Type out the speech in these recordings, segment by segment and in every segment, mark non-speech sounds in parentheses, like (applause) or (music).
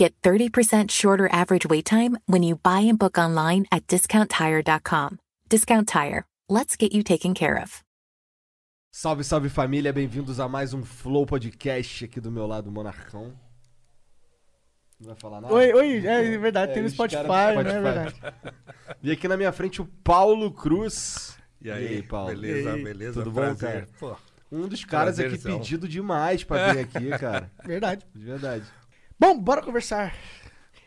Get 30% shorter average wait time when you buy and book online at discounttire.com. Discount Tire. Let's get you taken care of. Salve, salve família, bem-vindos a mais um Flow Podcast aqui do meu lado, Monarcão. Não vai falar nada? Oi, oi, é verdade, É, tem no Spotify, do né? É verdade. (laughs) E aqui na minha frente o Paulo Cruz. E aí, Paulo? beleza, E aí? beleza, Tudo bom, prazer. cara? Pô, Um dos caras aqui Prazerzão. pedido demais pra vir aqui, (laughs) cara. Verdade. De verdade. Bom, bora conversar.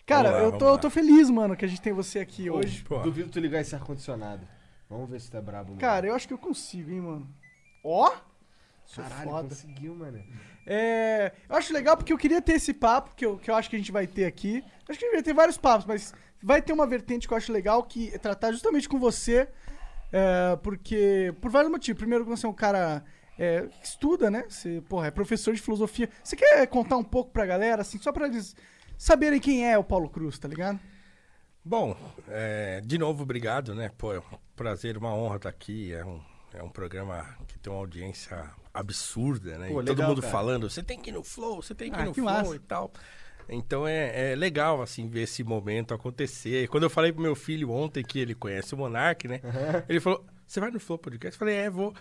Cara, lá, eu, tô, eu tô feliz, mano, que a gente tem você aqui hoje. pô. Duvido tu ligar esse ar-condicionado. Vamos ver se tu é brabo mesmo. Cara, eu acho que eu consigo, hein, mano. Ó! Sou Caralho, foda. conseguiu, mano. É, eu acho legal porque eu queria ter esse papo que eu, que eu acho que a gente vai ter aqui. Acho que a gente vai ter vários papos, mas vai ter uma vertente que eu acho legal que é tratar justamente com você. é, porque, por vários motivos. Primeiro, que você é um cara é, estuda, né? Você, porra, é professor de filosofia. Você quer contar um pouco pra galera, assim, só pra eles saberem quem é o Paulo Cruz, tá ligado? Bom, é, de novo, obrigado, né? Pô, é um prazer, uma honra estar aqui. É um, é um programa que tem uma audiência absurda, né? Pô, e todo legal, mundo cara. falando, você tem que ir no Flow, você tem que ir Ah, no que Flow massa. e tal. Então é, é legal, assim, ver esse momento acontecer. Quando eu falei pro meu filho ontem que ele conhece o Monark, né? Ele falou, você vai no Flow Podcast? Eu falei, é, vou.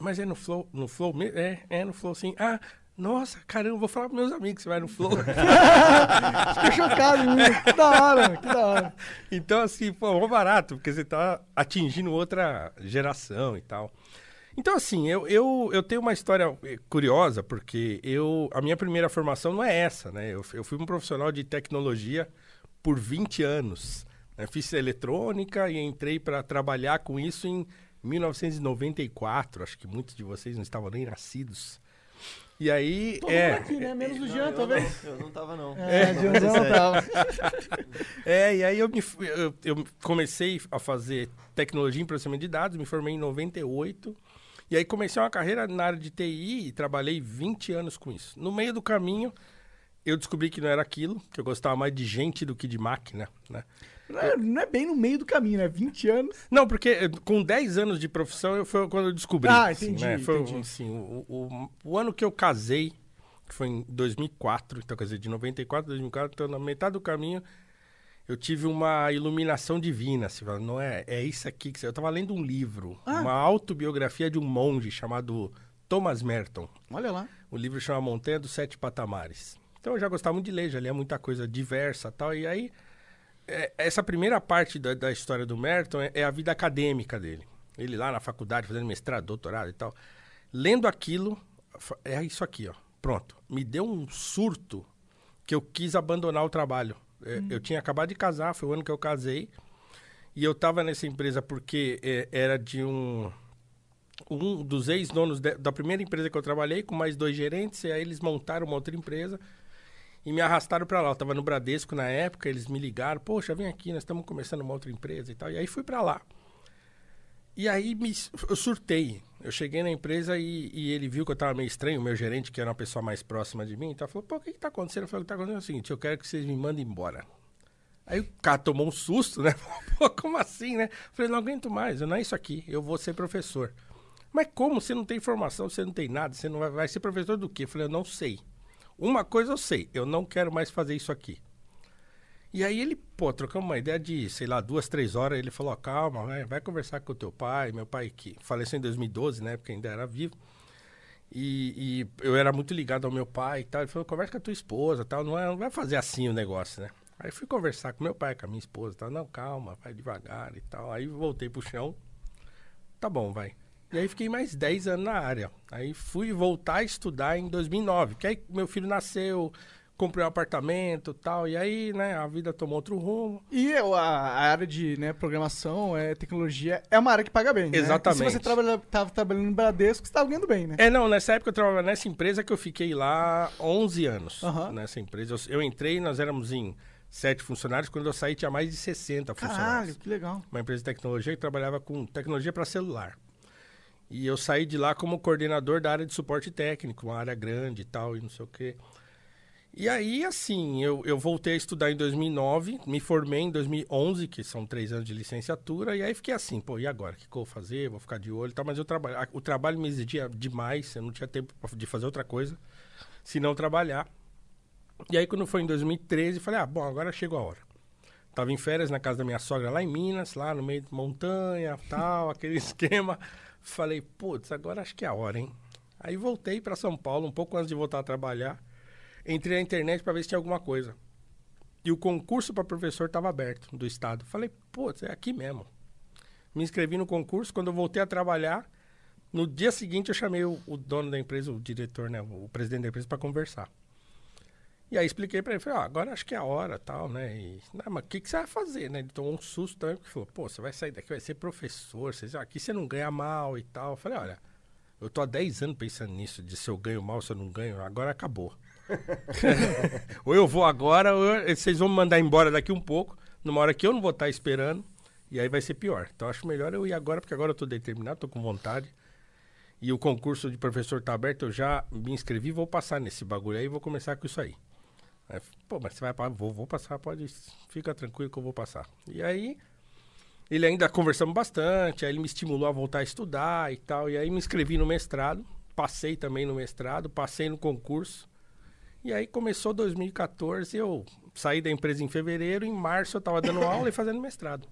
Mas é no Flow, no Flow mesmo? É, é no Flow, sim. Ah, nossa, caramba, vou falar pros meus amigos que você vai no Flow. (laughs) Fiquei chocado, menino. Que da hora, que da hora. Então, assim, pô, mó barato, porque você tá atingindo outra geração e tal. Então, assim, eu, eu, eu tenho uma história eh, curiosa, porque eu a minha primeira formação não é essa, né? Eu, eu fui um profissional de tecnologia por 20 anos. né? Fiz eletrônica e entrei para trabalhar com isso em 1994. Acho que muitos de vocês não estavam nem nascidos. E aí. Todo é, mundo aqui, né? Menos o Não, Jean, eu talvez. Não, eu não tava, não. É, Jeanzão não tava. (laughs) É, e aí eu, me, eu, eu comecei a fazer tecnologia em processamento de dados, me formei em 98. E aí comecei uma carreira na área de TI e trabalhei 20 anos com isso. No meio do caminho, eu descobri que não era aquilo, que eu gostava mais de gente do que de máquina, né? Não é, não é bem no meio do caminho, né? 20 anos. Não, porque eh, com 10 anos de profissão eu, foi quando eu descobri. Ah, assim, entendi, né? Foi, entendi. assim, o, o, o ano que eu casei, que foi em 2004, então quer dizer, de 94 a 2004, então na metade do caminho eu tive uma iluminação divina, assim, não é, é isso aqui que você... Eu estava lendo um livro, Ah. uma autobiografia de um monge chamado Thomas Merton. Olha lá. O livro chama Montanha dos Sete Patamares. Então eu já gostava muito de ler, já lia muita coisa diversa tal. E aí, é, essa primeira parte da, da história do Merton é, é a vida acadêmica dele. Ele lá na faculdade, fazendo mestrado, doutorado e tal. Lendo aquilo, é isso aqui, ó. Pronto. Me deu um surto que eu quis abandonar o trabalho. É, Eu tinha acabado de casar, foi o ano que eu casei. E eu tava nessa empresa porque é, era de um um dos ex-donos da primeira empresa que eu trabalhei, com mais dois gerentes, e aí eles montaram uma outra empresa e me arrastaram para lá. Eu tava no Bradesco na época, eles me ligaram, poxa, vem aqui, nós estamos começando uma outra empresa e tal. E aí fui para lá. E aí me, eu surtei. Eu cheguei na empresa e, e ele viu que eu tava meio estranho, o meu gerente, que era uma pessoa mais próxima de mim, então falou, pô, o que que tá acontecendo? Eu falei, o que tá acontecendo é o seguinte, eu quero que vocês me mandem embora. Aí o cara tomou um susto, né? (laughs) Pô, como assim, né? Eu falei, não aguento mais, não é isso aqui, eu vou ser professor. Mas como? Você não tem formação, você não tem nada, você não vai, vai ser professor do quê? Eu falei, eu não sei. Uma coisa eu sei, eu não quero mais fazer isso aqui. E aí ele, pô, trocamos uma ideia de, sei lá, duas, três horas. Ele falou, calma, vai, vai conversar com o teu pai. Meu pai que faleceu em 2012, né? Porque ainda era vivo. E, e eu era muito ligado ao meu pai e tal. Ele falou, conversa com a tua esposa tal. Não, é, não vai fazer assim o negócio, né? Aí fui conversar com meu pai, com a minha esposa tal. Não, calma, vai devagar e tal. Aí voltei pro chão. Tá bom, vai. E aí fiquei mais 10 anos na área. Aí fui voltar a estudar em 2009. Porque aí meu filho nasceu, comprei um apartamento e tal. E aí, né, a vida tomou outro rumo. E a, a área de né, programação, é, tecnologia, é uma área que paga bem, né? Exatamente. E se você trabalha, tava trabalhando no Bradesco, você tava ganhando bem, né? É, não, nessa época eu trabalhava nessa empresa que eu fiquei lá 11 anos. Aham. Nessa empresa. Eu, eu entrei, nós éramos em sete funcionários. Quando eu saí, tinha mais de 60 Caralho, funcionários. que legal. Uma empresa de tecnologia que trabalhava com tecnologia para celular. E eu saí de lá como coordenador da área de suporte técnico, uma área grande e tal, e não sei o quê. E aí, assim, eu, eu voltei a estudar em 2009, me formei em 2011, que são três anos de licenciatura, e aí fiquei assim, pô, e agora? O que, que eu vou fazer? Vou ficar de olho e tal, mas eu trabalho, a- o trabalho me exigia demais, eu não tinha tempo de fazer outra coisa, se não trabalhar. E aí, quando foi em 2013, falei, ah, bom, agora chegou a hora. Tava em férias na casa da minha sogra lá em Minas, lá no meio de montanha, tal, (laughs) aquele esquema. Falei, putz, agora acho que é a hora, hein? Aí voltei para São Paulo, um pouco antes de voltar a trabalhar. Entrei na internet para ver se tinha alguma coisa. E o concurso para professor estava aberto do estado. Falei, putz, é aqui mesmo. Me inscrevi no concurso. Quando eu voltei a trabalhar, no dia seguinte eu chamei o, o dono da empresa, o diretor, né, o presidente da empresa, para conversar. E aí expliquei para ele, falei, ó, agora acho que é a hora, tal, né? E, não, mas o que, que você vai fazer, né? Ele tomou um susto também, porque falou, pô, você vai sair daqui, vai ser professor, você, aqui você não ganha mal e tal. Eu falei, olha, eu tô há 10 anos pensando nisso, de se eu ganho mal, se eu não ganho, agora acabou. (laughs) (laughs) ou eu vou agora, ou eu, vocês vão me mandar embora daqui um pouco, numa hora que eu não vou estar esperando, e aí vai ser pior. Então acho melhor eu ir agora, porque agora eu tô determinado, tô com vontade. E o concurso de professor tá aberto, eu já me inscrevi, vou passar nesse bagulho aí e vou começar com isso aí. Aí, Pô, mas você vai para vou, vou passar, pode, fica tranquilo que eu vou passar. E aí ele ainda conversamos bastante, aí ele me estimulou a voltar a estudar e tal, e aí me inscrevi no mestrado, passei também no mestrado, passei no concurso. E aí começou 2014, eu saí da empresa em fevereiro, em março eu tava dando aula e fazendo mestrado.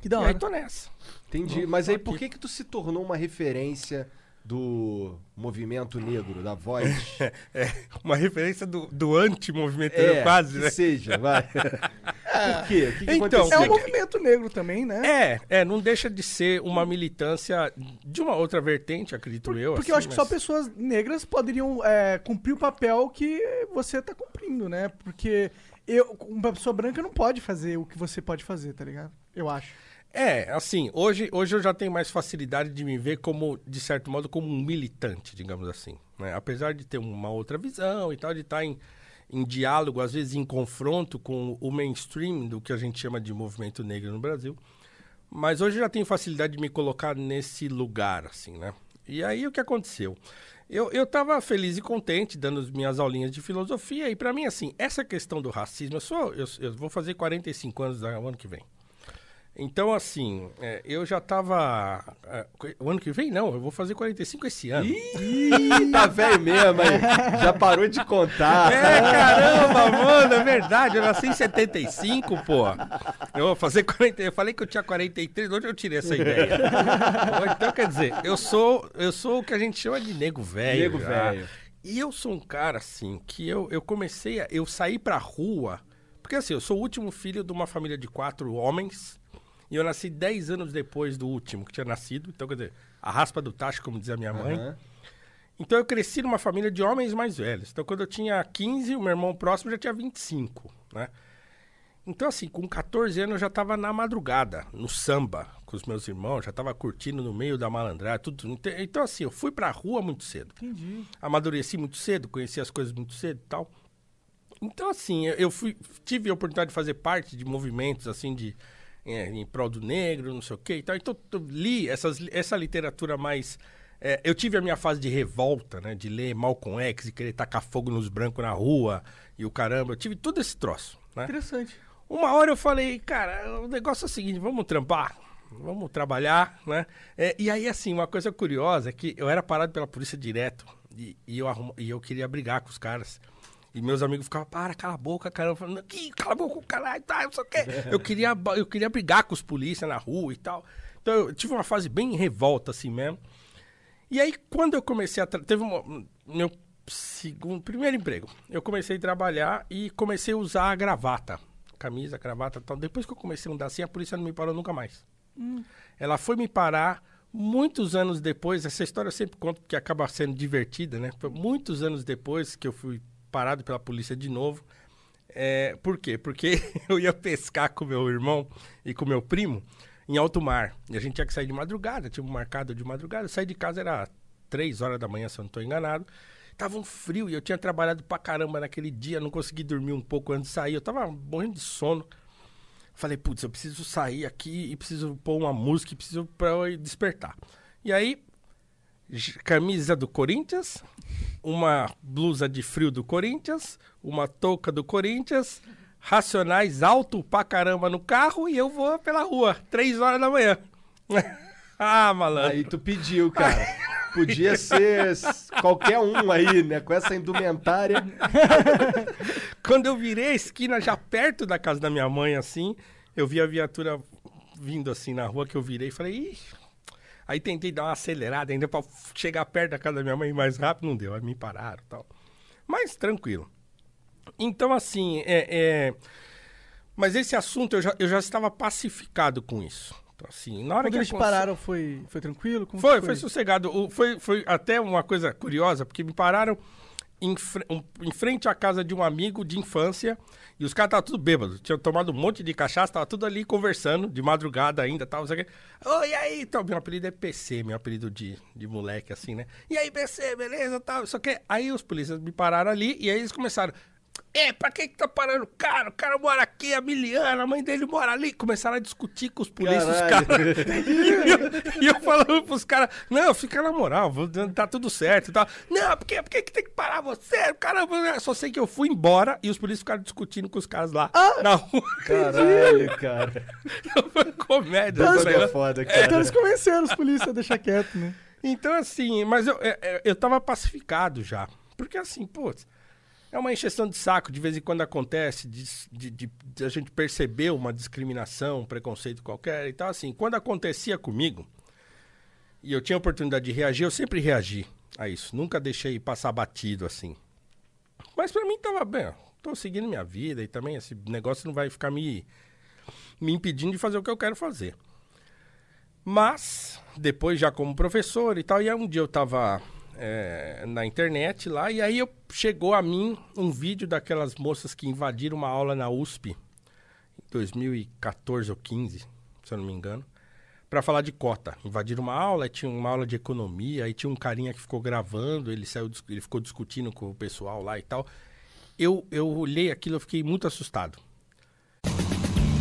Que da e hora. aí tô nessa. Entendi. Mas aí por que que tu se tornou uma referência do movimento negro, da voz? (laughs) É, uma referência do, do anti-movimento É, quase, que né? seja, vai. (laughs) por quê? O que, que Então, aconteceu? É um movimento negro também, né? É, é, não deixa de ser uma militância de uma outra vertente, acredito eu. Porque assim, eu acho que só mas- pessoas negras poderiam é, cumprir o papel que você tá cumprindo, né? Porque eu, uma pessoa branca não pode fazer o que você pode fazer, tá ligado? Eu acho. É, assim, hoje, hoje eu já tenho mais facilidade de me ver como, de certo modo, como um militante, digamos assim. né? Apesar de ter uma outra visão e tal, de estar em, em diálogo, às vezes em confronto com o mainstream do que a gente chama de movimento negro no Brasil. Mas hoje eu já tenho facilidade de me colocar nesse lugar, assim, né? E aí o que aconteceu? Eu, eu tava feliz e contente dando as minhas aulinhas de filosofia e para mim, assim, essa questão do racismo, eu sou, eu, eu vou fazer 45 anos no ano que vem. Então, assim, é, eu já tava. é, o ano que vem, não, eu vou fazer 45 esse ano. Ih, tá velho mesmo aí. Já parou de contar. É, caramba, mano, é verdade. Eu nasci em 75, pô. Eu vou fazer 40. Eu falei que eu tinha 43, de onde eu tirei essa ideia? então, quer dizer, eu sou, eu sou o que a gente chama de nego velho. Nego já. velho. E eu sou um cara, assim, que eu, eu comecei a. Eu saí pra rua. Porque, assim, eu sou o último filho de uma família de quatro homens. E eu nasci 10 anos depois do último que tinha nascido. Então, quer dizer, a raspa do tacho, como dizia minha mãe. Aham. Então eu cresci numa família de homens mais velhos. Então quando eu tinha 15, o meu irmão próximo já tinha 25, né? Então assim, com 14 anos eu já estava na madrugada, no samba, com os meus irmãos, já estava curtindo no meio da malandragem, tudo. Então- Então assim, eu fui pra rua muito cedo. Entendi. Amadureci muito cedo, conheci as coisas muito cedo e tal. Então assim, eu- eu fui, tive a oportunidade de fazer parte de movimentos assim de é, em prol do negro, não sei o quê e tal. Então eu li essas, essa literatura mais é, eu tive a minha fase de revolta, né? De ler Malcolm X e querer tacar fogo nos brancos na rua e o caramba. Eu tive tudo esse troço, né? Interessante. Uma hora eu falei, cara, o negócio é o seguinte, vamos trampar, vamos trabalhar, né? É, e aí, assim, uma coisa curiosa é que eu era parado pela polícia direto e, e eu, arrumo- e eu queria brigar com os caras. E meus amigos ficavam, para, cala a boca, caramba. Falando, que cala a boca, caralho, tá, não sei o quê. (laughs) Eu queria, eu queria brigar com os polícias na rua e tal. Então eu tive uma fase bem revolta, assim mesmo. E aí, quando eu comecei a. Teve um, meu segundo. Primeiro emprego. Eu comecei a trabalhar e comecei a usar a gravata. Camisa, gravata e tal. Depois que eu comecei a andar assim, a polícia não me parou nunca mais. Ela foi me parar muitos anos depois. Essa história eu sempre conto porque acaba sendo divertida, né? Foi muitos anos depois que eu fui parado pela polícia de novo. É, por quê? Porque (laughs) eu ia pescar com meu irmão e com meu primo em alto mar. E a gente tinha que sair de madrugada, tinha marcado de madrugada. Saí de casa, era três horas da manhã, se eu não estou enganado. Tava um frio e eu tinha trabalhado pra caramba naquele dia, não consegui dormir um pouco antes de sair. Eu tava morrendo de sono. Falei, putz, eu preciso sair aqui e preciso pôr uma música preciso pra eu despertar. E aí, camisa do Corinthians, uma blusa de frio do Corinthians, uma touca do Corinthians, racionais alto pra caramba no carro e eu vou pela rua, três horas da manhã. (laughs) ah, malandro. Aí tu pediu, cara. Podia ser qualquer um aí, né? Com essa indumentária. (laughs) Quando eu virei a esquina, já perto da casa da minha mãe, assim, eu vi a viatura vindo assim na rua que eu virei e falei, Ih. Aí tentei dar uma acelerada ainda pra chegar perto da casa da minha mãe mais rápido, não deu. Aí me pararam e tal. Mas tranquilo. Então, assim, é, é- Mas esse assunto eu já, eu já estava pacificado com isso. Então, assim, na hora Quando que eles te aconte- pararam, foi, foi tranquilo? Foi, que foi sossegado. O- foi, foi até uma coisa curiosa, porque me pararam em, um- em frente à casa de um amigo de infância e os caras estavam tudo bêbados. Tinham tomado um monte de cachaça, tava tudo ali conversando, de madrugada ainda, tal, não sei o. Oi, e aí? Então, meu apelido é PC, meu apelido de, de moleque, assim, né? E aí, PC, beleza, tal, só que Aí os polícias me pararam ali e aí eles começaram... É, pra que que tá parando o cara? O cara mora aqui, a Miliana, a mãe dele mora ali. Começaram a discutir com os polícias, os Caralho. caras... E eu, e eu falando pros caras, não, fica na moral, tá tudo certo e tal. Não, porque, porque que tem que parar você? Caramba, só sei que eu fui embora e os polícias ficaram discutindo com os caras lá na rua. Caralho, cara. Foi comédia. Essa esse é foda, Então cara. eles convenceram os polícias a deixar quieto, né? (laughs) Então, assim, mas eu, eu, eu tava pacificado já. Porque, assim, putz, é uma encheção de saco, de vez em quando acontece, de, de, de- de a gente perceber uma discriminação, um preconceito qualquer. Então, assim, quando acontecia comigo, e eu tinha oportunidade de reagir, eu sempre reagi a isso. Nunca deixei passar batido, assim. Mas pra mim tava bem, ó, tô seguindo minha vida e também esse negócio não vai ficar me, me impedindo de fazer o que eu quero fazer. Mas, depois já como professor e tal, e aí um dia eu tava é, na internet lá, e aí eu, chegou a mim um vídeo daquelas moças que invadiram uma aula na USP, em 2014 ou 15, se eu não me engano, para falar de cota. Invadiram uma aula, tinha uma aula de economia, aí tinha um carinha que ficou gravando, ele saiu, ele ficou discutindo com o pessoal lá e tal. Eu, eu olhei aquilo, eu fiquei muito assustado.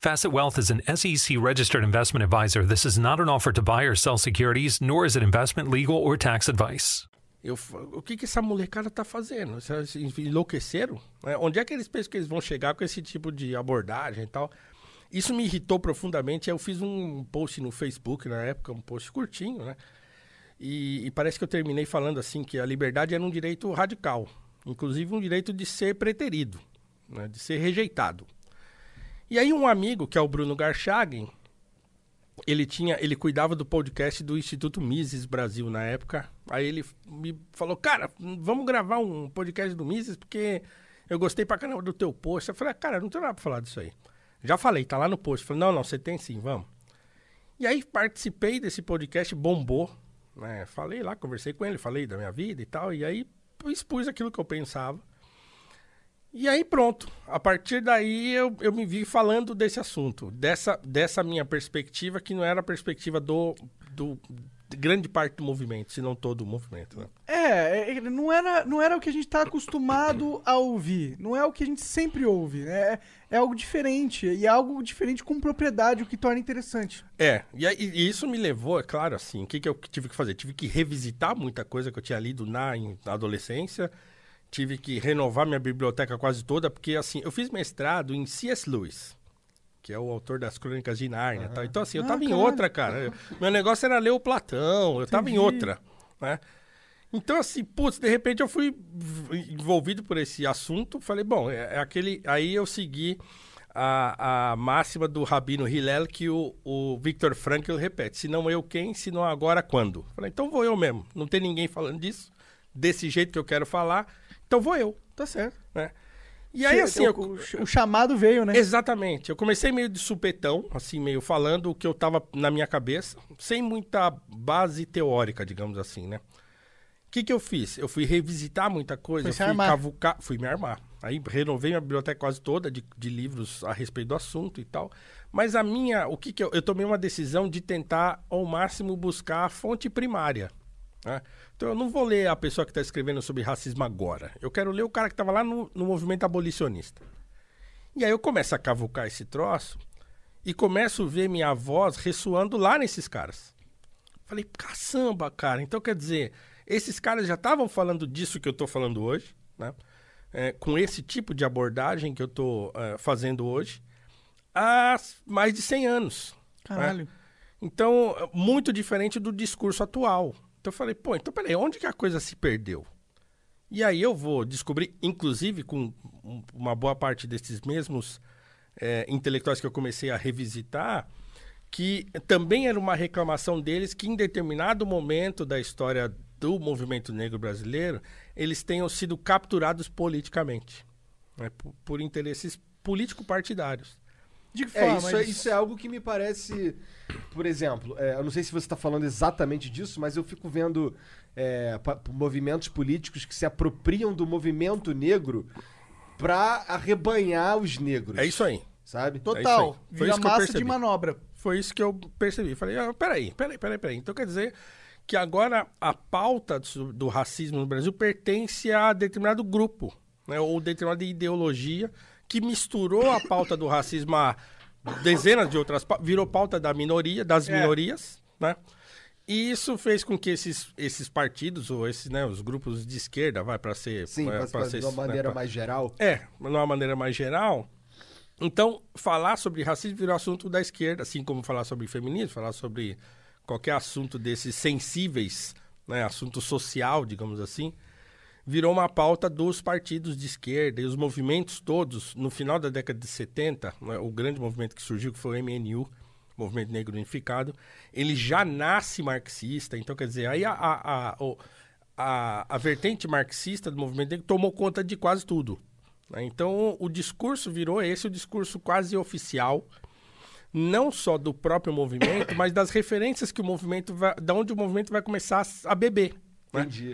Facet Wealth is an SEC registered investment advisor. This is not an offer to buy or sell securities, nor is it investment, legal, or tax advice. Eu, o que, que essa molecada tá fazendo? Enlouqueceram? É, onde é que eles pensam que eles vão chegar com esse tipo de abordagem e tal? Isso me irritou profundamente. Eu fiz um post no Facebook na época, um post curtinho, né? E, e parece que eu terminei falando assim que a liberdade era um direito radical, inclusive um direito de ser preterido, né? de ser rejeitado. E aí um amigo, que é o Bruno Garchagen, ele tinha, ele cuidava do podcast do Instituto Mises Brasil na época. Aí ele me falou, cara, vamos gravar um podcast do Mises porque eu gostei pra caramba do teu post. Eu falei, cara, não tenho nada pra falar disso aí. Já falei, tá lá no post. Eu falei, não, não, você tem sim, vamos. E aí participei desse podcast, bombou. Né? Falei lá, conversei com ele, falei da minha vida e tal. E aí expus aquilo que eu pensava. E aí pronto. A partir daí eu, eu me vi falando desse assunto, dessa, dessa minha perspectiva, que não era a perspectiva do, do de grande parte do movimento, se não todo o movimento. Né? É, é, não era, não era o que a gente tá acostumado a ouvir. Não é o que a gente sempre ouve. né? É, é algo diferente. E é algo diferente com propriedade, o que torna interessante. É, e, e isso me levou, é claro, assim, o que, que eu tive que fazer? Tive que revisitar muita coisa que eu tinha lido na, na adolescência, tive que renovar minha biblioteca quase toda, porque, assim, eu fiz mestrado em C.S. Lewis. que é o autor das Crônicas de Nárnia. tal. Então, assim, eu tava em outra, cara. Eu- meu negócio era ler o Platão, eu tava em outra, né? Então, assim, putz, de repente eu fui envolvido por esse assunto. Falei, bom, é, é aquele. Aí eu segui a, a máxima do Rabino Hillel que o, o Victor Frankl repete: se não eu, quem? Se não agora, quando? Falei, então vou eu mesmo. Não tem ninguém falando disso, desse jeito que eu quero falar, então vou eu, Tá certo. né? E aí, assim, o, eu, o- chamado veio, né? Exatamente. Eu comecei meio de supetão, assim, meio falando o que eu tava na minha cabeça, sem muita base teórica, digamos assim, né? O que, que eu fiz? Eu fui revisitar muita coisa, fui cavucar, fui me armar. Aí renovei minha biblioteca quase toda de, de livros a respeito do assunto e tal. Mas a minha, o que que eu, eu tomei uma decisão de tentar ao máximo buscar a fonte primária. Né? Então eu não vou ler a pessoa que está escrevendo sobre racismo agora. Eu quero ler o cara que estava lá no, no movimento abolicionista. E aí eu começo a cavucar esse troço e começo a ver minha voz ressoando lá nesses caras. Falei, caçamba, cara. Então quer dizer, esses caras já estavam falando disso que eu tô falando hoje, né? É, com esse tipo de abordagem que eu tô é, fazendo hoje, há mais de 100 anos. né? Caralho. Então, muito diferente do discurso atual. Então eu falei, pô, então peraí, onde que a coisa se perdeu? E aí eu vou descobrir, inclusive com um- uma boa parte desses mesmos é, intelectuais que eu comecei a revisitar, que também era uma reclamação deles que em determinado momento da história do movimento negro brasileiro, eles tenham sido capturados politicamente, né, por, por interesses político-partidários. De que É, forma? isso, é, eles- isso é algo que me parece. Por exemplo, é, eu não sei se você está falando exatamente disso, mas eu fico vendo é, movimentos políticos que se apropriam do movimento negro pra arrebanhar os negros. É isso aí. Sabe? Total. É isso aí. Foi Vira isso que eu massa de percebi. manobra. Foi isso que eu percebi. Falei, ah, peraí, peraí, peraí, peraí. Então quer dizer que agora a pauta do, do racismo no Brasil pertence a determinado grupo, né, ou determinada ideologia que misturou a pauta do racismo a dezenas de outras virou pauta da minoria, das É. minorias, né? E isso fez com que esses, esses partidos, ou esses, né, os grupos de esquerda, vai para ser... Sim, pra, pra pra- ser, de uma né, maneira pra- mais geral. é, de uma maneira mais geral. Então, falar sobre racismo virou assunto da esquerda, assim como falar sobre feminismo, falar sobre qualquer assunto desses sensíveis, né, assunto social, digamos assim, virou uma pauta dos partidos de esquerda e os movimentos todos, no final da década de 70, né, o grande movimento que surgiu, que foi o MNU, Movimento Negro Unificado, ele já nasce marxista, então quer dizer, aí a, a, a, a, a vertente marxista do movimento negro tomou conta de quase tudo. né? Então o discurso virou esse, o discurso quase oficial, não só do próprio movimento, mas das referências que o movimento vai, da onde o movimento vai começar a, beber.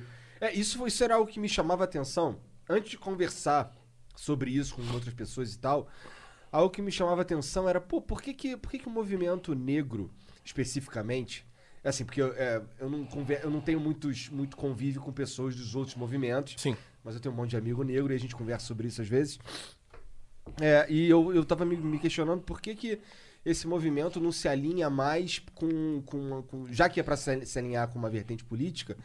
né? É, isso, foi- isso era algo que me chamava a atenção. Antes de conversar sobre isso com outras pessoas e tal, algo que me chamava a atenção era, pô, por que que, por que, que o movimento negro, especificamente, é assim, porque eu, é, eu, não, conver- eu não tenho muitos, muito convívio com pessoas dos outros movimentos, Sim. mas eu tenho um monte de amigo negro e a gente conversa sobre isso às vezes. É, e eu, eu tava me, me questionando por que, que esse movimento não se alinha mais com. com, com- já que é pra se, se alinhar com uma vertente política,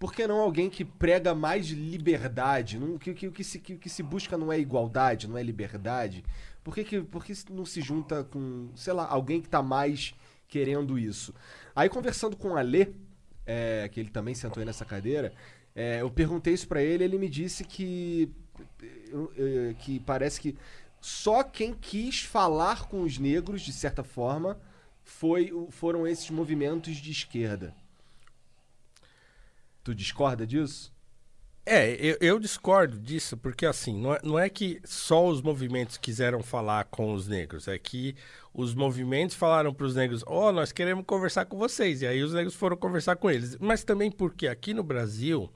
por que não alguém que prega mais liberdade? Não, que, que, o que, se, que, o que se busca não é igualdade, não é liberdade? Por que, que, por que não se junta com, sei lá, alguém que tá mais querendo isso? Aí conversando com o Alê, é, que ele também sentou aí nessa cadeira, é, eu perguntei isso pra ele ele me disse que, que parece que só quem quis falar com os negros, de certa forma, foi, o- foram esses movimentos de esquerda. Tu discorda disso? É, eu, eu discordo disso, porque assim, não é, não é que só os movimentos quiseram falar com os negros, é que os movimentos falaram para os negros, ó, nós queremos conversar com vocês, e aí os negros foram conversar com eles. Mas também porque aqui no Brasil,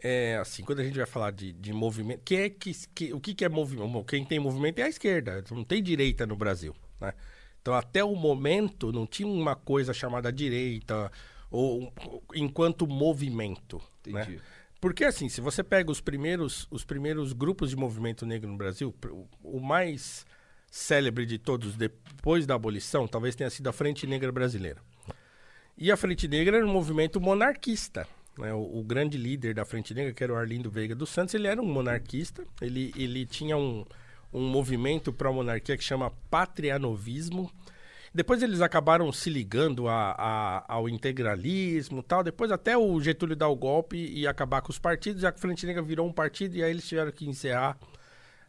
é, assim, quando a gente vai falar de, de movimento, quem é que, que- o que, que é movimento? Quem tem movimento é a esquerda, não tem direita no Brasil, né? Então, até o momento, não tinha uma coisa chamada direita, ou enquanto movimento, né? Entendi. Porque assim, se você pega os primeiros, os primeiros grupos de movimento negro no Brasil, o mais célebre de todos depois da abolição, talvez tenha sido a Frente Negra Brasileira. E a Frente Negra era um movimento monarquista. né? O, o grande líder da Frente Negra, que era o Arlindo Veiga dos Santos, ele era um monarquista. Ele, ele tinha um, um movimento para a monarquia que chama patrianovismo. Depois eles acabaram se ligando a, a, ao integralismo tal. Depois até o Getúlio dar o golpe e acabar com os partidos. Já que a Frente Negra virou um partido e aí eles tiveram que encerrar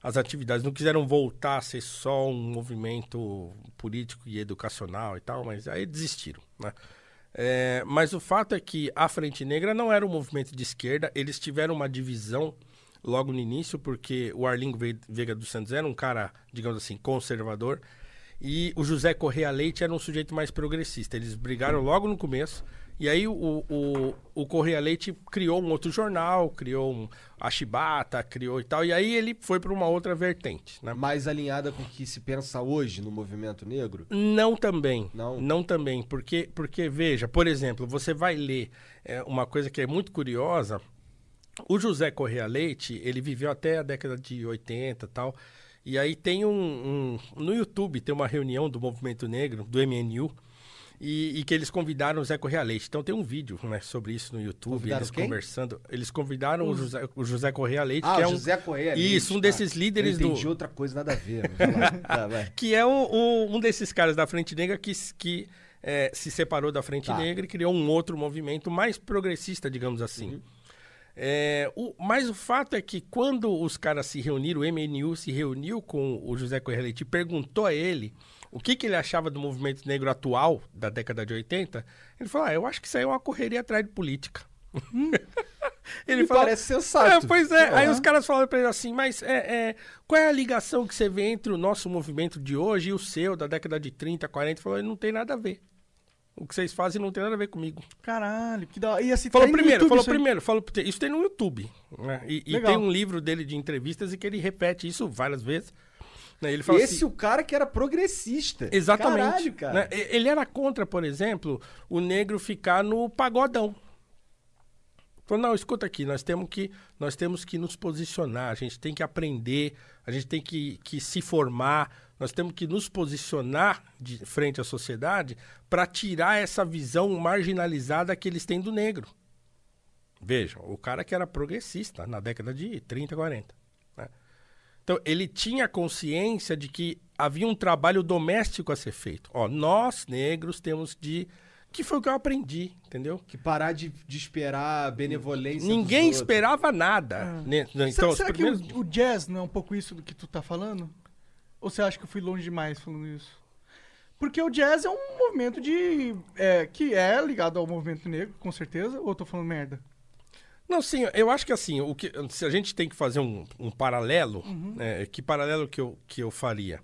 as atividades. Não quiseram voltar a ser só um movimento político e educacional e tal, mas aí desistiram, né? É, mas o fato é que a Frente Negra não era um movimento de esquerda, eles tiveram uma divisão logo no início, porque o Arlindo Veiga dos Santos era um cara, digamos assim, conservador, e o José Correia Leite era um sujeito mais progressista. Eles brigaram logo no começo, e aí o, o, o Correia Leite criou um outro jornal, criou um, a Chibata, criou e tal, e aí ele foi para uma outra vertente. Né? Mais alinhada com o que se pensa hoje no movimento negro? Não também. Não? Não também, porque, porque veja, por exemplo, você vai ler é, uma coisa que é muito curiosa, o José Correia Leite, ele viveu até a década de 80 e tal. E aí tem um, um, No YouTube tem uma reunião do movimento negro, do MNU, e, e, que eles convidaram o Zé Correia Leite. Então tem um vídeo né, sobre isso no YouTube, convidaram eles quem? conversando. Eles convidaram o, José, o José Correia Leite, Ah, que é o um. José Correia Leite, Isso, um tá. desses líderes Eu do. entendi outra coisa, nada a ver. (laughs) Tá. Que é o, o- um desses caras da Frente Negra que, que é, se separou da Frente Tá. Negra e criou um outro movimento mais progressista, digamos assim. É, o, mas o fato é que quando os caras se reuniram, o MNU se reuniu com o José Correia Leite e perguntou a ele o que, que ele achava do movimento negro atual, da década de 80, ele falou, ah, eu acho que isso aí é uma correria atrás de política. (laughs) ele Me parece sensato. É, pois é. Aí Aham. os caras falaram pra ele assim, mas é, é, qual é a ligação que você vê entre o nosso movimento de hoje e o seu, da década de 30, 40? Ele falou, não tem nada a ver. O que vocês fazem não tem nada a ver comigo. Caralho, que da. E assim, Falou primeiro, YouTube falou primeiro, falou, isso tem no YouTube. né? E, e tem um livro dele de entrevistas e que ele repete isso várias vezes. né? Ele fala Esse assim, o cara que era progressista. Exatamente. Caralho, cara. né? Ele era contra, por exemplo, o negro ficar no pagodão. Falou, não, escuta aqui, nós temos que, nós temos que nos posicionar, a gente tem que aprender, a gente tem que, que se formar, nós temos que nos posicionar de frente à sociedade para tirar essa visão marginalizada que eles têm do negro. Vejam, o cara que era progressista na década de 30, 40. né? Então, ele tinha consciência de que havia um trabalho doméstico a ser feito. Ó, nós, negros, temos de. Que foi o que eu aprendi, entendeu? Que parar de, de esperar a benevolência. Ninguém esperava nada. né? Então, será será primeiros... que o, o jazz não é um pouco isso do que tu tá falando? Ou você acha que eu fui longe demais falando isso? Porque o jazz é um movimento de. é, que é ligado ao movimento negro, com certeza, ou eu tô falando merda? Não, sim, eu acho que assim, o que, se a gente tem que fazer um, um paralelo, né, que paralelo que eu, que eu faria?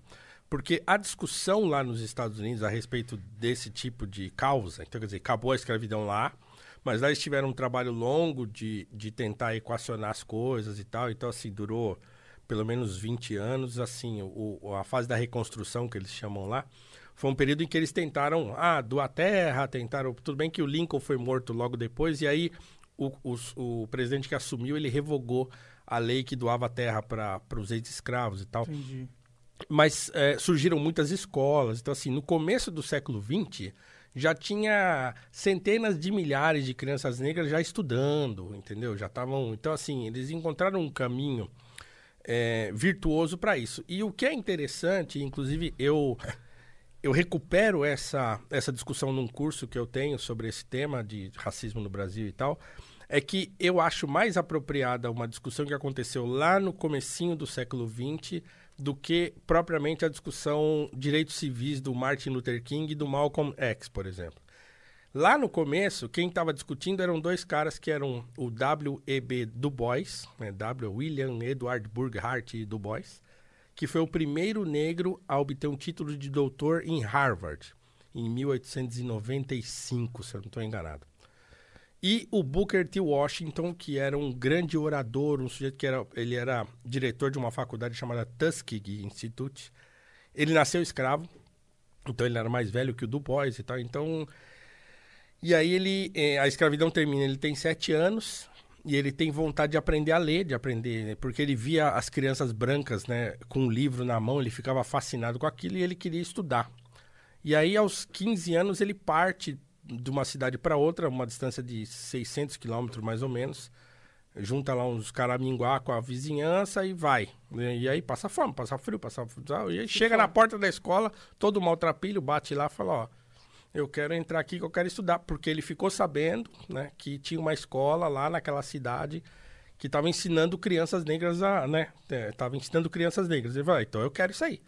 Porque a discussão lá nos Estados Unidos a respeito desse tipo de causa, então quer dizer, acabou a escravidão lá, mas lá eles tiveram um trabalho longo de, de tentar equacionar as coisas e tal, então assim, durou pelo menos 20 anos, assim, o, o- a fase da reconstrução que eles chamam lá, foi um período em que eles tentaram, ah, doar terra, tentaram, tudo bem que o Lincoln foi morto logo depois, e aí o, os- o presidente que assumiu, ele revogou a lei que doava terra para os ex-escravos e tal. Entendi. Mas é, surgiram muitas escolas. Então, assim, no começo do século XX, já tinha centenas de milhares de crianças negras já estudando, entendeu? Já estavam. Então, assim, eles encontraram um caminho é, virtuoso para isso. E o que é interessante, inclusive, eu. Eu recupero essa, essa discussão num curso que eu tenho sobre esse tema de racismo no Brasil e tal, é que eu acho mais apropriada uma discussão que aconteceu lá no comecinho do século XX do que propriamente a discussão direitos civis do Martin Luther King e do Malcolm X, por exemplo. Lá no começo, quem estava discutindo eram dois caras que eram o W.E.B. Du Bois, né, W. William Edward Burghardt Du Bois, que foi o primeiro negro a obter um título de doutor em Harvard, em 1895, se eu não estou enganado. E o Booker T. Washington, que era um grande orador, um sujeito que era, ele era diretor de uma faculdade chamada Tuskegee Institute. Ele nasceu escravo, então ele era mais velho que o Du Bois e tal. Então, e aí ele, eh, a escravidão termina, ele tem sete anos e ele tem vontade de aprender a ler, de aprender, né? porque ele via as crianças brancas, né, com um livro na mão, ele ficava fascinado com aquilo e ele queria estudar. E aí, aos 15 anos, ele parte de uma cidade para outra, uma distância de 600 quilômetros mais ou menos, junta lá uns caraminguá com a vizinhança e vai. E aí passa fome, passa frio, passa tal. E aí chega na porta da escola, todo maltrapilho, bate lá e fala, ó, eu quero entrar aqui que eu quero estudar. Porque ele ficou sabendo, né, que tinha uma escola lá naquela cidade que estava ensinando crianças negras a, né, estava ensinando crianças negras. Ele falou, "Ah, então eu quero isso aí.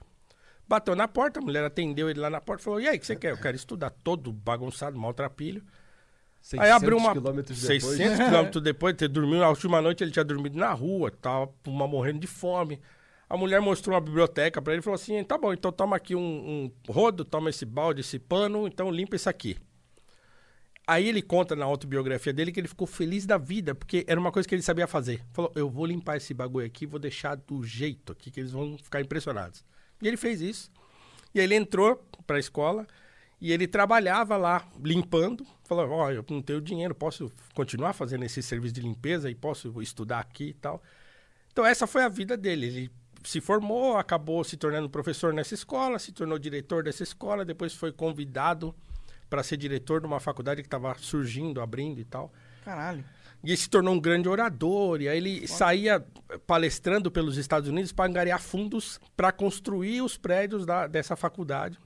Bateu na porta, a mulher atendeu ele lá na porta e falou, e aí, o que você quer? Eu quero estudar todo bagunçado, maltrapilho. Aí abriu uma. quilômetros depois. 600 quilômetros depois, ter dormido, na última noite ele tinha dormido na rua, tava uma, morrendo de fome. A mulher mostrou uma biblioteca pra ele e falou assim: tá bom, então toma aqui um, um rodo, toma esse balde, esse pano, então limpa isso aqui. Aí ele conta na autobiografia dele que ele ficou feliz da vida, porque era uma coisa que ele sabia fazer. Falou: eu vou limpar esse bagulho aqui, vou deixar do jeito aqui, que eles vão ficar impressionados. E ele fez isso. E aí ele entrou pra escola e ele trabalhava lá limpando. Falou: Ó, eu não tenho dinheiro, posso continuar fazendo esse serviço de limpeza e posso estudar aqui e tal. Então, essa foi a vida dele. Ele se formou, acabou se tornando professor nessa escola, se tornou diretor dessa escola, depois foi convidado para ser diretor de uma faculdade que estava surgindo, abrindo e tal. Caralho. E se tornou um grande orador, e aí ele saía palestrando pelos Estados Unidos para angariar fundos para construir os prédios da, dessa faculdade,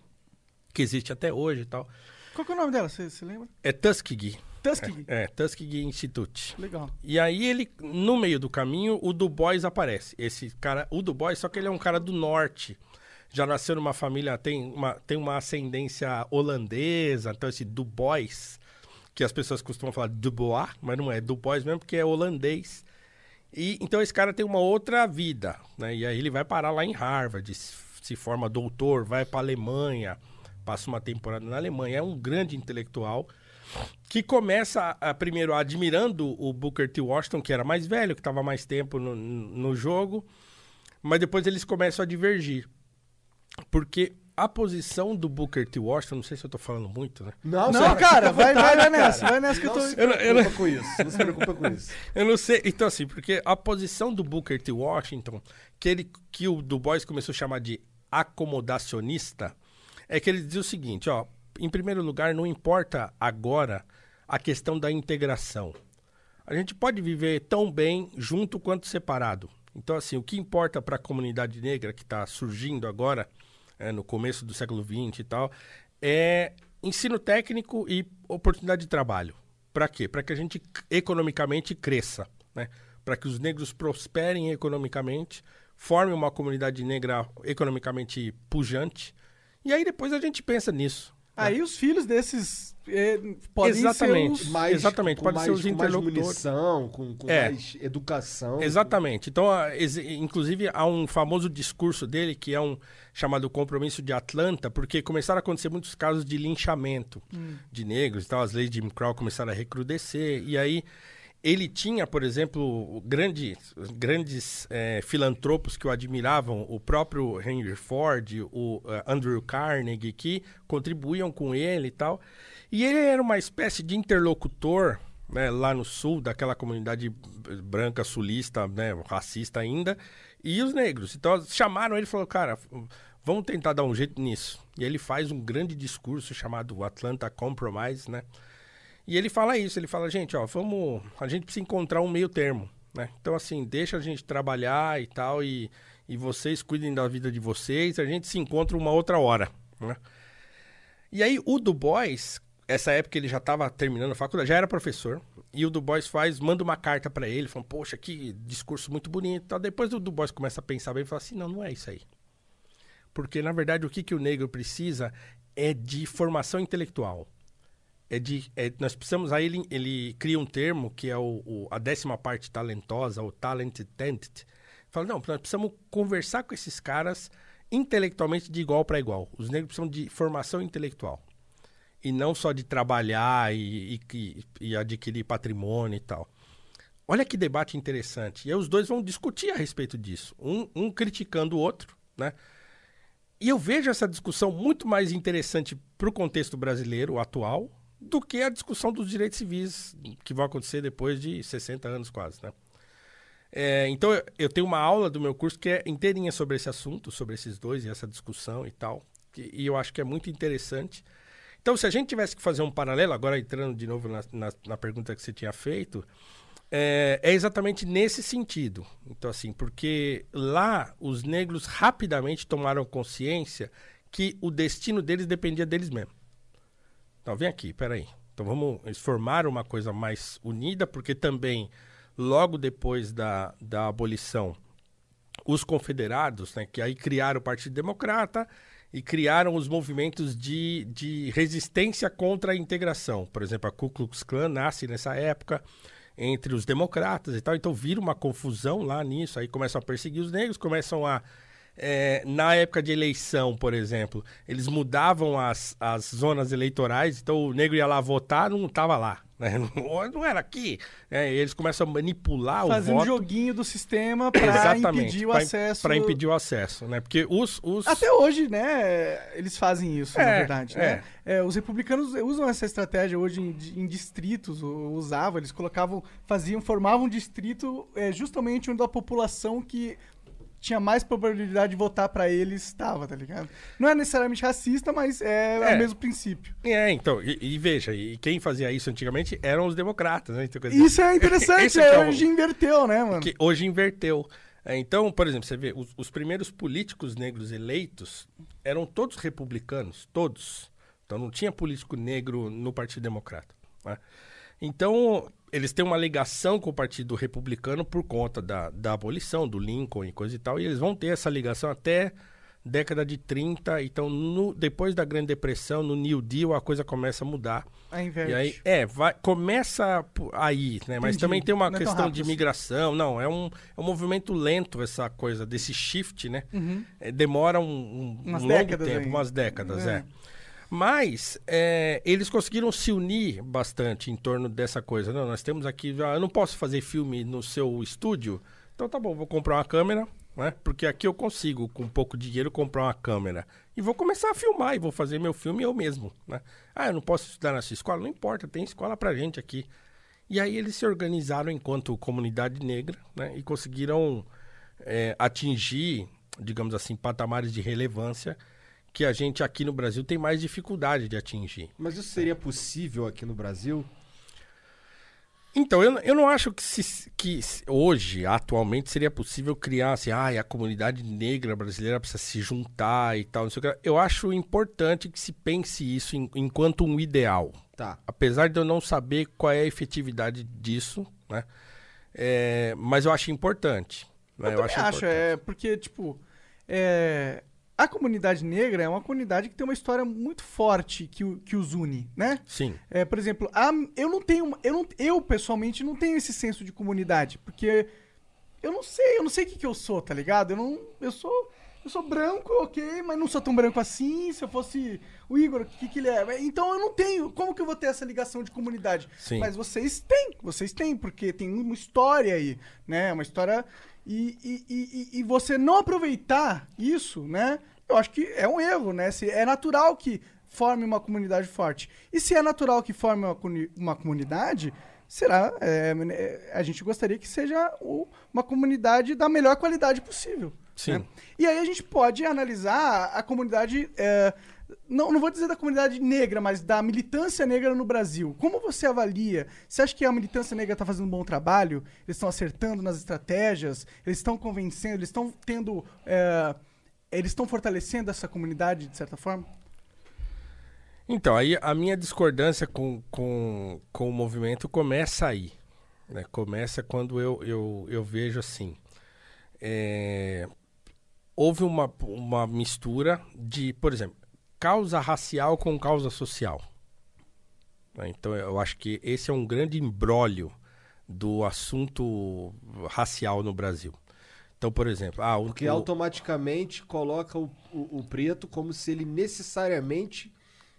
que existe até hoje e tal. Qual que é o nome dela? Você você lembra? É Tuskegee. Tuskegee. É, Tuskegee Institute. Legal. E aí ele, no meio do caminho, o Du Bois aparece. Esse cara, o Du Bois, só que ele é um cara do norte. Já nasceu numa família, tem uma, tem uma ascendência holandesa, então esse Du Bois, que as pessoas costumam falar Dubois, mas não é Du Bois mesmo, porque é holandês. E então esse cara tem uma outra vida, né? E aí ele vai parar lá em Harvard, se se forma doutor, vai para Alemanha, passa uma temporada na Alemanha, é um grande intelectual que começa a, primeiro admirando o Booker T. Washington, que era mais velho, que estava mais tempo no, no jogo, mas depois eles começam a divergir. Porque a posição do Booker T. Washington, não sei se eu tô falando muito, né? Não, Não, cara, vai, vai, vai nessa, cara. vai nessa que eu Não tô. se Eu não- eu não- preocupa com isso. Não se preocupa com isso. (laughs) Eu não sei. Então, assim, porque a posição do Booker T. Washington, que, ele, que o Du Bois começou a chamar de acomodacionista, é que ele dizia o seguinte, ó, em primeiro lugar, não importa agora a questão da integração. A gente pode viver tão bem junto quanto separado. Então, assim, o que importa para a comunidade negra que está surgindo agora, é, no começo do século XX e tal, é ensino técnico e oportunidade de trabalho. Para quê? Para que a gente economicamente cresça, né? Para que os negros prosperem economicamente, formem uma comunidade negra economicamente pujante. E aí depois a gente pensa nisso. Aí os filhos desses eh, podem Exatamente. ser os... Mais, Exatamente, pode mais, ser os com mais interlocutores. munição, com, com É. mais educação. Exatamente. Então, a- ex- inclusive, há um famoso discurso dele que é um chamado Compromisso de Atlanta, porque começaram a acontecer muitos casos de linchamento de negros e tal. As leis de Jim Crow começaram a recrudescer. E aí, ele tinha, por exemplo, grandes, grandes eh, filantropos que o admiravam, o próprio Henry Ford, o eh, Andrew Carnegie, que contribuíam com ele e tal. E ele era uma espécie de interlocutor né, lá no sul, daquela comunidade branca sulista, né, racista ainda, e os negros. Então chamaram ele e falaram, cara, vamos tentar dar um jeito nisso. E ele faz um grande discurso chamado Atlanta Compromise, né? E ele fala isso, ele fala, gente, ó, vamos, a gente precisa encontrar um meio termo, né? Então assim, deixa a gente trabalhar e tal, e, e vocês cuidem da vida de vocês, a gente se encontra uma outra hora, né? E aí o Du Bois, essa época ele já estava terminando a faculdade, já era professor, e o Du Bois faz, manda uma carta para ele, falando, poxa, que discurso muito bonito. tal. Depois o Du Bois começa a pensar bem e fala assim, não, não é isso aí. Porque, na verdade, o que, que o negro precisa é de formação intelectual. É de, é- nós precisamos, aí ele, ele cria um termo que é o, o- a décima parte talentosa, o talented tented. Fala, não, nós precisamos conversar com esses caras intelectualmente de igual para igual. Os negros precisam de formação intelectual. E não só de trabalhar e, e- e- adquirir patrimônio e tal. Olha que debate interessante. E aí os dois vão discutir a respeito disso. Um, um criticando o outro, né? E eu vejo essa discussão muito mais interessante para o contexto brasileiro atual do que a discussão dos direitos civis que vão acontecer depois de 60 anos quase, né? É, então eu- tenho uma aula do meu curso que é inteirinha sobre esse assunto, sobre esses dois e essa discussão e tal, que- e eu acho que é muito interessante. Então, se a gente tivesse que fazer um paralelo, agora entrando de novo na, na, na pergunta que você tinha feito, É, é exatamente nesse sentido. Então, assim, porque lá os negros rapidamente tomaram consciência que o destino deles dependia deles mesmos. Então, vem aqui, peraí. Então, vamos eles formaram uma coisa mais unida, porque também, logo depois da, da abolição, os confederados, né, que aí criaram o Partido Democrata e criaram os movimentos de, de resistência contra a integração. Por exemplo, a Ku Klux Klan nasce nessa época entre os democratas e tal, então vira uma confusão lá nisso, aí começam a perseguir os negros, começam a é, na época de eleição, por exemplo, eles mudavam as, as zonas eleitorais, então o negro ia lá votar, não estava lá. Né? (laughs) Não, não, era aqui. É, eles começam a manipular Fazer o voto. um joguinho do sistema para impedir o pra, acesso. Para impedir o acesso, né? Porque os, os... Até hoje, né, eles fazem isso, É, na verdade. Né? é. É, os republicanos usam essa estratégia hoje em, em distritos, usavam, eles colocavam, faziam, formavam um distrito é, justamente onde a população que tinha mais probabilidade de votar pra eles estava, tá ligado? Não é necessariamente racista, mas é, É. o mesmo princípio. É, então, e, e veja, e quem fazia isso antigamente eram os democratas, né? Então, dizer, Isso é interessante, (laughs) é o- hoje inverteu, né, mano? que hoje inverteu. É, então, por exemplo, você vê, os, os primeiros políticos negros eleitos eram todos republicanos, todos. Então não tinha político negro no Partido Democrata. né? Então, eles têm uma ligação com o Partido Republicano por conta da, da abolição, do Lincoln e coisa e tal, e eles vão ter essa ligação até década de 30. Então, no- depois da Grande Depressão, no New Deal, a coisa começa a mudar. A inverte. E aí, é, vai, começa aí, né? Mas Entendi. também tem uma Não é tão questão rápido de assim. migração. Não, é um, é um movimento lento essa coisa desse shift, né? É, demora um, um- Uhum. Um longo tempo, ainda. umas décadas, é. É. Mas é, eles conseguiram se unir bastante em torno dessa coisa. Não, nós temos aqui, eu não posso fazer filme no seu estúdio, então tá bom, vou comprar uma câmera, né? Porque aqui eu consigo, com pouco dinheiro, comprar uma câmera. E vou começar a filmar e vou fazer meu filme eu mesmo, né? Ah, eu não posso estudar nessa escola? Não importa, tem escola pra gente aqui. E aí eles se organizaram enquanto comunidade negra, né? E conseguiram é, atingir, digamos assim, patamares de relevância que a gente aqui no Brasil tem mais dificuldade de atingir. Mas isso seria possível aqui no Brasil? Então, eu, eu não acho que, se- que hoje, atualmente, seria possível criar assim, ah, a comunidade negra brasileira precisa se juntar e tal, não sei o que. Eu acho importante que se pense isso em- enquanto um ideal. Tá. Apesar de eu não saber qual é a efetividade disso, né? É, mas eu acho importante. né? Eu, também acho, importante. é, porque, tipo, é, a comunidade negra é uma comunidade que tem uma história muito forte que, que os une, né? Sim. É, por exemplo, a- eu não tenho. Eu, não, eu, pessoalmente, não tenho esse senso de comunidade. Porque eu não sei, eu não sei o que, que eu sou, tá ligado? Eu não. Eu sou. Eu sou branco, ok, mas não sou tão branco assim. Se eu fosse o Igor, o que, que ele é? Então eu não tenho. Como que eu vou ter essa ligação de comunidade? Sim. Mas vocês têm, vocês têm, porque tem uma história aí, né? Uma história. E, e, e- e você não aproveitar isso, né? Eu acho que é um erro, né? Se é natural que forme uma comunidade forte. E se é natural que forme uma, uma comunidade, será. é, é, a gente gostaria que seja o- uma comunidade da melhor qualidade possível. Sim. né? E aí a gente pode analisar a comunidade. é, não, não vou dizer da comunidade negra, mas da militância negra no Brasil. Como você avalia? Você acha que a militância negra está fazendo um bom trabalho? Eles estão acertando nas estratégias? Eles estão convencendo? Eles estão tendo. é, eles estão fortalecendo essa comunidade de certa forma? Então, aí a minha discordância com, com, com o movimento começa aí. Né? Começa quando eu, eu, eu vejo assim. é, houve uma, uma mistura de, por exemplo, causa racial com causa social. Né? Então, eu acho que esse é um grande embrólio do assunto racial no Brasil. Então, por exemplo, ah, o, Porque o- automaticamente coloca o, o- o preto como se ele necessariamente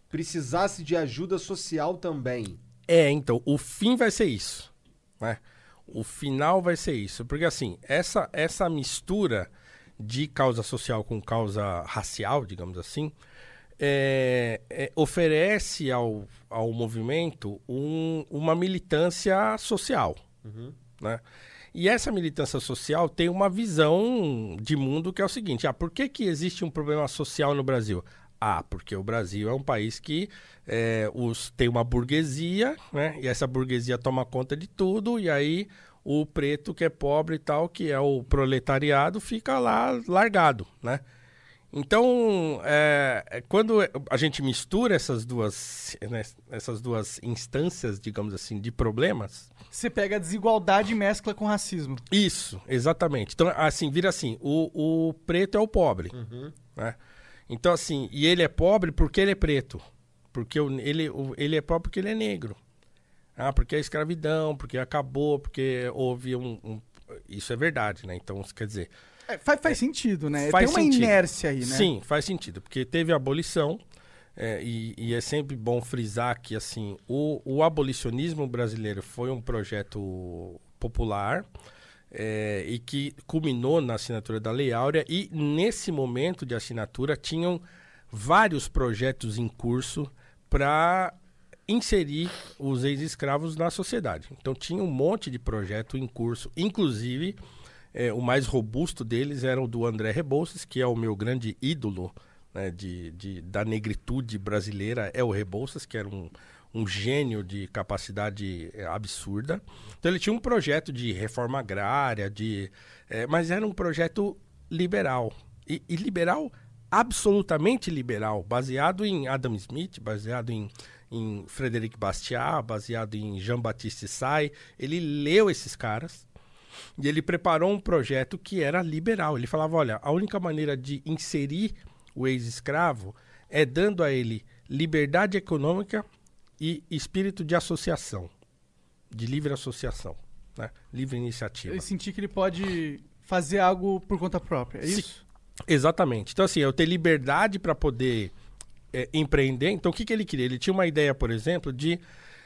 precisasse de ajuda social também. É, então, o fim vai ser isso, né? O final vai ser isso, porque assim, essa essa mistura de causa social com causa racial, digamos assim, é, é, oferece ao, ao movimento um- uma militância social, né? E essa militância social tem uma visão de mundo que é o seguinte: ah, por que, que existe um problema social no Brasil? Ah, porque o Brasil é um país que é, os, tem uma burguesia, né? E essa burguesia toma conta de tudo, e aí o preto que é pobre e tal, que é o proletariado, fica lá largado, né? Então, é, é quando a gente mistura essas duas, né, essas duas instâncias, digamos assim, de problemas... Você pega a desigualdade e mescla com racismo. Isso, exatamente. Então, assim, vira assim, o, o preto é o pobre, né? Então, assim, e ele é pobre porque ele é preto. Porque ele, ele é pobre porque ele é negro. Ah, porque é escravidão, porque acabou, porque houve um, um- Isso é verdade, né? Então, quer dizer, É, faz, faz sentido, né? Faz Tem uma sentido. inércia aí, né? Sim, faz sentido, porque teve a abolição, é, e, e é sempre bom frisar que assim, o, o abolicionismo brasileiro foi um projeto popular é, e que culminou na assinatura da Lei Áurea, e nesse momento de assinatura tinham vários projetos em curso para inserir os ex-escravos na sociedade. Então tinha um monte de projeto em curso, inclusive é, o mais robusto deles era o do André Rebouças, que é o meu grande ídolo né, de, de- da negritude brasileira, é o Rebouças, que era um, um gênio de capacidade é, absurda. Então ele tinha um projeto de reforma agrária, de, é, mas era um projeto liberal. E, e liberal, absolutamente liberal, baseado em Adam Smith, baseado em, em Frederic Bastiat, baseado em Jean-Baptiste Say. Ele leu esses caras e ele preparou um projeto que era liberal. Ele falava: olha, a única maneira de inserir o ex-escravo é dando a ele liberdade econômica e espírito de associação, de livre associação, né? livre iniciativa. Ele sentir que ele pode fazer algo por conta própria, é Sim. isso? Exatamente. Então, assim, eu ter liberdade para poder é, empreender. Então, o que, que ele queria? Ele tinha uma ideia, por exemplo, de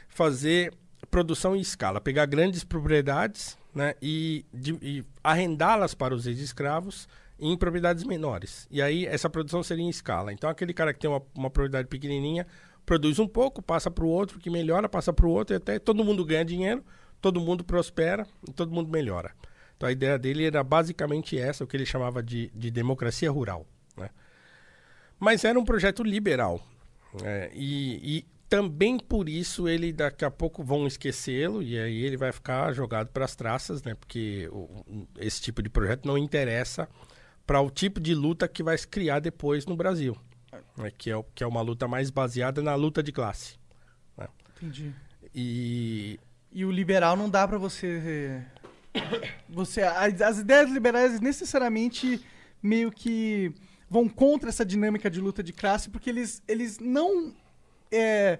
fazer produção em escala, pegar grandes propriedades né, e, e arrendá-las para os ex-escravos em propriedades menores. E aí, essa produção seria em escala. Então, aquele cara que tem uma, uma propriedade pequenininha produz um pouco, passa para o outro, que melhora, passa para o outro, e até todo mundo ganha dinheiro, todo mundo prospera e todo mundo melhora. Então a ideia dele era basicamente essa, o que ele chamava de, de democracia rural. Né? Mas era um projeto liberal. né? E, e também por isso ele daqui a pouco vão esquecê-lo e aí ele vai ficar jogado para as traças, né? Porque esse tipo de projeto não interessa para o tipo de luta que vai se criar depois no Brasil, né? que, é, que é uma luta mais baseada na luta de classe. né? Entendi. E E o liberal não dá pra você. Você. As, as ideias liberais necessariamente meio que vão contra essa dinâmica de luta de classe, porque eles, eles não. É,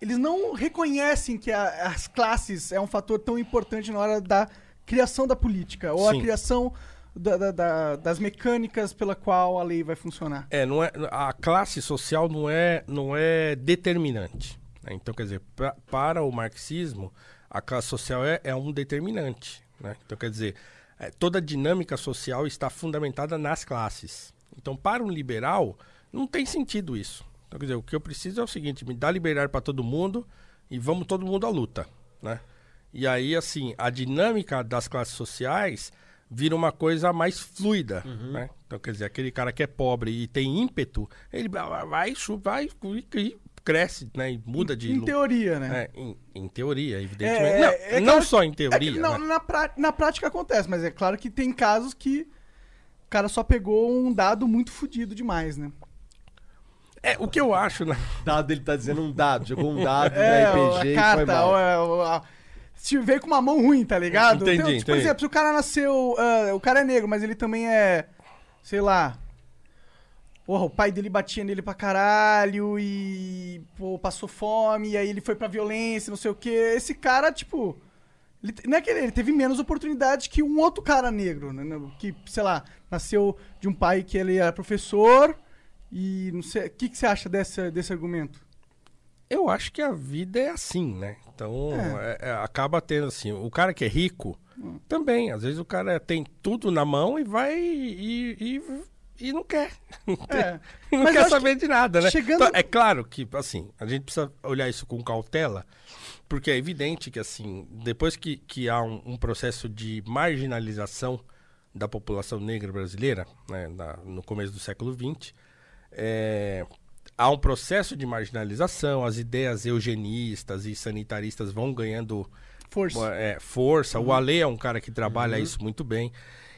eles não reconhecem que a- as classes é um fator tão importante na hora da criação da política, ou a Sim. criação da- da- da- das mecânicas pela qual a lei vai funcionar. É, não é, a classe social não é, não é determinante. né? Então, quer dizer, pra- para o marxismo, a classe social é, é um determinante. né? Então, quer dizer, é, toda a dinâmica social está fundamentada nas classes. Então, para um liberal, não tem sentido isso. Então, quer dizer, o que eu preciso é o seguinte: me dá liberdade para todo mundo e vamos todo mundo à luta. Né? E aí, assim, a dinâmica das classes sociais vira uma coisa mais fluida, né? Então, quer dizer, aquele cara que é pobre e tem ímpeto, ele vai, vai, e- cresce, né? E muda de... Em lu- teoria, né? É, em, em teoria, evidentemente. É, não, é não claro- só em É teoria, que não, né? na, prá- na prática acontece, mas é claro que tem casos que o cara só pegou um dado muito fodido demais, né? É, o que eu acho, né? (laughs) Dado, ele tá dizendo um dado. Jogou um dado É, RPG a e foi carta, mal. ó, é, ó, se veio com uma mão ruim, tá ligado? Entendi, Então, tipo, por exemplo, se o cara nasceu. ah, o cara é negro, mas ele também é. Sei lá. Porra, o pai dele batia nele pra caralho e. Pô, passou fome, e aí ele foi pra violência, não sei o quê. Esse cara, tipo. Ele, não é que ele, ele teve menos oportunidades que um outro cara negro, né? Que, sei lá, nasceu de um pai que ele era professor. E não sei. O que, que você acha desse, desse argumento? Eu acho que a vida é assim, né? Então, é, é, acaba tendo assim, o cara que é rico, também, às vezes o cara tem tudo na mão e vai e, e, e não quer. (laughs) É. não eu quer saber de nada, né? chegando- Então, é claro que, assim, a gente precisa olhar isso com cautela, porque é evidente que, assim, depois que, que há um, um processo de marginalização da população negra brasileira, né, na- no começo do século XX, é, há um processo de marginalização, as ideias eugenistas e sanitaristas vão ganhando Força. é, força. O Ale é um cara que trabalha isso muito bem.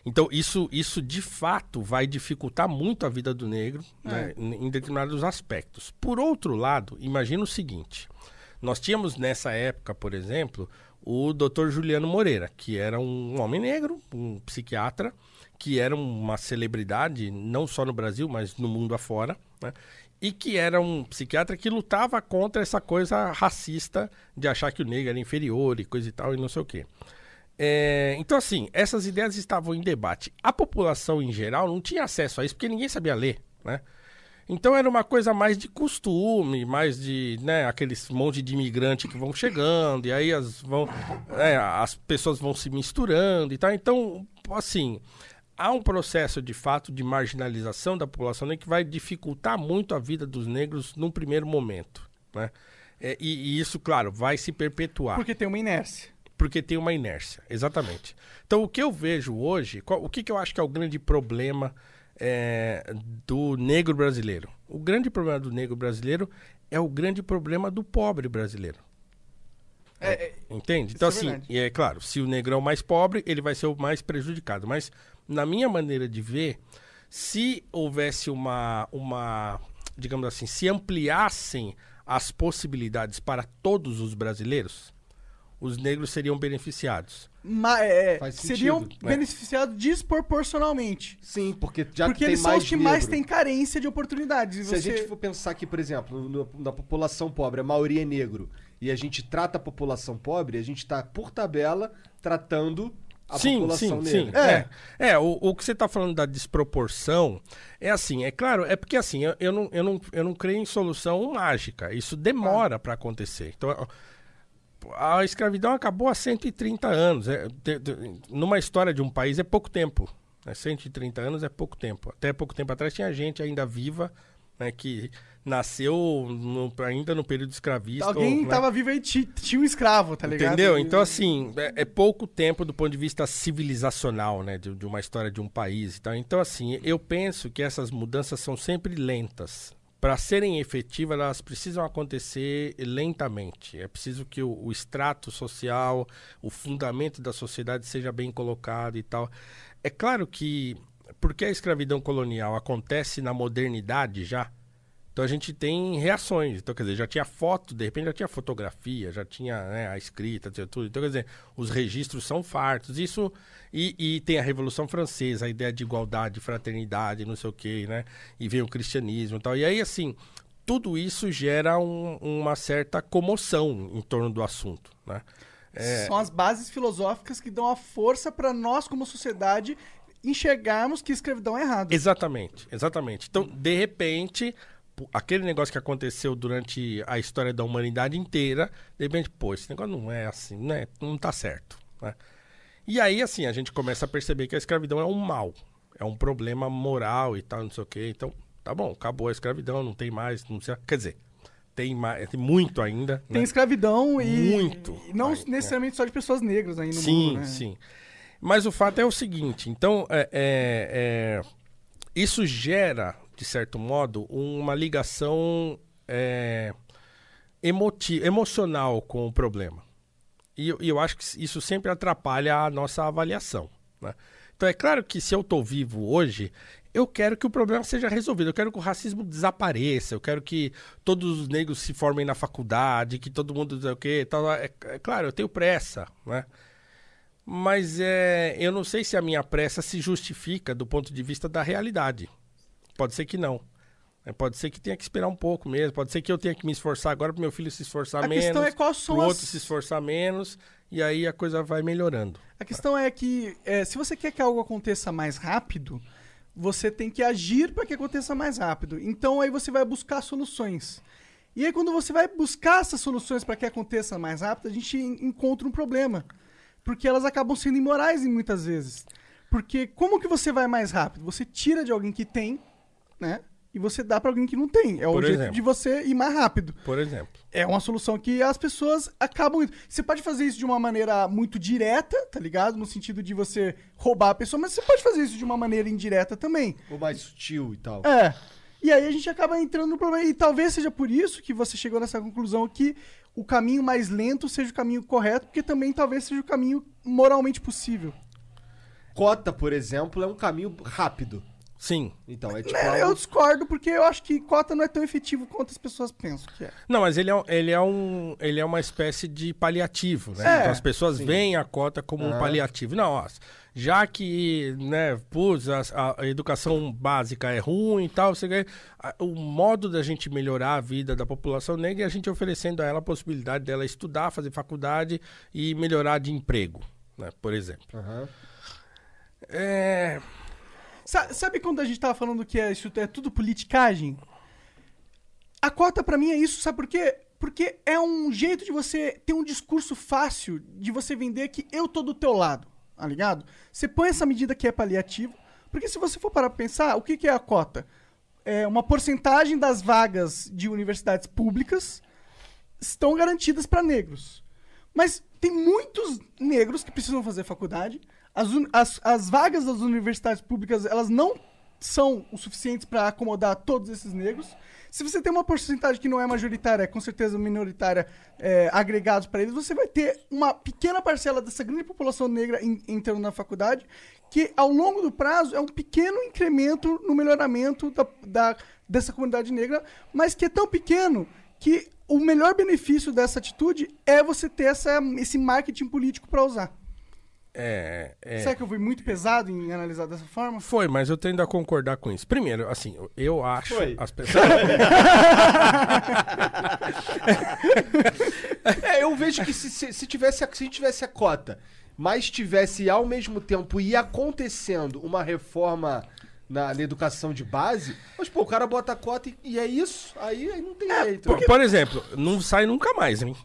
Então, isso, isso de fato vai dificultar muito a vida do negro né, em determinados aspectos. Por outro lado, imagina o seguinte: nós tínhamos nessa época, por exemplo, o Dr. Juliano Moreira, que era um homem negro, um psiquiatra, que era uma celebridade não só no Brasil, mas no mundo afora, né? e que era um psiquiatra que lutava contra essa coisa racista de achar que o negro era inferior e coisa e tal, e não sei o quê. É, então, assim, essas ideias estavam em debate. A população em geral não tinha acesso a isso porque ninguém sabia ler, né? Então era uma coisa mais de costume, mais de, né, aqueles monte de imigrante que vão chegando, e aí as, vão, é, as pessoas vão se misturando e tal. Então, assim, há um processo de fato de marginalização da população negra que vai dificultar muito a vida dos negros num primeiro momento, né? É, e, e isso, claro, vai se perpetuar Porque tem uma inércia. porque tem uma inércia, exatamente. Então, o que eu vejo hoje, qual- o que, que eu acho que é o grande problema é, do negro brasileiro? O grande problema do negro brasileiro é o grande problema do pobre brasileiro. É, é, Entende? Então, é assim, e é claro, se o negro é o mais pobre, ele vai ser o mais prejudicado. Mas, na minha maneira de ver, se houvesse uma, uma digamos assim, se ampliassem as possibilidades para todos os brasileiros, os negros seriam beneficiados. ma- é, Faz seriam né? beneficiados desproporcionalmente. Sim, porque já porque tem eles são mais os que mais têm carência de oportunidades. E Se a você- gente for pensar aqui, por exemplo, no- na população pobre, a maioria é negro, e a gente trata a população pobre, a gente tá, por tabela, tratando a população negra. É, é o, o que você está falando da desproporção é assim, é claro, é porque assim, eu, eu, não, eu, não, eu não creio em solução mágica. Isso demora para acontecer. Então, a escravidão acabou há 130 anos. É, de- de- numa história de um país é pouco tempo. Né? 130 anos é pouco tempo. Até pouco tempo atrás tinha gente ainda viva né, que nasceu no- ainda no período escravista. Alguém ou, né? tava vivo aí, ti- tinha um escravo, tá ligado? Entendeu? E- Então, assim, é, é pouco tempo do ponto de vista civilizacional, né? De, de uma história de um país e tal. Então, assim, eu penso que essas mudanças são sempre lentas. Para serem efetivas, elas precisam acontecer lentamente. É preciso que o, o extrato social, o fundamento da sociedade seja bem colocado e tal. É claro que, porque a escravidão colonial acontece na modernidade já, então a gente tem reações. Então, quer dizer, já tinha foto, de repente já tinha fotografia, já tinha né, a escrita, tudo. Então, quer dizer, os registros são fartos. Isso. E, e tem a Revolução Francesa, a ideia de igualdade, fraternidade, não sei o quê, né? E vem o cristianismo e tal. E aí, assim, tudo isso gera um- uma certa comoção em torno do assunto, né? É, São as bases filosóficas que dão a força pra nós, como sociedade, enxergarmos que escravidão é errado. Exatamente, exatamente. Então, de repente, aquele negócio que aconteceu durante a história da humanidade inteira, de repente, pô, esse negócio não é assim, né? Não tá certo, né? E aí, assim, a gente começa a perceber que a escravidão é um mal, é um problema moral e tal, não sei o quê. Então, tá bom, acabou a escravidão, não tem mais, não sei, quer dizer, tem mais, tem muito ainda, Tem né? escravidão e, Muito. e não necessariamente só de pessoas negras no sim, mundo, né? sim. Mas o fato é o seguinte, então, é, é, é, isso gera, de certo modo, uma ligação é, emoti emocional com o problema. E eu, acho que isso sempre atrapalha a nossa avaliação. né? Então, é claro que se eu estou vivo hoje, eu quero que o problema seja resolvido. Eu quero que o racismo desapareça. Eu quero que todos os negros se formem na faculdade, que todo mundo sei o quê. Tal. É, é claro, eu tenho pressa, né? Mas é, eu não sei se a minha pressa se justifica do ponto de vista da realidade. Pode ser que não. É, pode ser que tenha que esperar um pouco mesmo. Pode ser que eu tenha que me esforçar agora para meu filho se esforçar A menos. questão é quais são as- outro se esforçar menos. E aí a coisa vai melhorando. A questão é que é, se você quer que algo aconteça mais rápido, você tem que agir para que aconteça mais rápido. Então aí você vai buscar soluções. E aí quando você vai buscar essas soluções para que aconteça mais rápido, a gente en- encontra um problema, porque elas acabam sendo imorais muitas vezes. Porque como que você vai mais rápido? Você tira de alguém que tem, né? E você dá para alguém que não tem. É o Por jeito exemplo. de você ir mais rápido Por exemplo. é uma solução que as pessoas acabam. indo. Você pode fazer isso de uma maneira muito direta, tá ligado? No sentido de você roubar a pessoa, mas você pode fazer isso de uma maneira indireta também. Ou mais sutil e tal. É. E aí a gente acaba entrando no problema. E talvez seja por isso que você chegou nessa conclusão que o caminho mais lento seja o caminho correto, porque também talvez seja o caminho moralmente possível. Cota, por exemplo, é um caminho rápido. Sim. Então, é tipo. É, algo- Eu discordo, porque eu acho que cota não é tão efetivo quanto as pessoas pensam que é. Não, mas ele é, ele é, um, ele é uma espécie de paliativo, né? É, então as pessoas veem a cota como um paliativo. Não, ó, já que, né, putz, a, a educação básica é ruim e tal, você ganha, a- o modo da gente melhorar a vida da população negra é a gente oferecendo a ela a possibilidade dela estudar, fazer faculdade e melhorar de emprego, né, por exemplo. Aham. É... Sa- Sabe quando a gente tava falando que é, isso é tudo politicagem? A cota pra mim é isso, sabe por quê? Porque é um jeito de você ter um discurso fácil de você vender que eu tô do teu lado, tá ligado? Você põe essa medida que é paliativo, porque se você for parar pra pensar, o que, que é a cota? É uma porcentagem das vagas de universidades públicas estão garantidas para negros. Mas tem muitos negros que precisam fazer faculdade. As, as, as vagas das universidades públicas, elas não são o suficientes para acomodar todos esses negros. Se você tem uma porcentagem que não é majoritária, com certeza minoritária, é, agregados para eles, você vai ter uma pequena parcela dessa grande população negra en- entrando na faculdade, que ao longo do prazo é um pequeno incremento no melhoramento da, da- dessa comunidade negra, mas que é tão pequeno que o melhor benefício dessa atitude é você ter essa, esse marketing político para usar. É, é, Será que eu fui muito pesado em analisar dessa forma? Foi, mas eu tendo a concordar com isso. Primeiro, assim, eu- eu acho Foi. as pessoas. (laughs) É, eu vejo que se, se, se tivesse, a- se tivesse a cota, mas tivesse ao mesmo tempo e acontecendo uma reforma na, na educação de base, mas pô, o cara bota a cota e, e é isso, aí, aí não tem jeito. Por, por exemplo, não sai nunca mais, hein?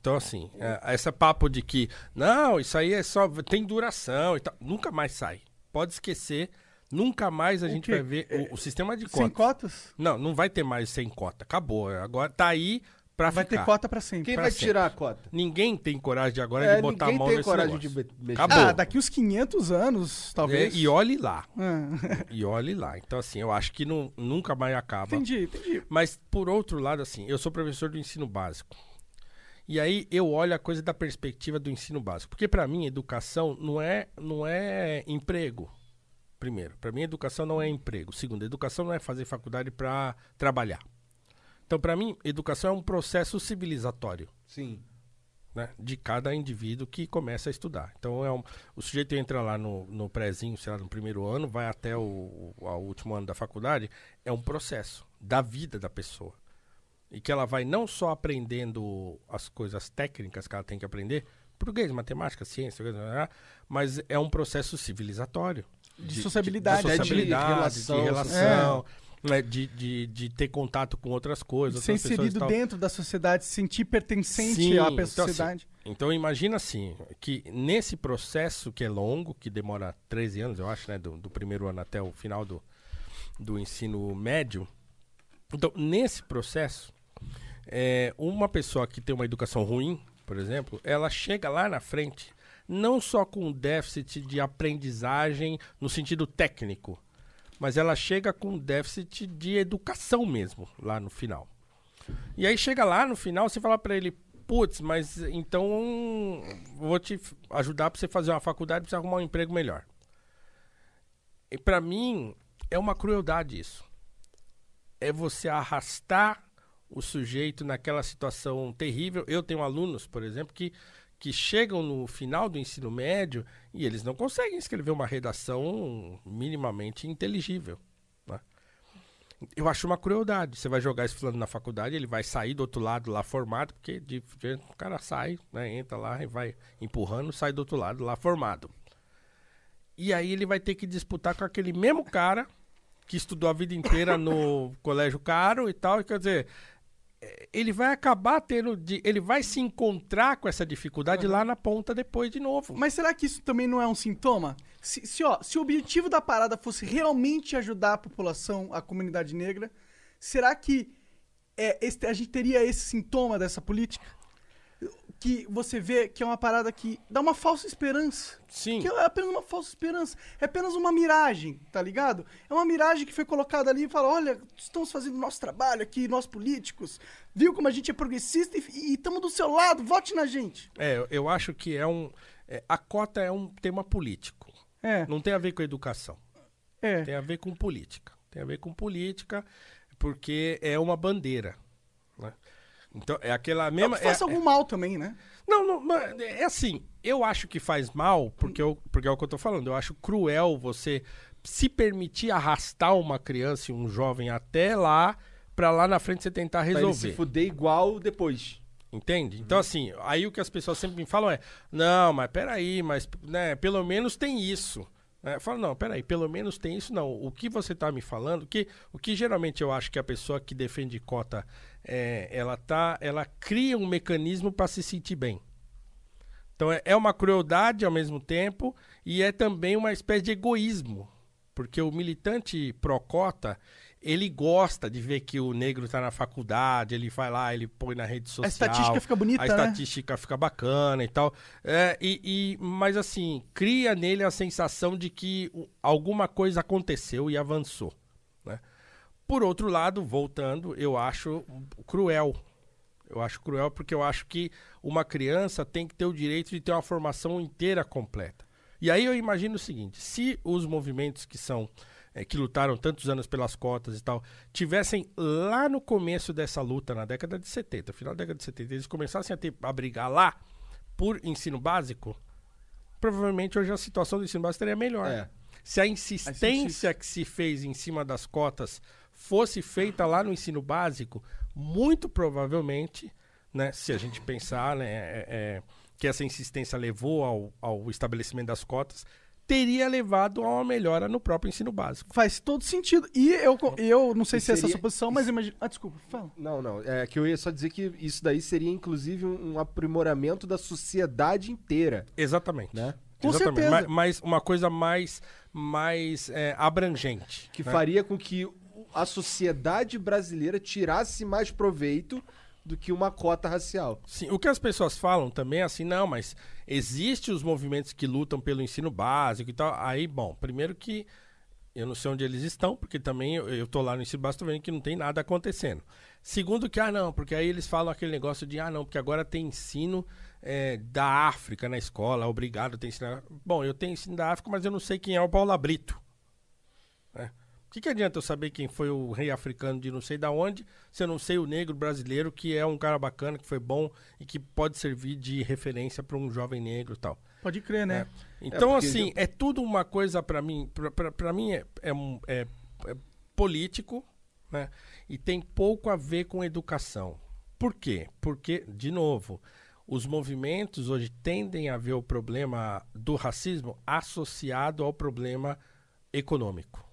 Então, assim, é, essa papo de que, não, isso aí é só. tem duração e tal. Nunca mais sai. Pode esquecer. Nunca mais a gente quê? vai ver o, o sistema de Sem cotas. cotas? Não, não vai ter mais sem cota. Acabou. Agora tá aí pra Vai ficar. ter cota para sempre. Quem pra vai sempre. tirar a cota? Ninguém tem coragem de agora É, de botar a ninguém mão tem nesse coragem negócio. de mexer. Acabou. Ah, daqui uns 500 anos, É, talvez. e olhe lá. Ah, (laughs) E olhe lá. Então, assim, eu acho que não, nunca mais acaba. entendi, entendi. Mas, por outro lado, assim, eu sou professor do ensino básico. E aí eu olho a coisa da perspectiva do ensino básico. Porque, para mim, educação não é, não é emprego. Primeiro, para mim, educação não é emprego. Segundo, educação não é fazer faculdade para trabalhar. Então, para mim, educação é um processo civilizatório Sim. né, de cada indivíduo que começa a estudar. Então, é um- o sujeito entra lá no, no prézinho, sei lá, no primeiro ano, vai até o, o- último ano da faculdade, é um processo da vida da pessoa. E que ela vai não só aprendendo as coisas técnicas que ela tem que aprender, português, matemática, ciência, mas é um processo civilizatório. De sociabilidade. de, de sociabilidade, de relação, relação, né, de, de, de ter contato com outras coisas. Ser outras inserido dentro da sociedade, se sentir pertencente Sim, à então, assim, sociedade. Então imagina assim, que nesse processo que é longo, que demora 13 anos, eu acho, né? Do, do primeiro ano até o final do, do ensino médio. Então, nesse processo, é, uma pessoa que tem uma educação ruim, por exemplo, ela chega lá na frente, não só com déficit de aprendizagem no sentido técnico, mas ela chega com déficit de educação mesmo, lá no final. E aí chega lá no final, você fala pra ele, putz, mas então vou te ajudar pra você fazer uma faculdade, pra você arrumar um emprego melhor. E pra mim é uma crueldade isso. É você arrastar o sujeito naquela situação terrível. Eu tenho alunos, por exemplo, que que chegam no final do ensino médio e eles não conseguem escrever uma redação minimamente inteligível. né? Eu acho uma crueldade. Você vai jogar esse fulano na faculdade, ele vai sair do outro lado lá formado, porque de, de- o cara sai, né, entra lá e vai empurrando, sai do outro lado lá formado. E aí ele vai ter que disputar com aquele mesmo cara que estudou a vida inteira no (laughs) colégio caro e tal. e Quer dizer, ele vai acabar tendo. de- ele vai se encontrar com essa dificuldade lá na ponta depois de novo. Mas será que isso também não é um sintoma? Se, se, ó, se o objetivo da parada fosse realmente ajudar a população, a comunidade negra, será que é, esse- a gente teria esse sintoma dessa política? Que você vê que é uma parada que dá uma falsa esperança. Sim. Que é apenas uma falsa esperança. É apenas uma miragem, tá ligado? É uma miragem que foi colocada ali e fala: olha, estamos fazendo o nosso trabalho aqui, nós políticos. Viu como a gente é progressista e estamos do seu lado, vote na gente. É, eu- eu acho que é um. é, a cota é um tema político. É, Não tem a ver com educação. é. Tem a ver com política. Tem a ver com política, porque é uma bandeira. Então, é aquela mesma. que faça é- algum mal também, né? Não, não, mas é assim, eu acho que faz mal, porque, eu, porque é o que eu tô falando, eu acho cruel você se permitir arrastar uma criança e um jovem até lá, pra lá na frente você tentar Pra ele resolver. se fuder igual depois. Entende? Então, assim, aí o que as pessoas sempre me falam é: não, mas peraí, mas né, pelo menos tem isso. Né? Eu falo, não, peraí, pelo menos tem isso, não. O que você tá me falando, que, o que geralmente eu acho que a pessoa que defende cota, é, ela tá, ela cria um mecanismo para se sentir bem. Então é, é uma crueldade ao mesmo tempo e é também uma espécie de egoísmo. Porque o militante pró-cota, ele gosta de ver que o negro está na faculdade, ele vai lá, ele põe na rede social. estatística fica bonita, A né? estatística fica bacana e tal. É, e, e- mas assim, cria nele a sensação de que alguma coisa aconteceu e avançou. né? Por outro lado, voltando, eu acho cruel. Eu acho cruel porque eu acho que uma criança tem que ter o direito de ter uma formação inteira completa. E aí eu imagino o seguinte: se os movimentos que são eh, que lutaram tantos anos pelas cotas e tal, tivessem lá no começo dessa luta, na década de 70, final da década de 70, eles começassem a, ter, a brigar lá por ensino básico, provavelmente hoje a situação do ensino básico seria melhor. É. Se a insistência que se fez em cima das cotas fosse feita lá no ensino básico, muito provavelmente, né, se a gente pensar né, é- é, que essa insistência levou ao, ao estabelecimento das cotas, teria levado a uma melhora no próprio ensino básico. Faz todo sentido. E eu, eu não sei E se é essa a seria- sua posição, mas imagina. Ah, desculpa, fala. Não, não. É que eu ia só dizer que isso daí seria, inclusive, um um aprimoramento da sociedade inteira. Exatamente. Né? Com Exatamente. certeza. Ma- Mas uma coisa mais, mais é, abrangente. Que né? faria com que a sociedade brasileira tirasse mais proveito do que uma cota racial. Sim, o que as pessoas falam também é assim, não, mas existe os movimentos que lutam pelo ensino básico e tal. Aí, bom, primeiro que eu não sei onde eles estão, porque também eu, eu tô lá no ensino básico vendo que não tem nada acontecendo. Segundo que, ah, não, porque aí eles falam aquele negócio de, ah, não, porque agora tem ensino é, da África na escola, obrigado, tem ensino. Bom, eu tenho ensino da África, mas eu não sei quem é o Paulo Brito. O que, que adianta eu saber quem foi o rei africano de não sei da onde, se eu não sei o negro brasileiro, que é um cara bacana, que foi bom e que pode servir de referência para um jovem negro e tal. Pode crer, né? Então, porque assim, eu- é tudo uma coisa para mim, pra mim é, é é- é político, né? E tem pouco a ver com educação. Por quê? Porque, de novo, os movimentos hoje tendem a ver o problema do racismo associado ao problema econômico.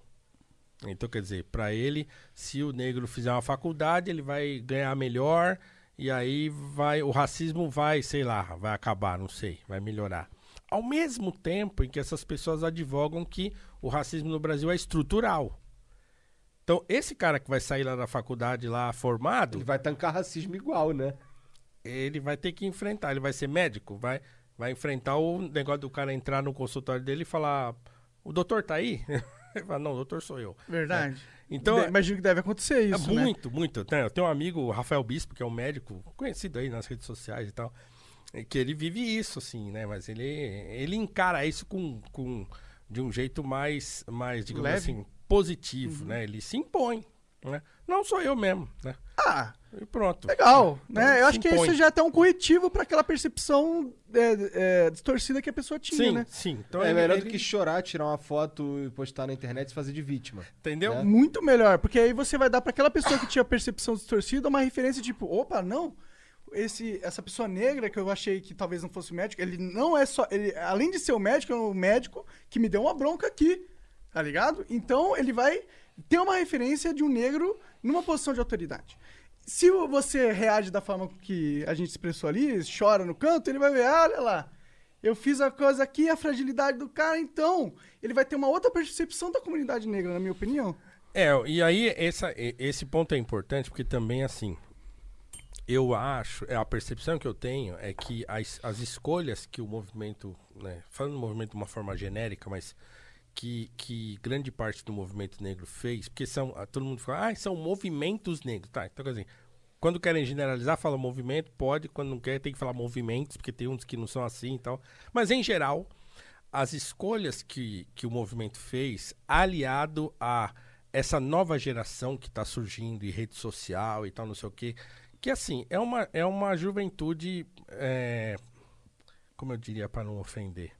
Então, quer dizer, para ele, se o negro fizer uma faculdade, ele vai ganhar melhor e aí vai o racismo vai, sei lá, vai acabar, não sei, vai melhorar. Ao mesmo tempo em que essas pessoas advogam que o racismo no Brasil é estrutural. Então, esse cara que vai sair lá da faculdade lá formado, Ele vai tancar racismo igual, né? ele vai ter que enfrentar, ele vai ser médico, vai, vai enfrentar o negócio do cara entrar no consultório dele e falar: "O doutor tá aí?" (laughs) Ele (laughs) fala: "Não, doutor sou eu". Verdade. Então, De- imagino que deve acontecer É isso, né? muito, muito. Né, Eu tenho um amigo, o Rafael Bispo, que é um médico conhecido aí nas redes sociais e tal, é que ele vive isso, assim, né? Mas ele, ele encara isso com, com de um jeito mais, mais digamos Leve. assim, positivo, né? Ele se impõe, né? Não sou eu mesmo, né? Ah, E pronto. legal. Então, né? Eu se acho que isso já é até um corretivo pra aquela percepção é, é, distorcida que a pessoa tinha, Sim, né? sim. Então é ele- melhor do ele- que chorar, tirar uma foto e postar na internet e se fazer de vítima. Entendeu? né? Muito melhor, porque aí você vai dar pra aquela pessoa que tinha percepção distorcida uma referência tipo, opa, não. Esse, essa pessoa negra que eu achei que talvez não fosse médico, ele não é só. Ele, além de ser o médico, é um médico que me deu uma bronca aqui. Tá ligado? Então ele vai ter uma referência de um negro numa posição de autoridade. Se você reage da forma que a gente expressou ali, chora no canto, ele vai ver, ah, olha lá, eu fiz a coisa aqui, a fragilidade do cara, então ele vai ter uma outra percepção da comunidade negra, na minha opinião. É, e aí essa, esse ponto é importante porque também, assim, eu acho, é a percepção que eu tenho é que as, as escolhas que o movimento, né, falando do movimento de uma forma genérica, mas que, que grande parte do movimento negro fez, porque são, ah, todo mundo fala, ah, são movimentos negros, tá, então dizer, quando querem generalizar, fala movimento, pode, quando não quer, tem que falar movimentos, porque tem uns que não são assim e tal, mas em geral, as escolhas que, que o movimento fez, aliado a essa nova geração que está surgindo em rede social e tal, não sei o quê, que assim, é uma, é uma juventude. é, como eu diria para não ofender?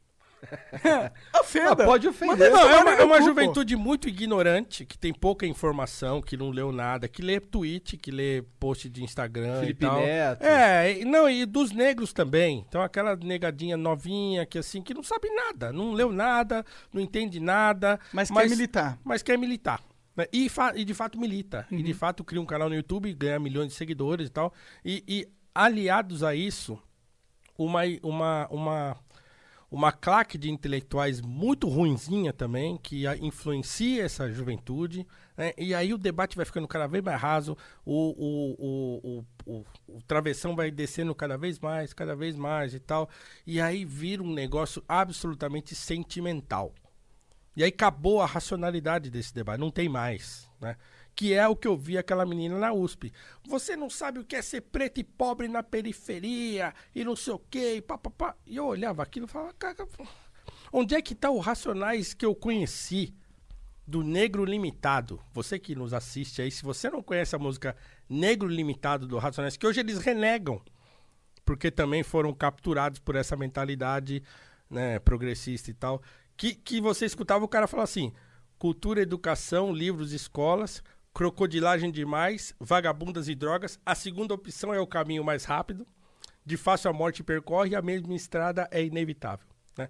(laughs) Ofenda. Ah, pode ofender. Não, é uma, é uma juventude muito ignorante, que tem pouca informação, que não leu nada, que lê tweet, que lê post de Instagram Felipe e tal. Neto. É, e- não, e dos negros também. Então aquela negadinha novinha que assim, que não sabe nada, não leu nada, não entende nada. Mas quer militar. Mas quer militar. né? E, e de fato milita. E de Uhum. fato cria um canal no YouTube, ganha milhões de seguidores e tal. E, e aliados a isso, uma, uma, uma, uma claque de intelectuais muito ruinzinha também, que influencia essa juventude. né? E aí o debate vai ficando cada vez mais raso, o, o, o, o travessão vai descendo cada vez mais, cada vez mais e tal. E aí vira um negócio absolutamente sentimental. E aí acabou a racionalidade desse debate, não tem mais, né? Que é o que eu vi aquela menina na USP. Você não sabe o que é ser preto e pobre na periferia e não sei o quê, e pá, pá, pá. E eu olhava aquilo e falava, cara, onde é que tá o Racionais que eu conheci do Negro Limitado? Você que nos assiste aí, se você não conhece a música Negro Limitado do Racionais, que hoje eles renegam, porque também foram capturados por essa mentalidade né, progressista e tal, que, que você escutava o cara falar assim, cultura, educação, livros, escolas, crocodilagem demais, vagabundas e drogas, a segunda opção é o caminho mais rápido, de fácil a morte percorre, a mesma estrada é inevitável, né?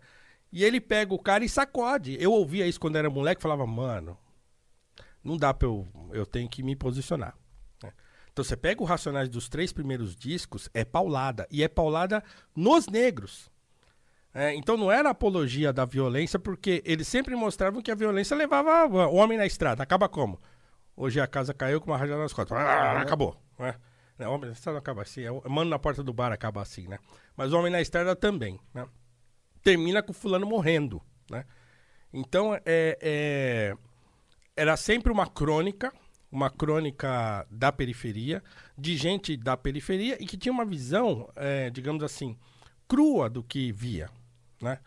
E ele pega o cara e sacode. Eu ouvia isso quando era moleque, falava, mano, não dá pra eu, eu tenho que me posicionar. né? Então você pega o Racionais dos três primeiros discos, é paulada. E é paulada nos negros. É, então não era apologia da violência, porque eles sempre mostravam que a violência levava o homem na estrada. Acaba como? Hoje a casa caiu com uma rajada nas costas. Ah, acabou. Né? Né, homem na estrada não acaba assim. É, mano na porta do bar acaba assim, né? Mas o homem na estrada também, né? Termina com o fulano morrendo, né? Então, é, é, era sempre uma crônica, uma crônica da periferia, de gente da periferia e que tinha uma visão, é, digamos assim, crua do que via, né?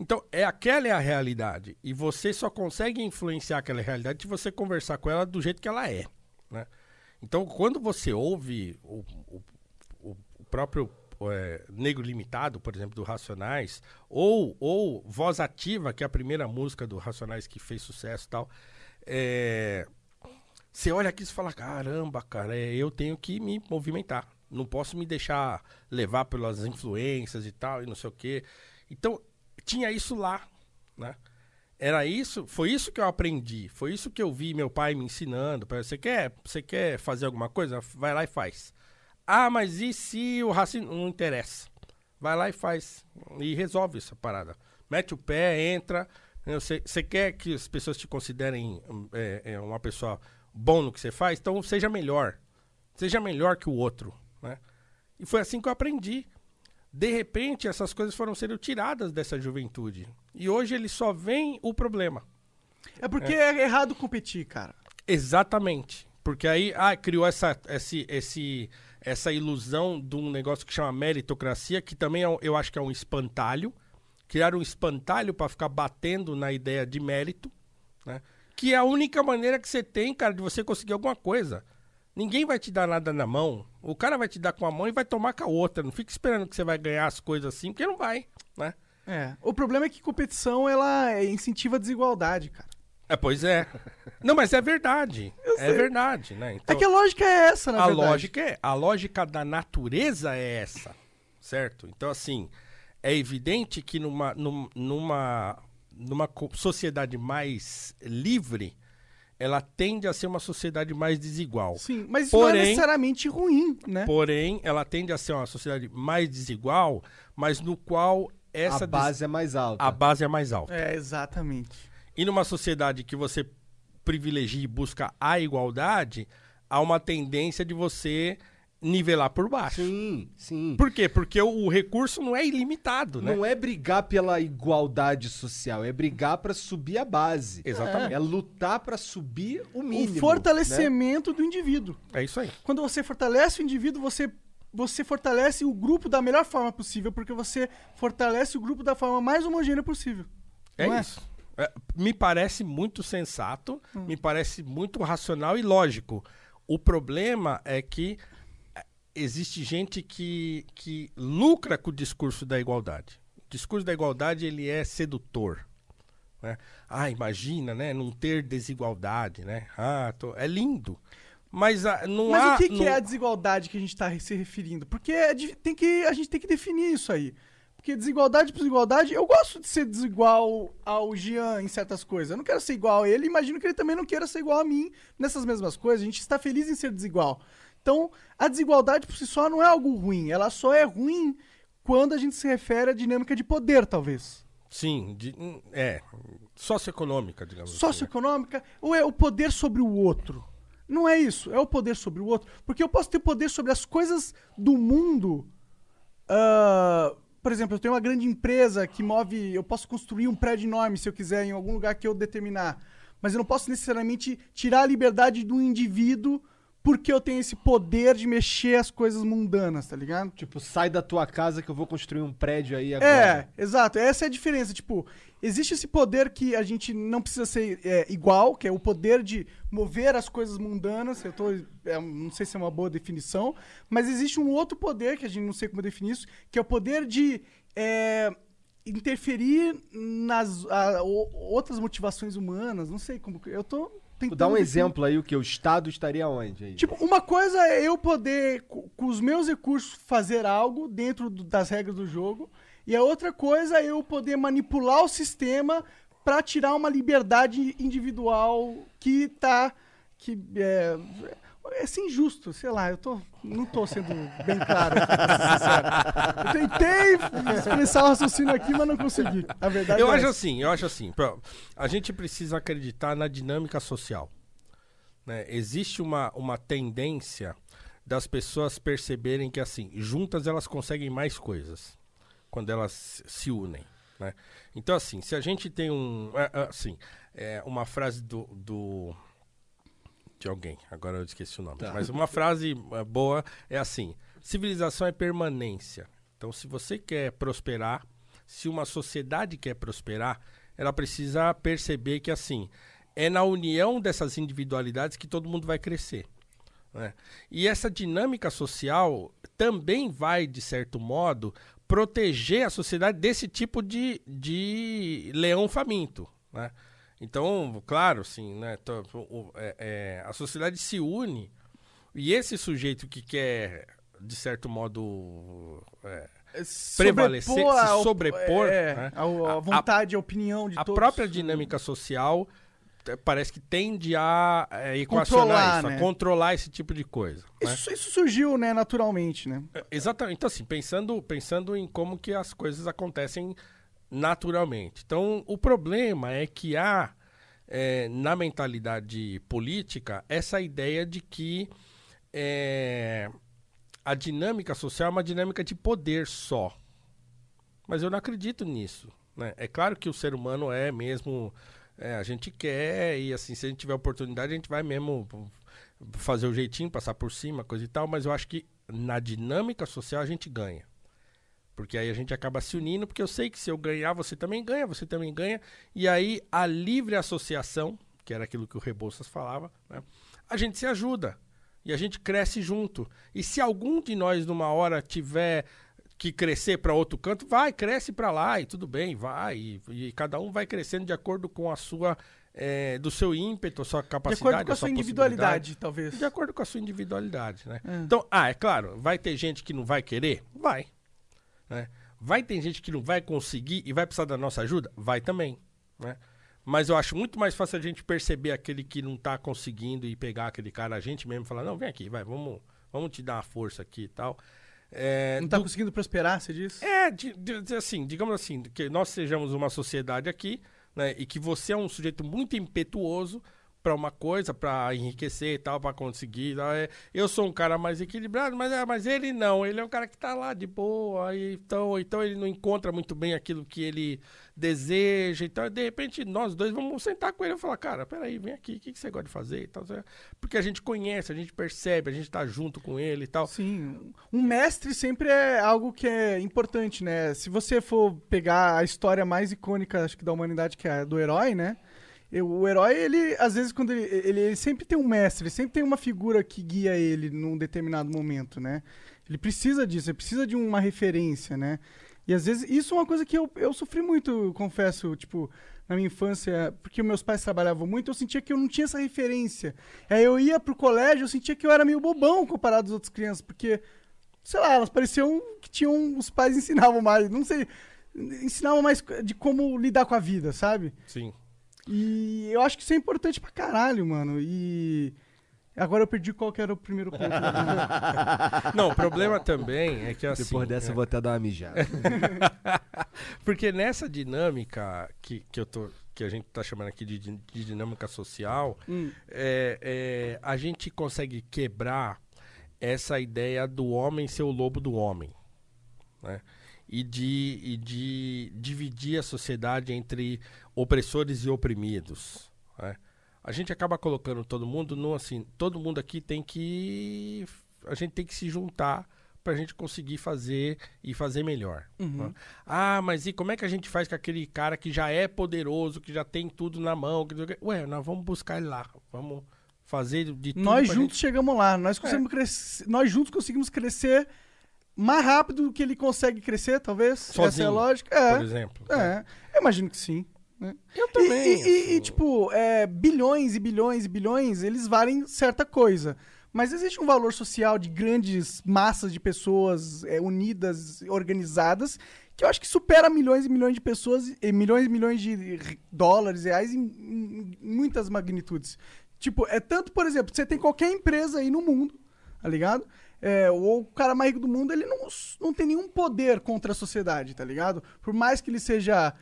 Então, é aquela é a realidade. E você só consegue influenciar aquela realidade se você conversar com ela do jeito que ela é, né? Então, quando você ouve o, o, o- próprio é, Negro Limitado, por exemplo, do Racionais, ou, ou Voz Ativa, que é a primeira música do Racionais que fez sucesso e tal, é, você olha aqui e fala, caramba, cara, é, eu tenho que me movimentar. Não posso me deixar levar pelas influências e tal, e não sei o quê. Então, tinha isso lá, né? Era isso, foi isso que eu aprendi, foi isso que eu vi meu pai me ensinando. Você quer, você quer fazer alguma coisa? Vai lá e faz. Ah, mas e se o racismo não interessa? Vai lá e faz e resolve essa parada. Mete o pé, entra. Você, você quer que as pessoas te considerem é, é, uma pessoa bom no que você faz? Então seja melhor. Seja melhor que o outro, né? E foi assim que eu aprendi. De repente, essas coisas foram sendo tiradas dessa juventude. E hoje eles só veem o problema. É porque é. errado competir, cara. Exatamente. Porque aí ah, criou essa, esse, esse, essa ilusão de um negócio que chama meritocracia, que também é um- eu acho que é um espantalho. Criaram um espantalho para ficar batendo na ideia de mérito, né? Que é a única maneira que você tem, cara, de você conseguir alguma coisa. Ninguém vai te dar nada na mão. O cara vai te dar com a mão e vai tomar com a outra. Não fica esperando que você vai ganhar as coisas assim, porque não vai, né? É. O problema é que competição, ela incentiva a desigualdade, cara. É, pois é. Não, mas é verdade. (laughs) É verdade, né? É Então- que a lógica é essa, na a verdade. lógica é, a lógica da natureza é essa, certo? Então assim, é evidente que numa num- numa numa sociedade mais livre, ela tende a ser uma sociedade mais desigual. Sim, mas isso não é Porém- necessariamente ruim, né? Porém, ela tende a ser uma sociedade mais desigual, mas no qual essa a des- base é mais alta. a base é mais alta. É, exatamente. E numa sociedade que você privilegia e busca a igualdade, há uma tendência de você nivelar por baixo. Sim, sim. Por quê? Porque o, o recurso não é ilimitado, né? Não é brigar pela igualdade social, é brigar pra subir a base. Exatamente. É lutar pra subir o O mínimo. né? fortalecimento do indivíduo. É isso aí. Quando você fortalece o indivíduo, você, você fortalece o grupo da melhor forma possível, porque você fortalece o grupo da forma mais homogênea possível. É é? isso. É, me parece muito sensato, Hum. me parece muito racional e lógico. O problema é que é, existe gente que, que lucra com o discurso da igualdade. O discurso da igualdade ele é sedutor. Né? Ah, imagina, né? Não ter desigualdade, né? Ah, tô- é lindo. Mas ah, não Mas há... o que, que não- é a desigualdade que a gente está se referindo? Porque é di- tem que, a gente tem que definir isso aí. Porque desigualdade por desigualdade, eu gosto de ser desigual ao Jean em certas coisas. Eu não quero ser igual a ele, imagino que ele também não queira ser igual a mim nessas mesmas coisas. A gente está feliz em ser desigual. Então, a desigualdade por si só não é algo ruim. Ela só é ruim quando a gente se refere à dinâmica de poder, talvez. Sim, de- hum, é. Socioeconômica, digamos assim. né? socioeconômica ou é o poder sobre o outro? Não é isso, é o poder sobre o outro. Porque eu posso ter poder sobre as coisas do mundo. ah, por exemplo, eu tenho uma grande empresa que move. Eu posso construir um prédio enorme se eu quiser, em algum lugar que eu determinar. Mas eu não posso necessariamente tirar a liberdade do indivíduo porque eu tenho esse poder de mexer as coisas mundanas, tá ligado? Tipo, sai da tua casa que eu vou construir um prédio aí agora. É, exato. Essa é a diferença. Tipo, existe esse poder que a gente não precisa ser é, igual, que é o poder de mover as coisas mundanas. Eu tô, é, não sei se é uma boa definição, mas existe um outro poder que a gente não sei como definir isso, que é o poder de é, interferir nas a, o- outras motivações humanas. Não sei como. Eu tô tentando. Dá um exemplo aí, o que? O Estado estaria onde aí? Tipo, uma coisa é eu poder, co- com os meus recursos, fazer algo dentro do- das regras do jogo, e a outra coisa é eu poder manipular o sistema pra tirar uma liberdade individual que tá. que é. É assim, injusto, sei lá, eu tô, não tô sendo bem claro. Eu tentei expressar o raciocínio aqui, mas não consegui. A verdade Eu é acho essa. assim, eu acho assim. A gente precisa acreditar na dinâmica social. né? Existe uma, uma tendência das pessoas perceberem que, assim, juntas elas conseguem mais coisas quando elas se unem. né? Então, assim, se a gente tem um. é, é, Assim, é, uma frase do, do. De alguém, agora eu esqueci o nome. Mas uma frase é, boa é assim: civilização é permanência. Então, se você quer prosperar, se uma sociedade quer prosperar, ela precisa perceber que, assim, é na união dessas individualidades que todo mundo vai crescer. né? E essa dinâmica social também vai, de certo modo, proteger a sociedade desse tipo de, de leão faminto. Né? Então, claro, assim, né, é- é, a sociedade se une e esse sujeito que quer, de certo modo, é, prevalecer, Sobrepor a se sobrepor, é, né? a, a A- vontade, a, opinião de a todos. própria dinâmica social parece que tende a equacionar Controlar, isso, né? a controlar esse tipo de coisa. né? Isso, isso surgiu, né, naturalmente, né? É, Exatamente. Então, assim, pensando, pensando em como que as coisas acontecem naturalmente. Então, o problema é que há, eh, na mentalidade política, essa ideia de que eh, a dinâmica social é uma dinâmica de poder só. Mas eu não acredito nisso. Né? É claro que o ser humano é mesmo. é, a gente quer, e assim, se a gente tiver oportunidade, a gente vai mesmo fazer o jeitinho, passar por cima, coisa e tal, mas eu acho que na dinâmica social a gente ganha. Porque aí a gente acaba se unindo, porque eu sei que se eu ganhar, você também ganha, você também ganha. E aí a livre associação, que era aquilo que o Rebouças falava, né? a gente se ajuda. E a gente cresce junto. E se algum de nós, numa hora, tiver que crescer para outro canto, vai, cresce para lá e tudo bem, vai. E, e cada um vai crescendo de acordo com a sua, eh, do seu ímpeto, a sua De capacidade, acordo com a sua individualidade, talvez. De acordo com a sua individualidade, né? É. Então, ah, é claro, vai ter gente que não vai querer? Vai. Né? Vai ter gente que não vai conseguir e vai precisar da nossa ajuda? Vai também, né? Mas eu acho muito mais fácil a gente perceber aquele que não tá conseguindo e pegar aquele cara, a gente mesmo, e falar, não, vem aqui, vai, vamos, vamos te dar uma força aqui e tal. É, Não tá do- conseguindo prosperar, você diz? é, de- de- assim, digamos assim, que nós sejamos uma sociedade aqui, né, e que você é um sujeito muito impetuoso, pra uma coisa, pra enriquecer e tal, pra conseguir. tal. É, eu sou um cara mais equilibrado, mas, é, mas ele não. Ele é um cara que tá lá de boa. aí, então, então ele não encontra muito bem aquilo que ele deseja. Então, de repente, nós dois vamos sentar com ele e falar, cara, peraí, vem aqui, o que, que você gosta de fazer? e tal, sabe? Porque a gente conhece, a gente percebe, a gente tá junto com ele e tal. Sim, um mestre sempre é algo que é importante, né? Se você for pegar a história mais icônica, acho que da humanidade, que é a do herói, né? O herói, ele, às vezes, quando ele, ele, ele sempre tem um mestre, sempre tem uma figura que guia ele num determinado momento, né? Ele precisa disso, ele precisa de uma referência, né? E às vezes, isso é uma coisa que eu, eu sofri muito, eu confesso, tipo, na minha infância, porque meus pais trabalhavam muito, eu sentia que eu não tinha essa referência. Aí eu ia pro colégio, eu sentia que eu era meio bobão comparado às outras crianças, porque sei lá, elas pareciam que tinham. Os pais (laughs) ensinavam mais, não sei. Ensinavam mais de como lidar com a vida, sabe? Sim. E eu acho que isso é importante pra caralho, mano. E. Agora eu perdi qual que era o primeiro ponto. (laughs) Não, o problema também é que assim. Depois dessa é- eu vou até dar uma mijada. (laughs) Porque nessa dinâmica que, que, eu tô, que a gente tá chamando aqui de, de dinâmica social, Hum. é, é, a gente consegue quebrar essa ideia do homem ser o lobo do homem. Né? E, de, e de dividir a sociedade entre opressores e oprimidos. né? A gente acaba colocando todo mundo no assim, todo mundo aqui tem que. A gente tem que se juntar pra gente conseguir fazer e fazer melhor. né? Ah, mas e como é que a gente faz com aquele cara que já é poderoso, que já tem tudo na mão? Que... Ué, nós vamos buscar ele lá. Vamos fazer de tudo nós juntos gente- É. chegamos lá. Nós, conseguimos crescer, nós juntos conseguimos crescer mais rápido do que ele consegue crescer, talvez. Essa é a Sozinho, lógica. É. por exemplo. É, eu imagino que sim. né? Eu também. E, e- e, tipo, é, bilhões e bilhões e bilhões, eles valem certa coisa. Mas existe um valor social de grandes massas de pessoas é, unidas, organizadas, que eu acho que supera milhões e milhões de pessoas, e milhões e milhões de dólares, reais, em, em- em muitas magnitudes. Tipo, é tanto, por exemplo, você tem qualquer empresa aí no mundo, tá ligado? É, ou o cara mais rico do mundo, ele não, não tem nenhum poder contra a sociedade, tá ligado? Por mais que ele seja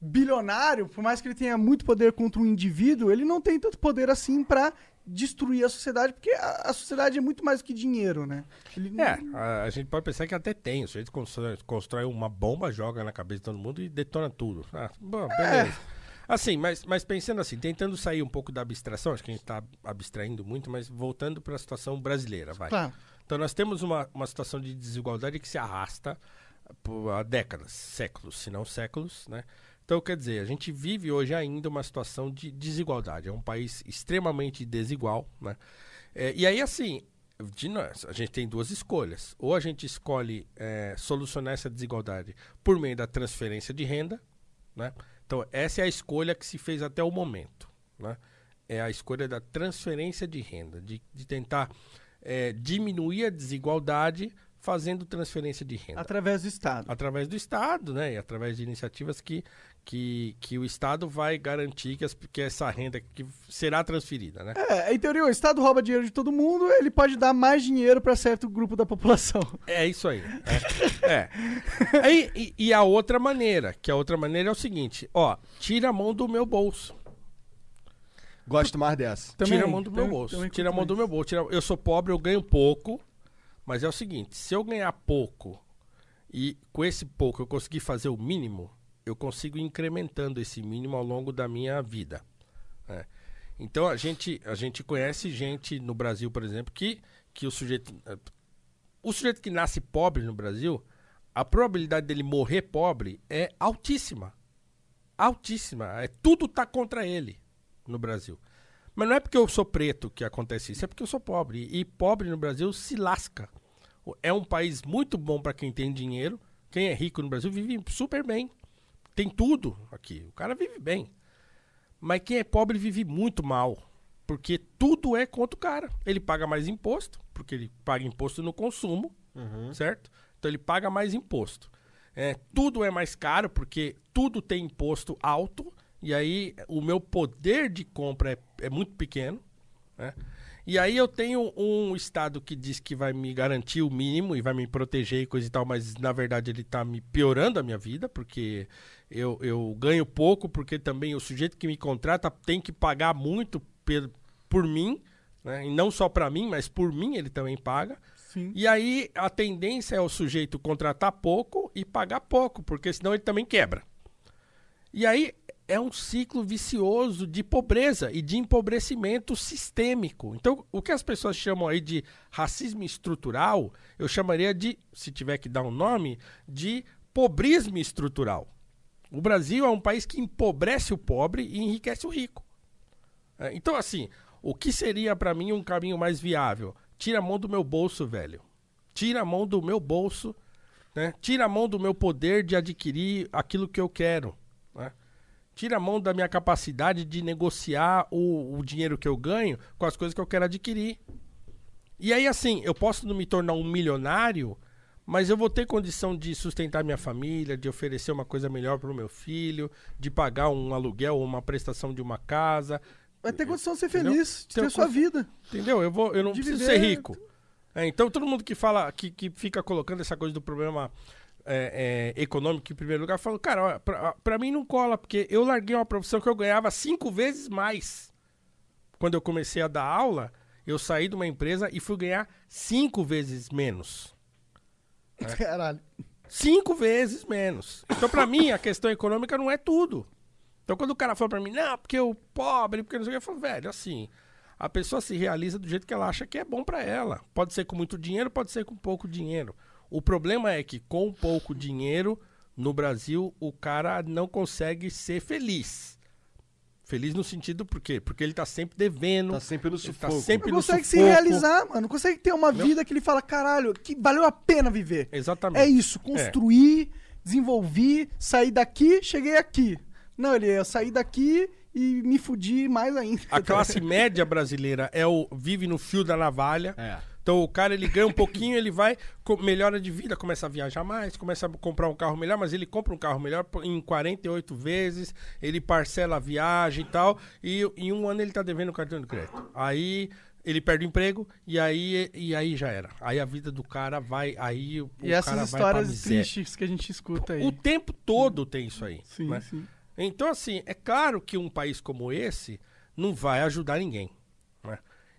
bilionário, por mais que ele tenha muito poder contra um indivíduo, ele não tem tanto poder assim pra destruir a sociedade, porque a, a sociedade é muito mais do que dinheiro, né? Ele não- É, a, a gente pode pensar que até tem. O sujeito constrói, constrói uma bomba, joga na cabeça de todo mundo e detona tudo. Ah, bom, beleza. Assim, mas, mas pensando assim, tentando sair um pouco da abstração, acho que a gente está abstraindo muito, mas voltando para a situação brasileira, vai. Claro. Então nós temos uma, uma situação de desigualdade que se arrasta por há décadas, séculos, se não séculos, né? Então, quer dizer, a gente vive hoje ainda uma situação de desigualdade. É um país extremamente desigual, né? É, e aí, assim, de nós, a gente tem duas escolhas. Ou a gente escolhe é, solucionar essa desigualdade por meio da transferência de renda, né? Então, essa é a escolha que se fez até o momento, né? É a escolha da transferência de renda, de, de tentar é, diminuir a desigualdade fazendo transferência de renda Através do Estado. através do Estado, né? E através de iniciativas que, que, que o Estado vai garantir que, as- que essa renda que será transferida, né? É, em teoria, o Estado rouba dinheiro de todo mundo, ele pode dar mais dinheiro pra certo grupo da população. É isso aí. É. é. Aí, e, e a outra maneira, que a outra maneira é o seguinte, ó, tira a mão do meu bolso. Gosto mais dessa. tira a mão do meu também- bolso. também Tira a mão do meu bolso. Tira- Eu sou pobre, eu ganho pouco. Mas é o seguinte, se eu ganhar pouco e com esse pouco eu conseguir fazer o mínimo, eu consigo ir incrementando esse mínimo ao longo da minha vida. né? Então a gente, a gente conhece gente no Brasil, por exemplo, que, que o sujeito. eh, O sujeito que nasce pobre no Brasil, a probabilidade dele morrer pobre é altíssima. Altíssima. É, tudo tá contra ele no Brasil. Mas não é porque eu sou preto que acontece isso, é porque eu sou pobre. E pobre no Brasil se lasca. É um país muito bom para quem tem dinheiro. Quem é rico no Brasil vive super bem. Tem tudo aqui. O cara vive bem. Mas quem é pobre vive muito mal. Porque tudo é contra o cara. Ele paga mais imposto, porque ele paga imposto no consumo, certo? Então ele paga mais imposto. É, tudo é mais caro, porque tudo tem imposto alto. E aí o meu poder de compra é, é muito pequeno. né? E aí eu tenho um Estado que diz que vai me garantir o mínimo e vai me proteger e coisa e tal, mas na verdade ele está me piorando a minha vida, porque eu, eu ganho pouco, porque também o sujeito que me contrata tem que pagar muito per- por mim, né? E não só pra mim, mas por mim ele também paga. Sim. E aí a tendência é o sujeito contratar pouco e pagar pouco, porque senão ele também quebra. E aí é um ciclo vicioso de pobreza e de empobrecimento sistêmico. Então, o que as pessoas chamam aí de racismo estrutural, eu chamaria de, se tiver que dar um nome, de pobrismo estrutural. O Brasil é um país que empobrece o pobre e enriquece o rico. É, Então, assim, o que seria pra mim um caminho mais viável? Tira a mão do meu bolso, velho. Tira a mão do meu bolso, né? Tira a mão do meu poder de adquirir aquilo que eu quero? Tira a mão da minha capacidade de negociar o, o dinheiro que eu ganho com as coisas que eu quero adquirir. E aí, assim, eu posso não me tornar um milionário, mas eu vou ter condição de sustentar minha família, de oferecer uma coisa melhor para o meu filho, de pagar um aluguel ou uma prestação de uma casa. Vai ter condição de ser Entendeu? feliz, de Tem ter sua vida. Entendeu? Eu, vou, eu não De preciso viver- ser rico. É, então, todo mundo que fala, que, que fica colocando essa coisa do problema é, é, econômico em primeiro lugar, fala, cara, ó, pra, pra mim não cola, porque eu larguei uma profissão que eu ganhava cinco vezes mais. Quando eu comecei a dar aula, eu saí de uma empresa e fui ganhar cinco vezes menos. (laughs) Caralho. Cinco vezes menos. Então, pra mim, a questão econômica não é tudo. Então, quando o cara fala pra mim, não, porque o pobre, porque não sei o que, eu falo, velho, assim, a pessoa se realiza do jeito que ela acha que é bom pra ela. Pode ser com muito dinheiro, pode ser com pouco dinheiro. O problema é que com pouco dinheiro, no Brasil, o cara não consegue ser feliz. Feliz no sentido por quê? Porque ele tá sempre devendo. Tá sempre no ele tá sufoco. sempre Não no consegue se realizar, mano. Não consegue ter uma vida que ele fala, caralho, que valeu a pena viver. Exatamente. É isso, construir, desenvolvi, sair daqui, cheguei aqui. Não, ele eu saí daqui e me fudi mais ainda. A classe média brasileira é o vive no fio da navalha. É. Então o cara ele ganha um pouquinho, ele vai, melhora de vida, começa a viajar mais, começa a comprar um carro melhor, mas ele compra um carro melhor em 48 vezes, ele parcela a viagem e tal, e em um ano ele tá devendo o cartão de crédito. Aí ele perde o emprego e aí, e aí já era. Aí a vida do cara vai, aí o, E essas histórias tristes que a gente escuta aí. O tempo todo tem isso aí. Sim, né? sim. Então, assim, é claro que um país como esse não vai ajudar ninguém.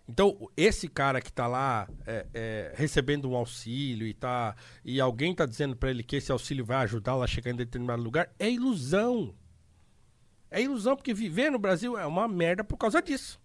Então, esse cara que tá lá é, é, recebendo um auxílio e, tá, e alguém tá dizendo para ele que esse auxílio vai ajudá-lo a chegar em determinado lugar, é ilusão. É ilusão, porque viver no Brasil é uma merda por causa disso.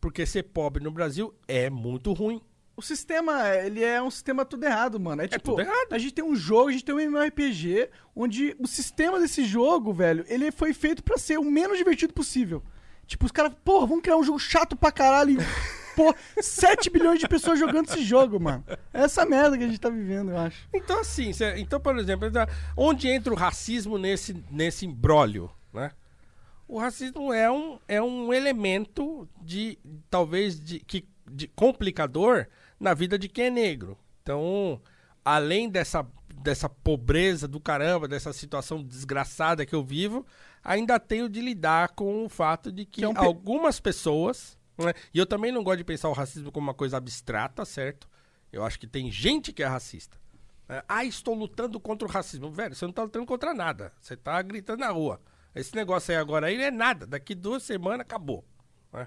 Porque ser pobre no Brasil é muito ruim. O sistema, ele é um sistema tudo errado, mano. É tipo, tudo errado. a gente tem um jogo, a gente tem um MMORPG, onde o sistema desse jogo, velho, ele foi feito pra ser o menos divertido possível. Tipo, os caras, porra, vamos criar um jogo chato pra caralho. (laughs) Pô, 7 bilhões de pessoas jogando esse jogo, mano. É essa merda que a gente tá vivendo, eu acho. Então, assim, cê- então, por exemplo, onde entra o racismo nesse, nesse imbróglio, né? O racismo é um, é um elemento de, talvez, de, que, de complicador na vida de quem é negro. Então, além dessa, dessa pobreza do caramba, dessa situação desgraçada que eu vivo, ainda tenho de lidar com o fato de que, Que é um pe- algumas pessoas, né? e eu também não gosto de pensar o racismo como uma coisa abstrata, certo? Eu acho que tem gente que é racista. É, ah, estou lutando contra o racismo. Velho, você não está lutando contra nada. Você está gritando na rua. Esse negócio aí agora aí não é nada. Daqui duas semanas acabou. né?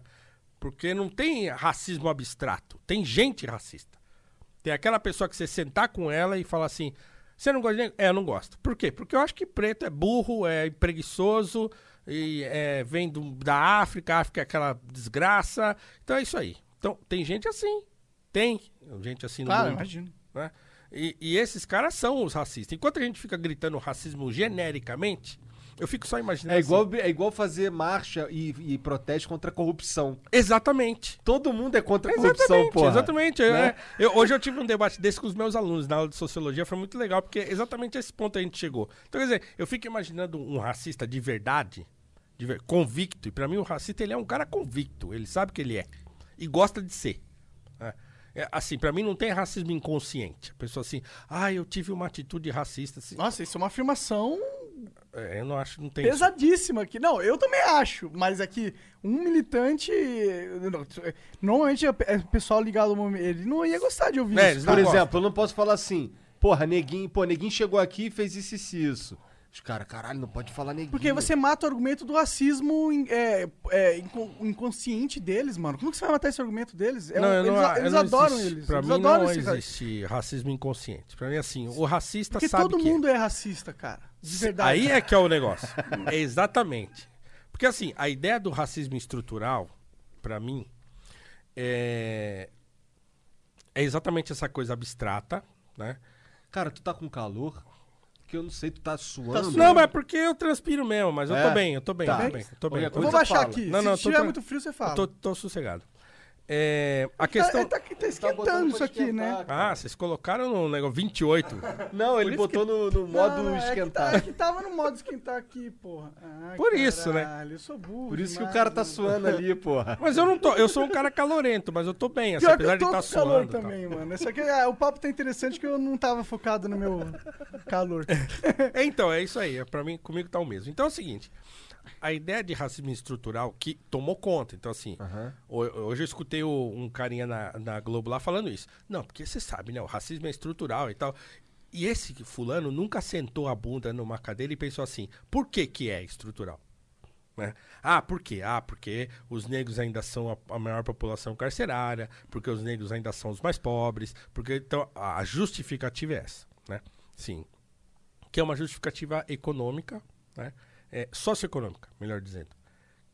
Porque não tem racismo abstrato. Tem gente racista. Tem aquela pessoa que você sentar com ela e falar assim: Você não gosta de? É, eu não gosto. Por quê? Porque eu acho que preto é burro, é preguiçoso, e é, vem do- da África, a África é aquela desgraça. Então é isso aí. Então tem gente assim. Tem gente assim no Claro, mundo imagino. né? E, e esses caras são os racistas. Enquanto a gente fica gritando racismo genericamente, eu fico só imaginando. É igual, assim. é igual fazer marcha e, e protesto contra a corrupção. Exatamente. Todo mundo é contra a corrupção, Exatamente, porra. exatamente. Né? É, eu- hoje eu tive um debate desse com os meus alunos na aula de sociologia, foi muito legal, porque exatamente esse ponto a gente chegou. Então, quer dizer, eu fico imaginando um racista de verdade, de ver- convicto, e pra mim o racista ele é um cara convicto, ele sabe que ele é, e gosta de ser. né? É, assim, pra mim não tem racismo inconsciente. A pessoa assim, ah, eu tive uma atitude racista. Assim, Nossa, isso é uma afirmação é, eu não acho, não tem isso. pesadíssima aqui. Não, eu também acho, mas é que um militante. não, Normalmente é é pessoal ligado ao movimento. Ele não ia gostar de ouvir É, isso. Por exemplo, eu não posso falar assim, porra, neguinho, pô, neguinho chegou aqui e fez isso e isso, isso. Os caras, caralho, não pode falar neguinho. Porque você mata o argumento do racismo é, é, inco- inconsciente deles, mano. Como que você vai matar esse argumento deles? É um- Não, eu eles não- eles não adoram existe- eles. Pra eles mim adoram não existe racismo inconsciente. Pra mim, assim, o racista Porque sabe todo que é. mundo é. racista, cara. De verdade. Aí é que é o negócio. (laughs) é exatamente. Porque assim, a ideia do racismo estrutural, pra mim, é... é exatamente essa coisa abstrata, né? Cara, tu tá com calor? Que eu não sei, tu tá suando. suando. Não, mas é porque eu transpiro mesmo, mas eu É? tô bem, eu tô bem, Tá. eu tô bem, eu tô bem. Eu Eu vou baixar fala. aqui. Não, Se não, tô tiver muito frio, você fala. tô, tô sossegado. É, a Tá, questão... tá, tá botando esquentando isso aqui, né? Ah, vocês colocaram no negócio 28. Não, ele botou no, no modo Não, não, esquentar. É que, tá, é que tava no modo esquentar aqui, porra. Ai, Por isso, né? caralho, Eu sou burro. Por isso que o demais, cara tá suando ali, porra. (laughs) Mas eu não tô, eu sou um cara calorento, mas eu tô bem, assim, Pior que apesar eu tô de com estar calor suando. tal. também, mano. Isso aqui, ah, o papo tá interessante que eu não tava focado no meu calor. (laughs) É, então, é isso aí. É, pra mim, comigo tá o mesmo. Então é o seguinte: a ideia de racismo estrutural que tomou conta. Então, assim, ho- hoje eu escutei o- um carinha na, na Globo lá falando isso. Não, porque você sabe, né? O racismo é estrutural e tal. E esse fulano nunca sentou a bunda numa cadeira e pensou assim: por que, que é estrutural? né? Ah, por quê? Ah, porque os negros ainda são a, a maior população carcerária, porque os negros ainda são os mais pobres, porque então a justificativa é essa, né? Sim. Que é uma justificativa econômica, né? É, socioeconômica, melhor dizendo.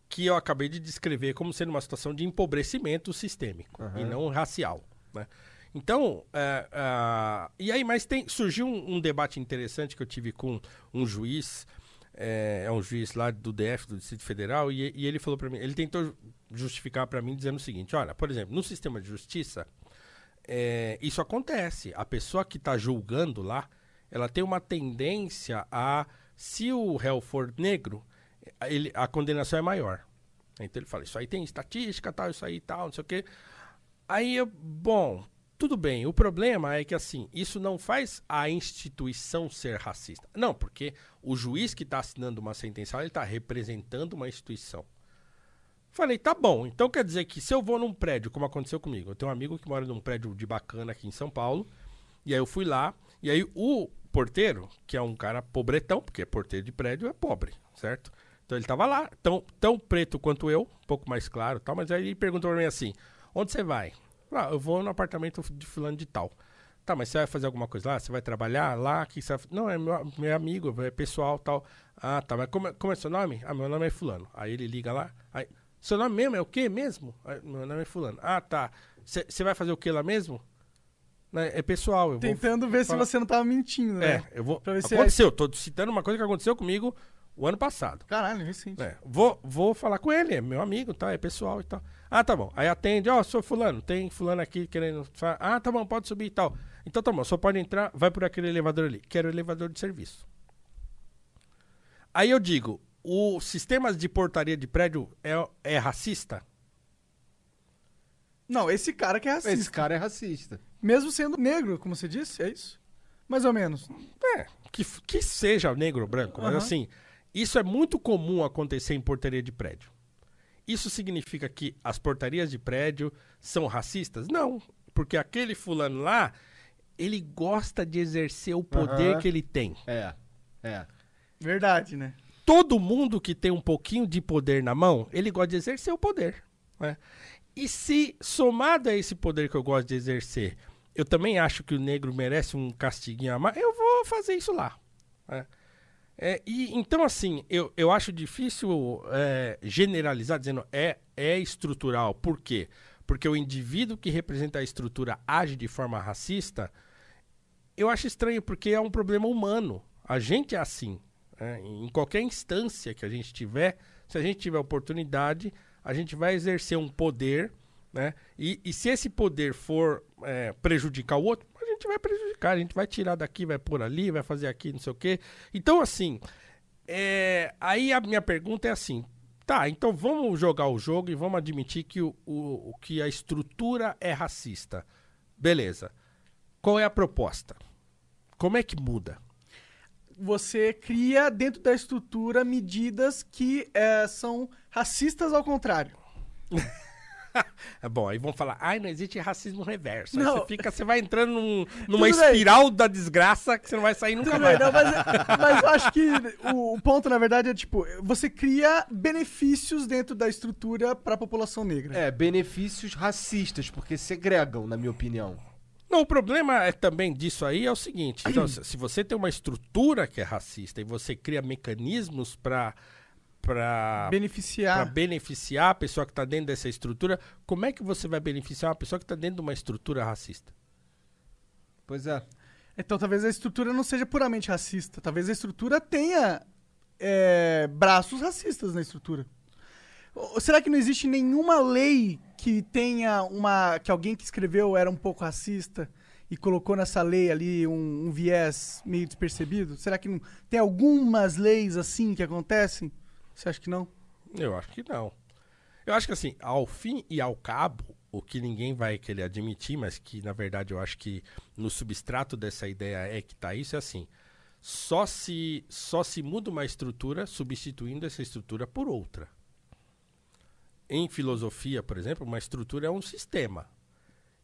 Que eu acabei de descrever como sendo uma situação de empobrecimento sistêmico e não racial, né? Então, é, ah, e aí, mas tem, surgiu um, um debate interessante que eu tive com um juiz, é, é um juiz lá do DF, do Distrito Federal, e, e ele falou para mim, ele tentou justificar para mim dizendo o seguinte: olha, por exemplo, no sistema de justiça, é, isso acontece. A pessoa que está julgando lá, ela tem uma tendência a, se o réu for negro, ele, a condenação é maior. Então ele fala, isso aí tem estatística, tal, isso aí tal, não sei o quê. Aí, eu, bom, tudo bem. O problema é que, assim, isso não faz a instituição ser racista. Não, porque o juiz que está assinando uma sentença, ele está representando uma instituição. Falei, tá bom. Então quer dizer que se eu vou num prédio, como aconteceu comigo, eu tenho um amigo que mora num prédio de bacana aqui em São Paulo, e aí eu fui lá, e aí o porteiro, que é um cara pobretão, porque porteiro de prédio é pobre, certo? Então ele tava lá, tão, tão preto quanto eu, um pouco mais claro tal, mas aí ele perguntou pra mim assim: onde você vai? Ah, eu vou no apartamento de fulano de tal. Tá, mas você vai fazer alguma coisa lá? Você vai trabalhar lá? Que você vai... Não, é meu, meu amigo, é pessoal tal. Ah, tá, mas como, é- como é seu nome? Ah, meu nome é Fulano. Aí ele liga lá. Aí, seu nome mesmo é o quê mesmo? Aí, meu nome é Fulano. Ah, tá. Você vai fazer o que lá mesmo? Né, É pessoal. Eu vou Tentando ver se você não tava mentindo, né? É, eu vou. Se Aconteceu, tô citando uma coisa que aconteceu comigo o ano passado. Caralho, recente. É, vou, vou falar com ele, é meu amigo, tá? É pessoal e tal. Ah, tá bom. Aí atende, ó, sou fulano, tem fulano aqui querendo. Ah, tá bom, pode subir e tal. Então tá bom, só pode entrar, vai por aquele elevador ali. Quero o elevador de serviço. Aí eu digo, o sistema de portaria de prédio é, é racista? Não, esse cara que é racista. Esse cara é racista. Mesmo sendo negro, como você disse, é isso? Mais ou menos. É, que, que seja negro ou branco, mas assim, isso é muito comum acontecer em portaria de prédio. Isso significa que as portarias de prédio são racistas? Não, porque aquele fulano lá, ele gosta de exercer o poder Aham. que ele tem. É. É. Verdade, né? Todo mundo que tem um pouquinho de poder na mão, ele gosta de exercer o poder. né? E se, somado a esse poder que eu gosto de exercer, eu também acho que o negro merece um castiguinho a mais, eu vou fazer isso lá. né? É, e então, assim, eu, eu acho difícil é, generalizar dizendo é, é estrutural. Por quê? Porque o indivíduo que representa a estrutura age de forma racista, eu acho estranho, porque é um problema humano. A gente é assim. né? Em qualquer instância que a gente tiver, se a gente tiver oportunidade, a gente vai exercer um poder, né? E, e se esse poder for é, prejudicar o outro, a gente vai prejudicar, a gente vai tirar daqui, vai pôr ali, vai fazer aqui, não sei o quê. Então, assim, é, aí a minha pergunta é assim. Tá, então vamos jogar o jogo e vamos admitir que, o, o- que a estrutura é racista. Beleza. Qual é a proposta? Como é que muda? Você cria dentro da estrutura medidas que é, são racistas ao contrário. (laughs) É bom, aí vão falar, ai, não existe racismo reverso. Não. Aí você fica, você vai entrando num- (laughs) numa Tudo bem. espiral da desgraça que você não vai sair nunca Tudo mais. bem, não, mas, (laughs) mas eu acho que o, o ponto, na verdade, é tipo, você cria benefícios dentro da estrutura pra população negra. É, benefícios racistas, porque segregam, na minha opinião. Não, o problema é também disso aí é o seguinte: então, se você tem uma estrutura que é racista e você cria mecanismos para para Beneficiar. beneficiar a pessoa que está dentro dessa estrutura, como é que você vai beneficiar uma pessoa que está dentro de uma estrutura racista? Pois é. Então talvez a estrutura não seja puramente racista. Talvez a estrutura tenha é, braços racistas na estrutura. Será que não existe nenhuma lei que tenha uma. que alguém que escreveu era um pouco racista e colocou nessa lei ali um, um viés meio despercebido? Será que não. Tem algumas leis assim que acontecem? Você acha que não? Eu acho que não. Eu acho que assim, ao fim e ao cabo, o que ninguém vai querer admitir, mas que na verdade eu acho que no substrato dessa ideia é que tá isso, é assim. Só se, só se muda uma estrutura substituindo essa estrutura por outra. Em filosofia, por exemplo, uma estrutura é um sistema.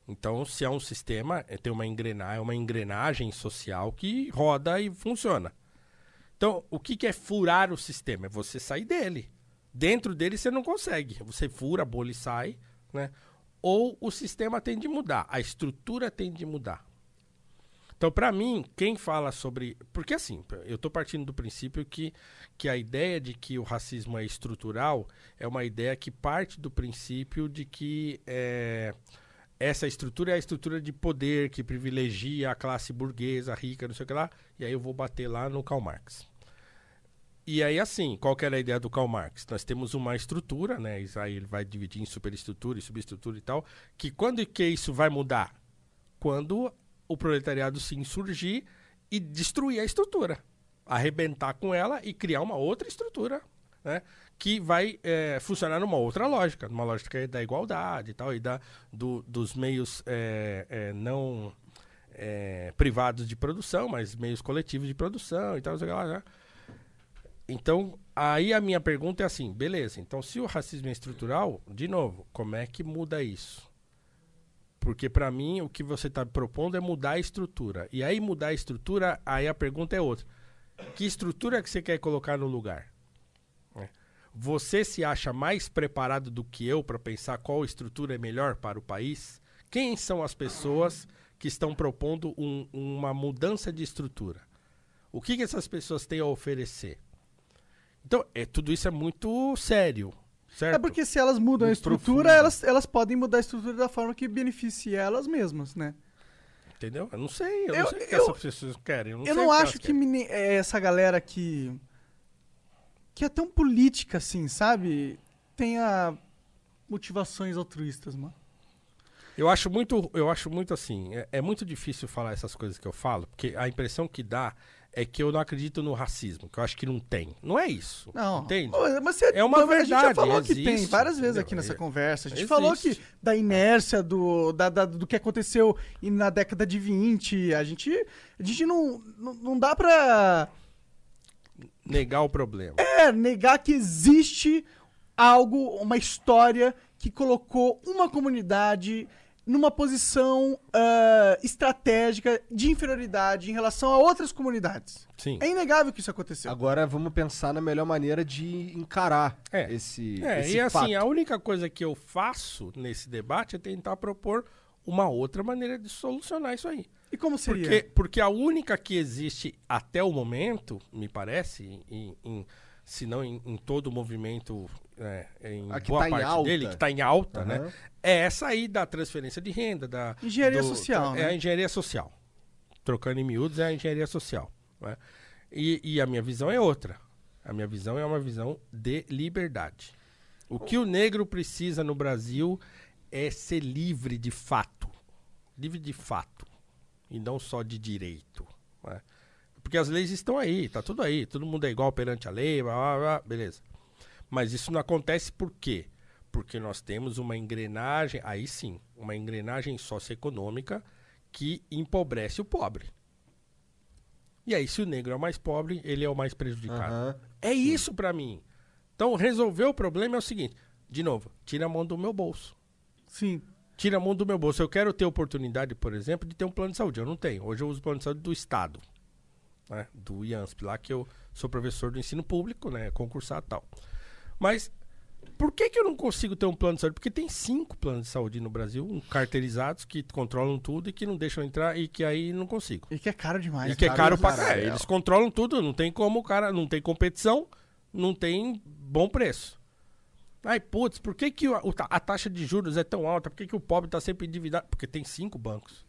Então, se é um sistema, é, tem uma engrenagem, é uma engrenagem social que roda e funciona. Então, o que, que é furar o sistema? É você sair dele. Dentro dele você não consegue. Você fura, a bolha e sai, né? Ou o sistema tem de mudar, a estrutura tem de mudar. Então, para mim, quem fala sobre. Porque assim, eu estou partindo do princípio que, que a ideia de que o racismo é estrutural é uma ideia que parte do princípio de que é, essa estrutura é a estrutura de poder que privilegia a classe burguesa, rica, não sei o que lá. E aí eu vou bater lá no Karl Marx. E aí, assim, qual que era a ideia do Karl Marx? Nós temos uma estrutura, né? Isso aí ele vai dividir em superestrutura e subestrutura e tal. Que quando que isso vai mudar? Quando o proletariado se insurgir e destruir a estrutura. Arrebentar com ela e criar uma outra estrutura, né? Que vai eh, funcionar numa outra lógica, numa lógica da igualdade e tal, e da, do- dos meios eh, eh, não eh, privados de produção, mas meios coletivos de produção e tal, né? Então, aí a minha pergunta é assim, beleza, então se o racismo é estrutural, de novo, como é que muda isso? Porque pra mim o que você está propondo é mudar a estrutura. E aí mudar a estrutura, aí a pergunta é outra. Que estrutura que você quer colocar no lugar? né? Você se acha mais preparado do que eu para pensar qual estrutura é melhor para o país? Quem são as pessoas que estão propondo um- uma mudança de estrutura? O que, que essas pessoas têm a oferecer? Então, é, tudo isso é muito sério, certo? É porque se elas mudam a Muito estrutura, profundo. elas, elas podem mudar a estrutura da forma que beneficie elas mesmas, né? Entendeu? Eu não sei, eu, Eu- não sei o que eu- essas pessoas querem. Eu não, Eu não acho que é essa galera que. que é tão política assim, sabe? Tenha motivações altruístas, mano. Eu acho muito, eu acho muito assim, é, é muito difícil falar essas coisas que eu falo, porque a impressão que dá é que eu não acredito no racismo, que eu acho que não tem. Não é isso. Não. Entende? Mas você, É uma A gente já verdade, falou que tem existe, várias vezes entendeu? aqui nessa É- conversa. A gente existe. falou que da inércia do, da, da- do que aconteceu na década de 20. A gente, a gente não, não, não dá pra Negar o problema. é, negar que existe algo, uma história que colocou uma comunidade numa posição ah, estratégica de inferioridade em relação a outras comunidades. Sim. É inegável que isso aconteceu. Agora vamos pensar na melhor maneira de encarar É. esse, É, esse e assim, fato. a única coisa que eu faço nesse debate é tentar propor uma outra maneira de solucionar isso aí. E como seria? Porque, porque a única que existe até o momento, me parece, em, em- se não em, em todo o movimento, é, em A que boa tá em parte alta. dele, que está em alta, Aham. né? É essa aí da transferência de renda, da... Engenharia social, É né? a engenharia social. Trocando em miúdos, é a engenharia social. né? E, e a minha visão é outra. A minha visão é uma visão de liberdade. O que o negro precisa no Brasil é ser livre de fato. Livre de fato. E não só de direito. né? Porque as leis estão aí, tá tudo aí. Todo mundo é igual perante a lei, blá, blá, blá, beleza. Mas isso não acontece por quê? Porque nós temos uma engrenagem, aí sim, uma engrenagem socioeconômica que empobrece o pobre. E aí, se o negro é o mais pobre, ele é o mais prejudicado. Aham. É isso pra mim. Então, resolver o problema é o seguinte: de novo, tira a mão do meu bolso. Sim. Tira a mão do meu bolso. Eu quero ter oportunidade, por exemplo, de ter um plano de saúde. Eu não tenho. Hoje eu uso o plano de saúde do Estado. Né? Do IANSP, lá que eu sou professor do ensino público, né? Concursado e tal. Mas por que, que eu não consigo ter um plano de saúde? Porque tem cinco planos de saúde no Brasil, carteirizados, que controlam tudo e que não deixam entrar e que aí não consigo. E que é caro demais. E que é caro caro pra caralho. Eles controlam tudo, não tem como o cara, não tem competição, não tem bom preço. Ai, putz, por que, que a taxa de juros é tão alta? Por que, que o pobre tá sempre endividado? Porque tem cinco bancos.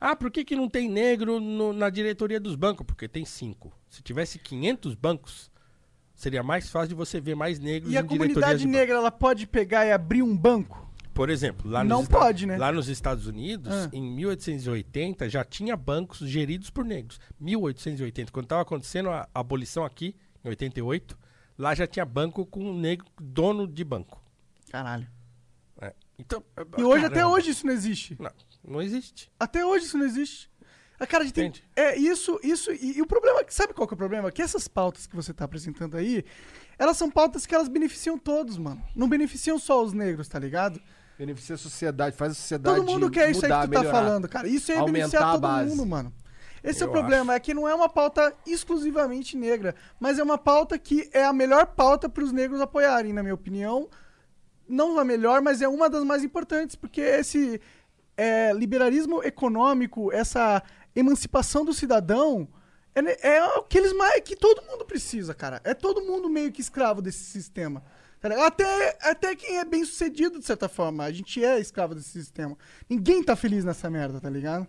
Ah, por que, que não tem negro no- na diretoria dos bancos? Porque tem cinco. Se tivesse 500 bancos, seria mais fácil de você ver mais negros E a em diretorias comunidade de negra, ela pode pegar e abrir um banco? Por exemplo, lá nos, Não Esta- pode, né? lá nos Estados Unidos, Ah. em 1880, já tinha bancos geridos por negros. 1880, quando estava acontecendo a abolição aqui, em 88, lá já tinha banco com um negro dono de banco. Caralho. É. Então, E hoje, até caramba. hoje, isso não existe. Não, não existe. Até hoje isso não existe. A cara de tem. É isso, isso. E, e o problema, sabe qual que é o problema? Que essas pautas que você tá apresentando aí, elas são pautas que elas beneficiam todos, mano. Não beneficiam só os negros, tá ligado? Beneficia a sociedade, faz a sociedade Todo mundo quer isso aí que mudar, tu tá melhorar. falando, cara. Isso aí é beneficiar todo mundo, mano. Esse é o Eu problema, é que não é uma pauta exclusivamente negra, mas é uma pauta que é a melhor pauta para os negros apoiarem, na minha opinião. Não a melhor, mas é uma das mais importantes, porque esse é, liberalismo econômico, essa emancipação do cidadão, é, é o que eles mais que todo mundo precisa, cara. É todo mundo meio que escravo desse sistema. tá? Até, até quem é bem sucedido, de certa forma. A gente é escravo desse sistema. Ninguém tá feliz nessa merda, tá ligado?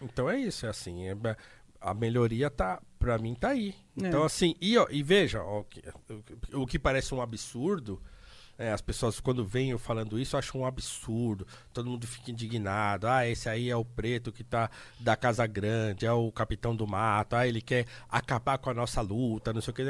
Então é isso, é assim. é a melhoria tá, pra mim, tá aí. É. Então, assim, e, ó, e veja, ó, o, que, o que parece um absurdo, é, as pessoas, quando veem eu falando isso, acham um absurdo. Todo mundo fica indignado. Ah, esse aí é o preto que tá da Casa Grande, é o capitão do mato. Ah, ele quer acabar com a nossa luta, não sei o que.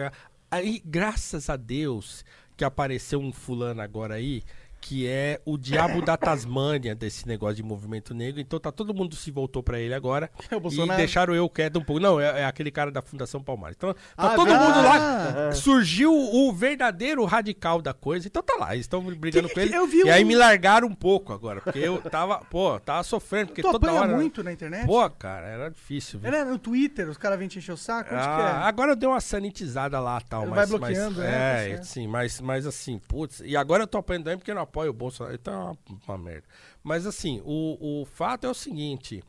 Aí, graças a Deus, que apareceu um fulano agora aí, que é o diabo da Tasmânia desse negócio de movimento negro. Então tá todo mundo se voltou pra ele agora. (laughs) É e deixaram eu quieto um pouco. Não, é, é aquele cara da Fundação Palmares. Então tá Ah, todo verdade. mundo lá. Surgiu o verdadeiro radical da coisa. Então tá lá, eles estão brigando Que- com ele. eu e aí um- me largaram um pouco agora. Porque eu tava, pô, tava sofrendo. Porque Tu toda hora. muito na internet? Pô, cara, era difícil. viu? É, né? No Twitter, os caras vêm te encher o saco? Onde Ah, que é? agora deu uma sanitizada lá tal, mas, vai bloqueando, mas, é, tá é, certo. sim, mas, mas assim, putz, e agora eu tô também porque eu não apoio o Bolsonaro, então é uma, uma merda. Mas assim, o, o fato é o seguinte,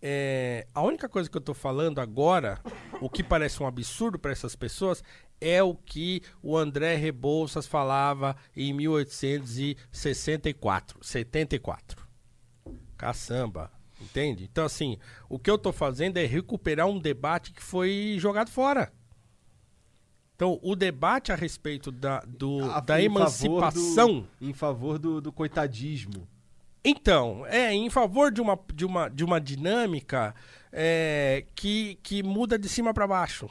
é, a única coisa que eu tô falando agora, o que parece um absurdo para essas pessoas, é o que o André Rebouças falava em 1864, 74. Caçamba, entende? Então, assim, o que eu tô fazendo é recuperar um debate que foi jogado fora. Então, o debate a respeito da, do, A- da em favor emancipação. do- em favor do, do coitadismo. Então, é em favor de uma, de uma, de uma dinâmica é, que, que muda de cima para baixo.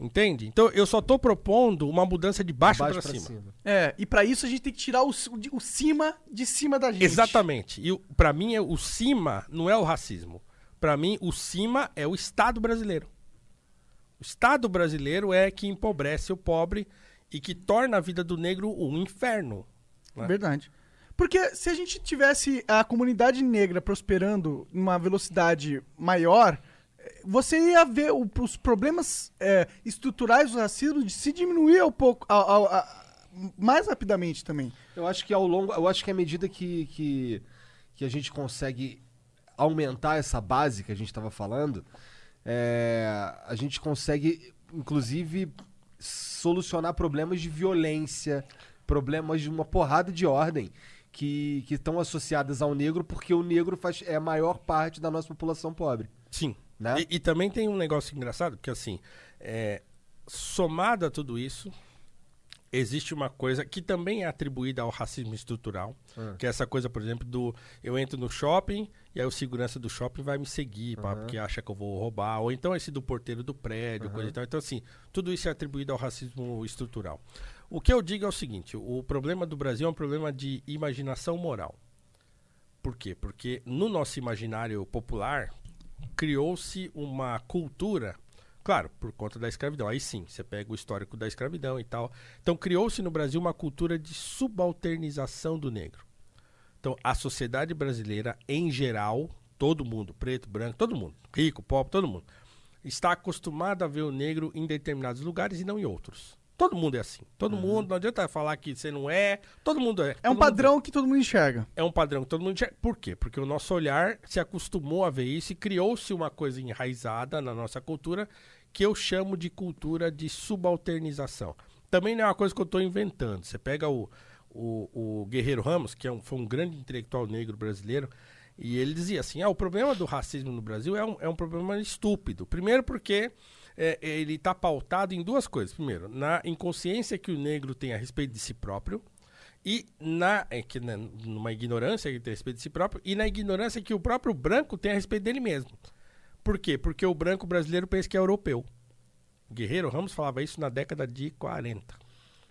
Entende? Então, eu só tô propondo uma mudança de baixo, Baixo para pra cima. cima. É, e pra isso a gente tem que tirar o, o, cima de cima da gente. Exatamente. E pra mim, é- o cima não é o racismo. Pra mim, o cima é o Estado brasileiro. O Estado brasileiro é que empobrece o pobre e que torna a vida do negro um inferno. né? Verdade. Porque se a gente tivesse a comunidade negra prosperando numa velocidade maior, você ia ver o- os problemas eh, estruturais do racismo de se diminuir um pouco, a- a- a- mais rapidamente também. Eu acho que ao longo. Eu acho que à medida que, que, que a gente consegue aumentar essa base que a gente estava falando, é, a gente consegue, inclusive, solucionar problemas de violência, problemas de uma porrada de ordem que que estão associadas ao negro, porque o negro faz, é a maior parte da nossa população pobre. Sim. Né? E, e também tem um negócio engraçado, porque assim, é, somado a tudo isso, existe uma coisa que também é atribuída ao racismo estrutural, que é essa coisa, por exemplo, do eu entro no shopping e aí o segurança do shopping vai me seguir, pá, porque acha que eu vou roubar, ou então esse do porteiro do prédio, coisa e tal. Então, assim, tudo isso é atribuído ao racismo estrutural. O que eu digo é o seguinte: o problema do Brasil é um problema de imaginação moral. Por quê? Porque no nosso imaginário popular criou-se uma cultura Claro, por conta da escravidão. Aí sim, você pega o histórico da escravidão e tal. Então criou-se no Brasil uma cultura de subalternização do negro. Então a sociedade brasileira, em geral, todo mundo, preto, branco, todo mundo, rico, pobre, todo mundo, está acostumado a ver o negro em determinados lugares e não em outros. Todo mundo é assim. Todo mundo, não adianta falar que você não é, todo mundo é. É um padrão que todo mundo enxerga. é um padrão que todo mundo enxerga. Por quê? Porque o nosso olhar se acostumou a ver isso e criou-se uma coisa enraizada na nossa cultura que eu chamo de cultura de subalternização. Também não é uma coisa que eu estou inventando. Você pega o, o, o Guerreiro Ramos, que é um- foi um grande intelectual negro brasileiro, e ele dizia assim: ah, o problema do racismo no Brasil é um, é um problema estúpido. Primeiro, porque é, ele está pautado em duas coisas. Primeiro, na inconsciência que o negro tem a respeito de si próprio, e na é que né, numa ignorância que ele tem a respeito de si próprio e na ignorância que o próprio branco tem a respeito dele mesmo. Por quê? Porque o branco brasileiro pensa que é europeu. Guerreiro Ramos falava isso na década de 40.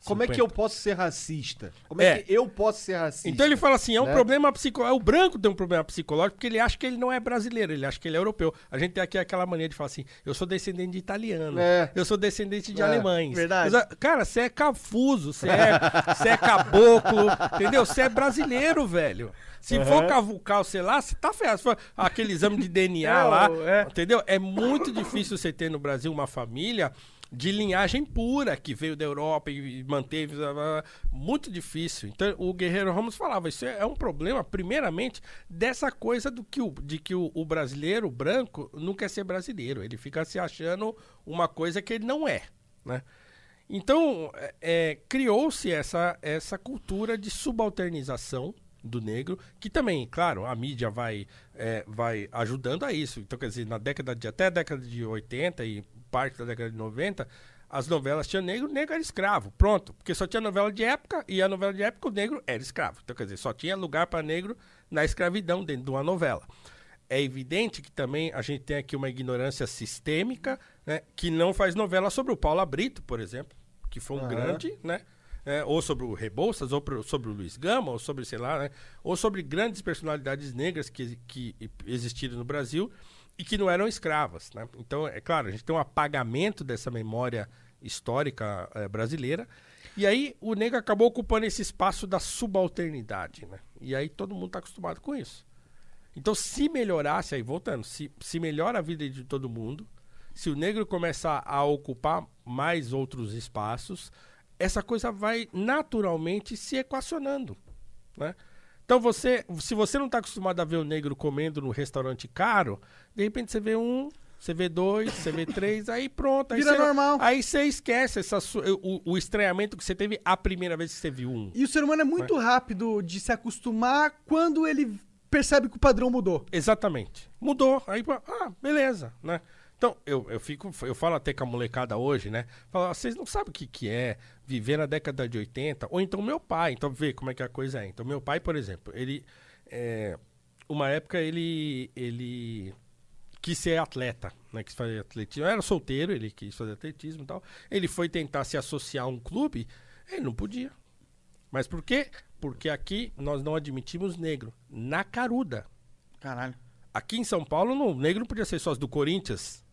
Como é que 50. eu posso ser racista? Como é, É. que eu posso ser racista? Então ele fala assim, é um né? problema psicológico. O branco tem um problema psicológico porque ele acha que ele não é brasileiro, ele acha que ele é europeu. A gente tem aqui aquela mania de falar assim, eu sou descendente de italiano, É. eu sou descendente de É, alemães. verdade. Mas, Cara, você é cafuso, você é, você é caboclo, entendeu? Você é brasileiro, velho. Se for cavucar, sei lá, você tá ferrado. Aquele exame de DNA É, lá, é. entendeu? É muito difícil você ter no Brasil uma família de linhagem pura, que veio da Europa e manteve. blá, blá. Muito difícil. Então, o Guerreiro Ramos falava, isso é um problema, primeiramente, dessa coisa do que o, de que o, o brasileiro o branco não quer ser brasileiro. Ele fica se achando uma coisa que ele não é, né? Então, é, é, criou-se essa, essa cultura de subalternização do negro, que também, claro, a mídia vai, é, vai ajudando a isso. Então, quer dizer, na década de, até a década de 80 e parte da década de 90, as novelas tinham negro, o negro era escravo. Pronto, porque só tinha novela de época e a novela de época o negro era escravo. Então, quer dizer, só tinha lugar para negro na escravidão dentro de uma novela. É evidente que também a gente tem aqui uma ignorância sistêmica, né, que não faz novela sobre o Paulo Brito, por exemplo, que foi um grande, né? é, ou sobre o Rebouças, ou pro- sobre o Luiz Gama, ou sobre, sei lá, né? Ou sobre grandes personalidades negras que, que existiram no Brasil e que não eram escravas, né? Então, é claro, a gente tem um apagamento dessa memória histórica eh, brasileira. E aí o negro acabou ocupando esse espaço da subalternidade, né? E aí todo mundo está acostumado com isso. Então, se melhorasse, aí voltando, se, se melhora a vida de todo mundo, se o negro começar a ocupar mais outros espaços, essa coisa vai naturalmente se equacionando, né? Então você, se você não está acostumado a ver o negro comendo no restaurante caro, de repente você vê um, você vê dois, você vê três, aí pronto, aí Vira você, normal. aí você esquece essa, su- o, o estranhamento que você teve a primeira vez que você viu um. E o ser humano é muito rápido de se acostumar quando ele percebe que o padrão mudou. Exatamente. Mudou. Aí, ah, beleza, né? Então, eu, eu fico, eu falo até com a molecada hoje, né? Falo, "Ah, vocês não sabem o que, que é viver na década de 80, ou então meu pai, então vê como é que a coisa é. Então, meu pai, por exemplo, ele. é, uma época ele. ele quis ser atleta, né? Quis fazer atletismo. Eu era solteiro, ele quis fazer atletismo e tal. Ele foi tentar se associar a um clube, ele não podia. Mas por quê? Porque aqui nós não admitimos negro. Na caruda. Caralho. Aqui em São Paulo, no, o negro não podia ser sócio do Corinthians.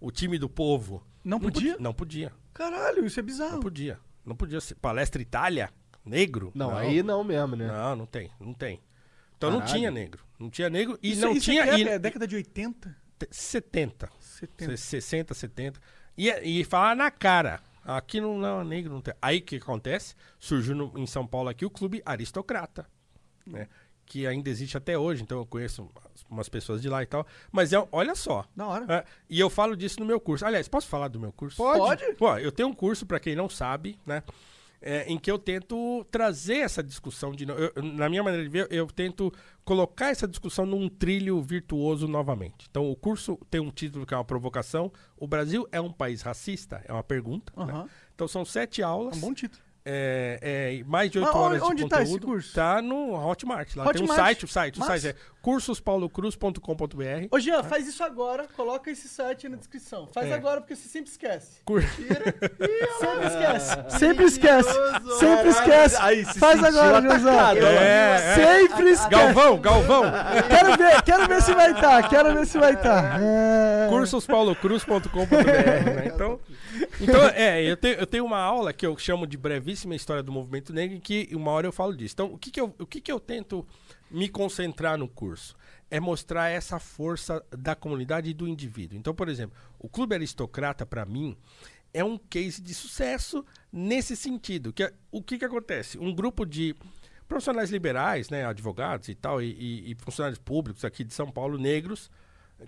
O time do povo. Não podia? Não podia. Caralho, isso é Não bizarro. podia. Não podia ser. Palestra Itália? Negro? Não, aí não mesmo, né? Não, não tem. Não tem. Então não Caralho. tinha negro. Não tinha negro e Isso, não isso tinha. aqui e- é, é década de 80? te- 70. 70. 60, 70. E, e falar na cara. Aqui não, não, negro não tem. Aí o que acontece? Surgiu no- em São Paulo aqui o clube aristocrata. Né? Que ainda existe até hoje. Então eu conheço umas- pessoas de lá e tal. Mas é, olha só. Da hora. É, e eu falo disso no meu curso. Aliás, posso falar do meu curso? Pode. Pô, eu tenho um curso, pra quem não sabe, né? É, em que eu tento trazer essa discussão de eu- na minha maneira de ver, eu tento colocar essa discussão num trilho virtuoso novamente. Então, o curso tem um título que é uma provocação. O Brasil é um país racista? É uma pergunta. né? Aham. Então, são sete aulas. É um bom título. É, é, mais de oito Mas onde- horas de onde conteúdo. tá esse curso? Tá no Hotmart. Lá tem um Hotmart. site, o site, o Massa. site é cursospaulo.cruz.com.br. Ô, Jean, faz isso agora. Coloca esse site aí na descrição. Faz É. agora, porque você sempre esquece. Cur- (laughs) Sempre esquece. (laughs) Sempre esquece. Sempre esquece. Aí, se Faz agora, Jeanzão. atacado, ó. É, é. Sempre esquece. Galvão, Galvão. Quero ver, quero ver se vai estar. Quero ver se vai estar. É... cursospaulocruz.com.br, né? Então, então é, eu tenho, eu tenho uma aula que eu chamo de brevíssima história do movimento negro, em que uma hora eu falo disso. Então, o que, que, eu, o que, que eu tento me concentrar no curso? É mostrar essa força da comunidade e do indivíduo. Então, por exemplo, o Clube Aristocrata, para mim, é um case de sucesso nesse sentido. Que, é- o que, que acontece? Um grupo de profissionais liberais, né, advogados e tal, e, e- e funcionários públicos aqui de São Paulo, negros,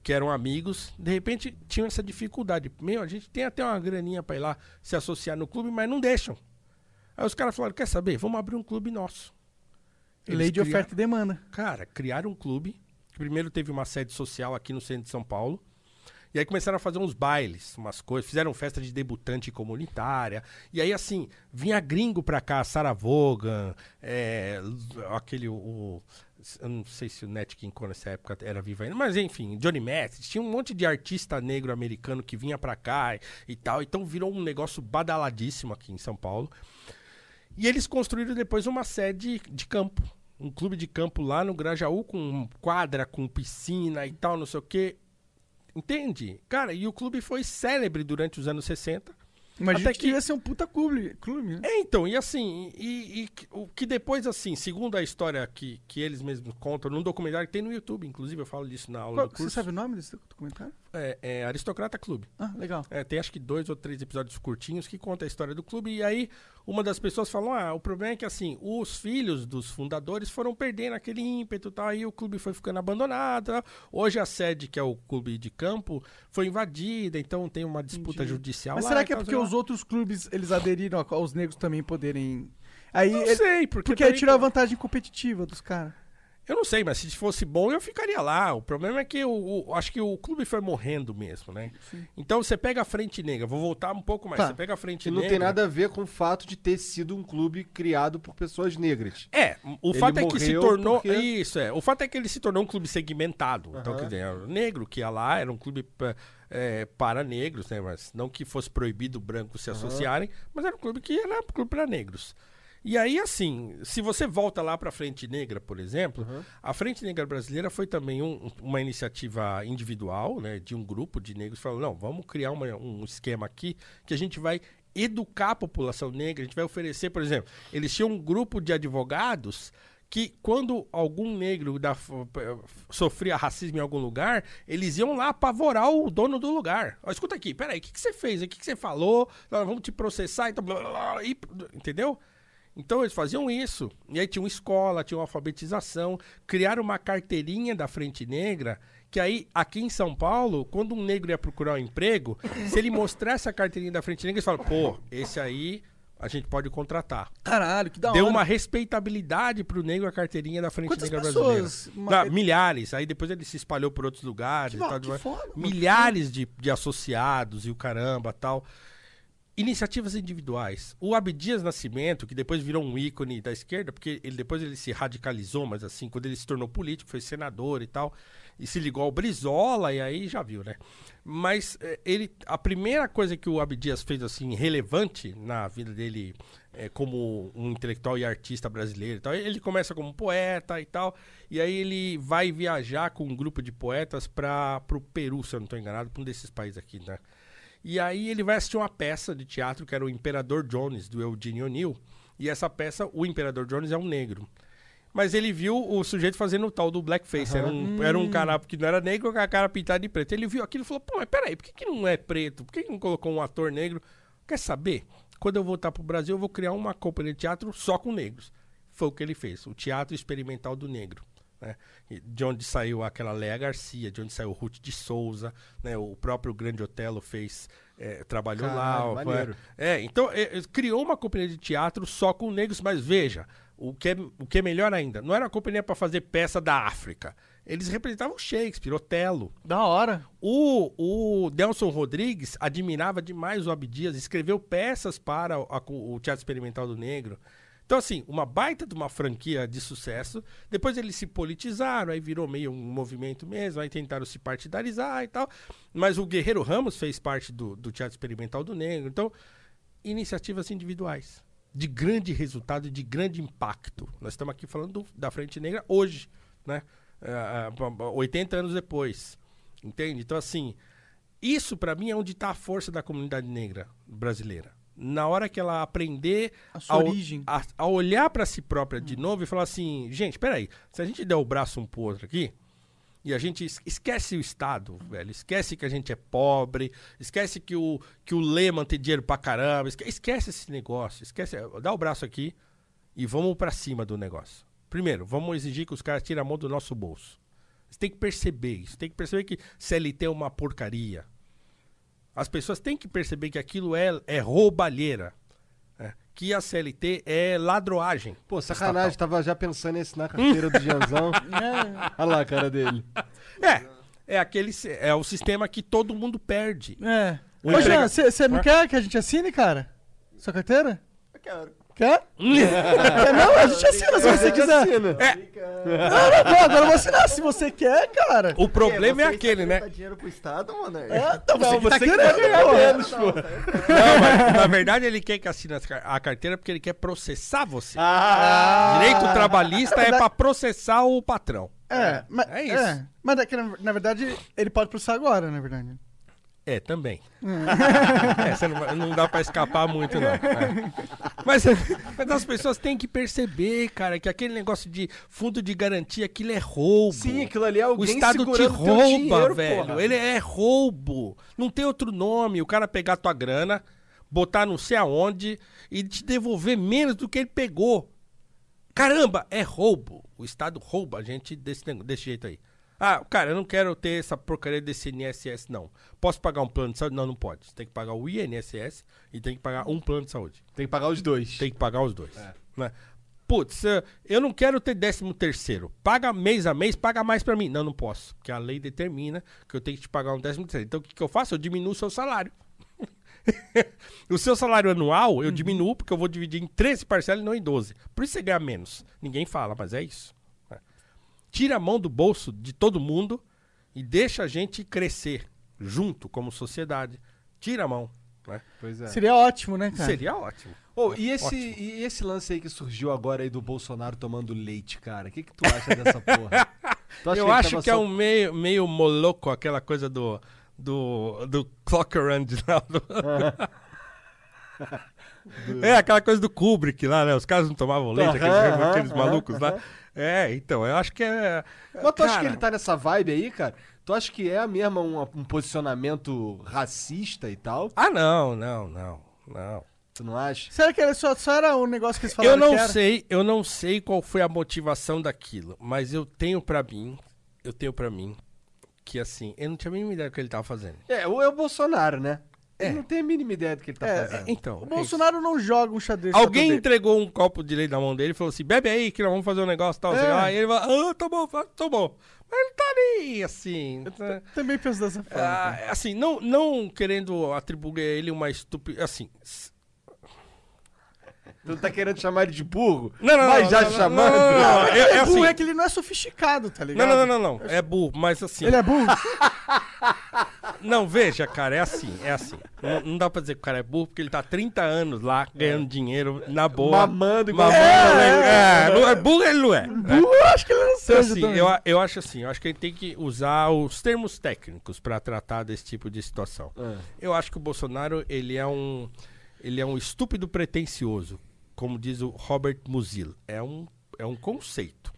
que eram amigos, de repente tinham essa dificuldade. Meu, a gente tem até uma graninha para ir lá se associar no clube, mas não deixam. Aí os caras falaram: quer saber? Vamos abrir um clube nosso. Eles Lei de criaram- oferta e demanda. Cara, criaram um clube. que Primeiro teve uma sede social aqui no centro de São Paulo. E aí começaram a fazer uns bailes, umas coisas. Fizeram festa de debutante comunitária. E aí, assim, vinha gringo pra cá, Sarah Vaughan, é, aquele. O, eu não sei se o Nat King Cole nessa época era vivo ainda, mas enfim, Johnny Mathis. Tinha um monte de artista negro americano que vinha pra cá e, e tal. Então virou um negócio badaladíssimo aqui em São Paulo. E eles construíram depois uma sede de campo. Um clube de campo lá no Grajaú com quadra, com piscina e tal, não sei o quê. Entende? Cara, e o clube foi célebre durante os anos 60. Imagina Até que ia ser um puta clube, clube né? É, então, e assim, e, e que- o que depois, assim, segundo a história que, que eles mesmos contam, num documentário que tem no YouTube, inclusive eu falo disso na aula Qual- do você curso. sabe o nome desse documentário? É, é Aristocrata Clube. Ah, legal. É, tem acho que dois ou três episódios curtinhos que conta a história do clube. E aí, uma das pessoas falou: ah, o problema é que assim, os filhos dos fundadores foram perdendo aquele ímpeto e tal. Aí o clube foi ficando abandonado. tal. Hoje a sede, que é o clube de campo, foi invadida, então tem uma disputa Entendi. judicial. Mas lá será que é porque os outros clubes eles aderiram a- aos negros também poderem. Aí Não ele- sei, porque. porque aí tirou a vantagem competitiva dos caras. Eu não sei, mas se fosse bom, eu ficaria lá. O problema é que o, o- acho que o clube foi morrendo mesmo, né? Então você pega a Frente Negra, vou voltar um pouco mais. Tá. Você pega a Frente Que não Negra. tem nada a ver com o fato de ter sido um clube criado por pessoas negras. É, o Ele fato é que se tornou. porque- Isso, é. O fato é que ele se tornou um clube segmentado. Então, Aham. quer dizer, era o negro que ia lá, era um clube é, para negros, né? Mas não que fosse proibido brancos se associarem, mas era um clube que era um clube para negros. E aí, assim, se você volta lá para a Frente Negra, por exemplo, a Frente Negra Brasileira foi também um- uma iniciativa individual, né, de um grupo de negros, falando, não, vamos criar uma- um esquema aqui que a gente vai educar a população negra, a gente vai oferecer, por exemplo, eles tinham um grupo de advogados que quando algum negro da- sofria racismo em algum lugar, eles iam lá apavorar o dono do lugar. Ó, escuta aqui, peraí, o que, que você fez? O que, que você falou? Nós vamos te processar, então, blá, blá, blá, e- entendeu? Então eles faziam isso. E aí tinha uma escola, tinha uma alfabetização, criaram uma carteirinha da Frente Negra, que aí, aqui em São Paulo, quando um negro ia procurar um emprego, se ele mostrasse a carteirinha da Frente Negra, eles falam, pô, esse aí a gente pode contratar. Caralho, que da Deu hora. uma respeitabilidade pro negro a carteirinha da Frente Quantas Negra pessoas? Brasileira. Não, milhares. Aí depois ele se espalhou por outros lugares. Que e tal, que de- foda, milhares de, de associados e o caramba tal. Iniciativas individuais. O Abdias Nascimento, que depois virou um ícone da esquerda, porque ele depois ele se radicalizou, mas assim, quando ele se tornou político, foi senador e tal, e se ligou ao Brizola, e aí já viu, né? Mas eh, ele, a primeira coisa que o Abdias fez assim relevante na vida dele eh, como um intelectual e artista brasileiro, tal, ele começa como poeta e tal, e aí ele vai viajar com um grupo de poetas para o Peru, se eu não estou enganado, para um desses países aqui, né? E aí ele vai assistir uma peça de teatro que era o Imperador Jones, do Eugene O'Neill. E essa peça, o Imperador Jones é um negro. Mas ele viu o sujeito fazendo o tal do blackface. Era, um, era um cara que não era negro com a cara pintada de preto. Ele viu aquilo e falou, pô, mas peraí, por que, que não é preto? Por que, que não colocou um ator negro? Quer saber? Quando eu voltar pro Brasil, eu vou criar uma companhia de teatro só com negros. Foi o que ele fez, o Teatro Experimental do Negro. Né? De onde saiu aquela Léa Garcia, de onde saiu Ruth de Souza, né? o próprio Grande Otelo fez, eh, trabalhou Caralho, lá. maneiro. É, então é, é, criou uma companhia de teatro só com negros, mas veja, o que é, o que é melhor ainda, não era uma companhia para fazer peça da África. Eles representavam Shakespeare, Otelo. Da hora. O, o Nelson Rodrigues admirava demais o Abdias, escreveu peças para o, a- o Teatro Experimental do Negro. Então, assim, uma baita de uma franquia de sucesso. Depois eles se politizaram, aí virou meio um movimento mesmo, aí tentaram se partidarizar e tal. Mas o Guerreiro Ramos fez parte do, do Teatro Experimental do Negro. Então, iniciativas individuais de grande resultado de grande impacto. Nós estamos aqui falando do- da Frente Negra hoje, né? Ah, ah, 80 anos depois. Entende? Então, assim, Isso, pra mim, é onde tá a força da comunidade negra brasileira. Na hora que ela aprender A a, origem. a, a olhar pra si própria de novo e falar assim, gente, peraí, se a gente der o braço um pro outro aqui, e a gente es- esquece o Estado, velho, esquece que a gente é pobre, esquece que o, que o Lehman tem dinheiro pra caramba, esque- esquece esse negócio, esquece, dá o braço aqui e vamos pra cima do negócio. Primeiro, vamos exigir que os caras tirem a mão do nosso bolso. Você tem que perceber isso, tem que perceber que CLT é uma porcaria. As pessoas têm que perceber que aquilo é, é roubalheira. é, que a CLT é ladroagem. Pô, sacanagem, estatal. tava já pensando em assinar a carteira do Gianzão. (laughs) Olha lá a cara dele. É, é aquele é o sistema que todo mundo perde. É. Ô, Jean, você não quer que a gente assine, cara? Sua carteira? Eu quero. Quer? Não? A gente assina se você quiser. Assina. Não, não, não, agora eu vou assinar se você quer, cara. O problema é Você aquele, né? dinheiro pro Estado, mano. É, então você Não, que tá você querendo, pô. menos, pô. Não, mas na verdade ele quer que assine a carteira porque ele quer processar você. Ah, Direito trabalhista é pra processar o patrão. É, mas, É isso. é, mas é na verdade ele pode processar agora, na verdade. É, também. É, (laughs) você não, não dá pra escapar muito, não. É. Mas, mas as pessoas têm que perceber, cara, que aquele negócio de fundo de garantia, aquilo é roubo. Sim, aquilo ali é O alguém Estado te rouba, dinheiro, velho. porra. Ele é roubo. Não tem outro nome. O cara pegar tua grana, botar não sei aonde e te devolver menos do que ele pegou. Caramba, é roubo. O Estado rouba a gente desse, desse jeito aí. Ah, cara, eu não quero ter essa porcaria desse INSS, não. Posso pagar um plano de saúde? Não, não pode. Você tem que pagar o INSS e tem que pagar um plano de saúde. Tem que pagar os dois. Tem que pagar os dois. Né? Putz, eu não quero ter décimo terceiro. Paga mês a mês, paga mais pra mim. Não, não posso. Porque a lei determina que eu tenho que te pagar um décimo terceiro. Então o que, que eu faço? Eu diminuo o seu salário. (laughs) o seu salário anual eu diminuo porque eu vou dividir em 13 parcelas e não em 12. Por isso você ganha menos. Ninguém fala, mas é isso. Tira a mão do bolso de todo mundo e deixa a gente crescer junto como sociedade. Tira a mão. Né? Pois é. Seria ótimo, né, cara? Seria ótimo. Ô, e, esse, Ótimo. e esse lance aí que surgiu agora aí do Bolsonaro tomando leite, cara? O que, que tu acha dessa porra? (laughs) Eu ele acho que é só- um meio, meio moloco, aquela coisa do. Do, do Clock Around lá, do- (laughs) É, aquela coisa do Kubrick lá, né? Os caras não tomavam leite, aqueles, aqueles malucos lá. É, então, eu acho que é. Mas tu acha Cara, que ele tá nessa vibe aí, cara? Tu acha que é mesmo um, um posicionamento racista e tal? Ah, não, não, não, não. Tu não acha? Será que era só, só era um negócio que eles falaram Eu não que era? sei, eu não sei qual foi a motivação daquilo, mas eu tenho pra mim, eu tenho pra mim que assim, eu não tinha a mínima ideia do que ele tava fazendo. É, ou é o Bolsonaro, né? É. Ele não tem a mínima ideia do que ele tá É, fazendo. Então, O é Bolsonaro não joga um xadrez. alguém entregou um copo de leite na mão dele e falou assim: bebe aí que nós vamos fazer um negócio e tal. É. E ele falou: ah, tá bom, tá bom. Mas ele tá ali, assim. né? Também penso dessa forma. Ah, assim, não, não querendo atribuir a ele uma estupidez. Assim. Tu não tá querendo chamar ele de burro? Não, não, Mas não, já não, chamando? não, não, é, é, é (laughs) burro, assim. é que ele não é sofisticado, tá Não, ligado? não, não, não, não. É burro, mas assim. Ele é burro? (laughs) Não, veja, cara, é assim, é assim. Não, não dá pra dizer que o cara é burro, porque ele tá há 30 anos lá ganhando dinheiro na boa. Mamando igual Mamando, é, né? é, não é burro, ele não é. burro, eu acho que ele não Então, seja assim, eu, eu acho assim, eu acho que gente tem que usar os termos técnicos pra tratar desse tipo de situação. Ah. Eu acho que o Bolsonaro, ele é um ele é um estúpido pretensioso, como diz o Robert Musil. É um é um conceito.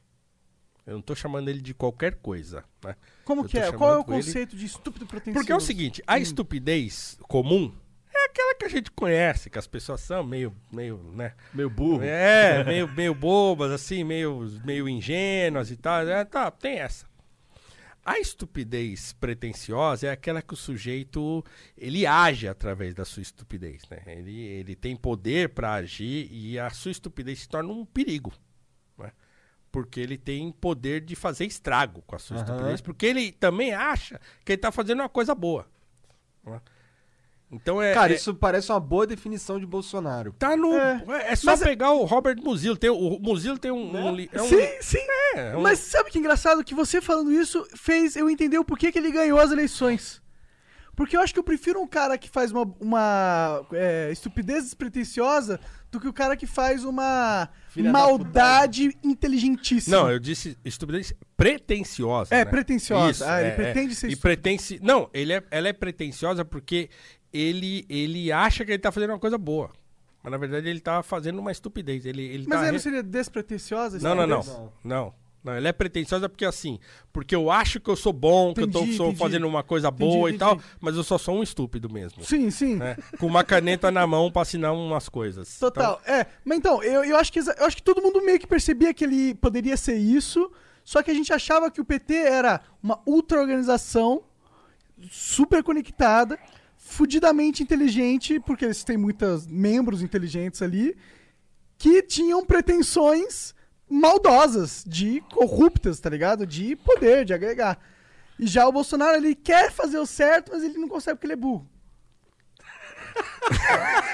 Eu não tô chamando ele de qualquer coisa, né? Como eu que é? Qual é o chamando ele- conceito de estúpido pretensioso? Porque é o seguinte, a estupidez comum é aquela que a gente conhece, que as pessoas são meio meio, né? Meio burro. É, (laughs) meio, meio bobas, assim, meio, meio ingênuas e tal. É, tá, tem essa. A estupidez pretensiosa é aquela que o sujeito ele age através da sua estupidez, né? Ele, ele tem poder para agir e a sua estupidez se torna um perigo? Porque ele tem poder de fazer estrago com a sua Aham. estupidez, porque ele também acha que ele tá fazendo uma coisa boa. né? Então é, Cara, é- isso parece uma boa definição de Bolsonaro. Tá no. É. É, é só Mas é- pegar o Robert Musil. Tem, o Musil tem um. um li- é um- Sim, sim. é um- Mas sabe que engraçado? Que você falando isso fez eu entender o porquê que ele ganhou as eleições. Porque eu acho que eu prefiro um cara que faz uma, uma é, estupidez despretensiosa do que o cara que faz uma Filha da maldade inteligentíssima. Não, eu disse estupidez pretensiosa. É, né? pretensiosa. Ah, ele pretende ser E. Não, ele é, ela é pretensiosa porque ele, ele acha que ele tá fazendo uma coisa boa. Mas na verdade ele tá fazendo uma estupidez. Ele, ele Mas tá aí re- não seria despretensiosa? Não, não, não. estupidez? Não. Não, ela é pretensiosa porque assim, porque eu acho que eu sou bom, que eu tô Entendi, sou entendi. fazendo uma coisa Entendi, boa e tal, entendi. mas eu só sou um estúpido mesmo. Sim, sim. né? Com uma caneta na mão pra assinar umas coisas. Total. É, mas então, eu, eu, acho que, eu acho que todo mundo meio que percebia que ele poderia ser isso, só que a gente achava que o PT era uma ultra-organização, super conectada, fudidamente inteligente, porque eles têm muitos membros inteligentes ali, que tinham pretensões maldosas, de corruptas, tá ligado? De poder, de agregar. E já o Bolsonaro, ele quer fazer o certo, mas ele não consegue porque ele é burro. (laughs)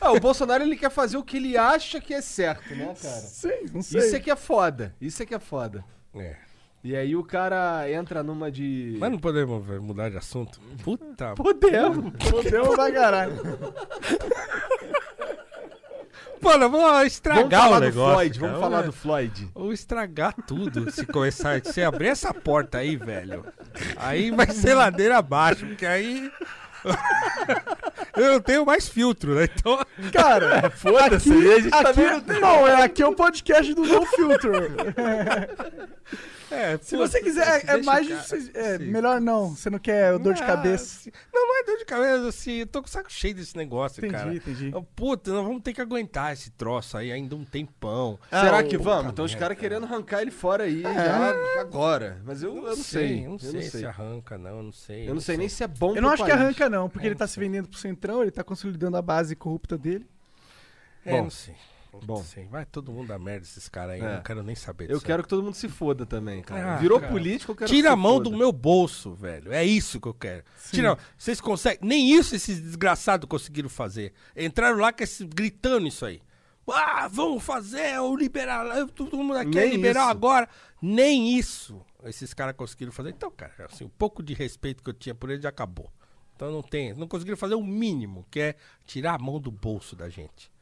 Ah, o Bolsonaro ele quer fazer o que ele acha que é certo, né, cara? Sim, não sei. Isso é que é foda. Isso é que é foda. É. E aí o cara entra numa de. Mas não podemos velho, mudar de assunto. Puta. Podemos. Fodeu pra caralho. (laughs) Mano, vamos Vamos estragar falar o do negócio. Floyd. cara. Vamos falar do Floyd. Ou estragar tudo se começar. Se abrir essa porta aí, velho. Aí vai ser ladeira abaixo, porque aí. (laughs) Eu não tenho mais filtro, né? Então. Cara, (laughs) (laughs) Foda-se. aqui, a gente aqui, não é, aqui é o podcast do No Filter. É, Se você quiser, é, é mais. é, melhor não, você não quer dor de cabeça. Não, não é dor de cabeça, assim. Eu tô com o saco cheio desse negócio, Entendi, cara. entendi. Eu, Puta, nós vamos ter que aguentar esse troço aí ainda um tempão. Será Ah, que o- vamos? Então os caras querendo arrancar ele fora aí já agora. Mas eu, eu não sei. Eu não sei se arranca, não. Eu não sei. Eu não sei nem se é bom Eu não acho que arranca, não, porque ele tá se vendendo pro Centrão, ele tá consolidando a base corrupta dele. É, Bom. não sei. Bom. sei. Vai todo mundo a merda esses caras aí. É. Eu não quero nem saber Eu disso quero que todo mundo se foda também, cara. Ah, Virou cara. político, eu quero Tira que a mão foda. do meu bolso, velho. É isso que eu quero. Tira, vocês conseguem. Nem isso esses desgraçados conseguiram fazer. Entraram lá esse- gritando isso aí. Ah, vamos fazer o liberal. Todo mundo aqui é Nem liberal isso. agora. Nem isso esses caras conseguiram fazer. Então, cara, assim, um pouco de respeito que eu tinha por eles já acabou. Então não tem. Não conseguiram fazer o mínimo, que é tirar a mão do bolso da gente.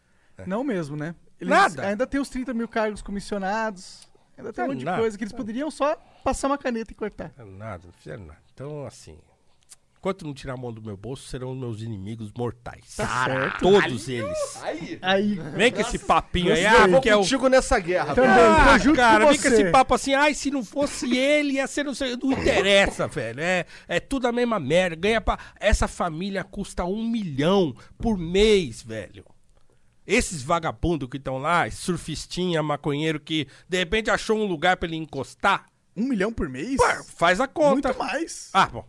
Não mesmo, né? Eles Nada. Ainda tem os 30 mil cargos comissionados. Ainda tem um monte de nada. coisa que eles poderiam só passar uma caneta e cortar. Nada, não fizeram nada. Então, assim. Enquanto não tirar a mão do meu bolso, serão os meus inimigos mortais. Tá certo. Todos eles. Aí. Aí. Vem com esse papinho aí, eu ah, vou que é o. contigo nessa guerra. Também. cara. tô junto com cara, vem com esse papo assim, ai, se não fosse ele, ia ser não sei. Não interessa, velho. É, é tudo a mesma merda. Ganha pra. Essa família custa um milhão por mês, velho. Esses vagabundos que estão lá, surfistinha, maconheiro que de repente achou um lugar pra ele encostar, Um milhão por mês? pá, faz a conta. Muito mais. Ah, bom.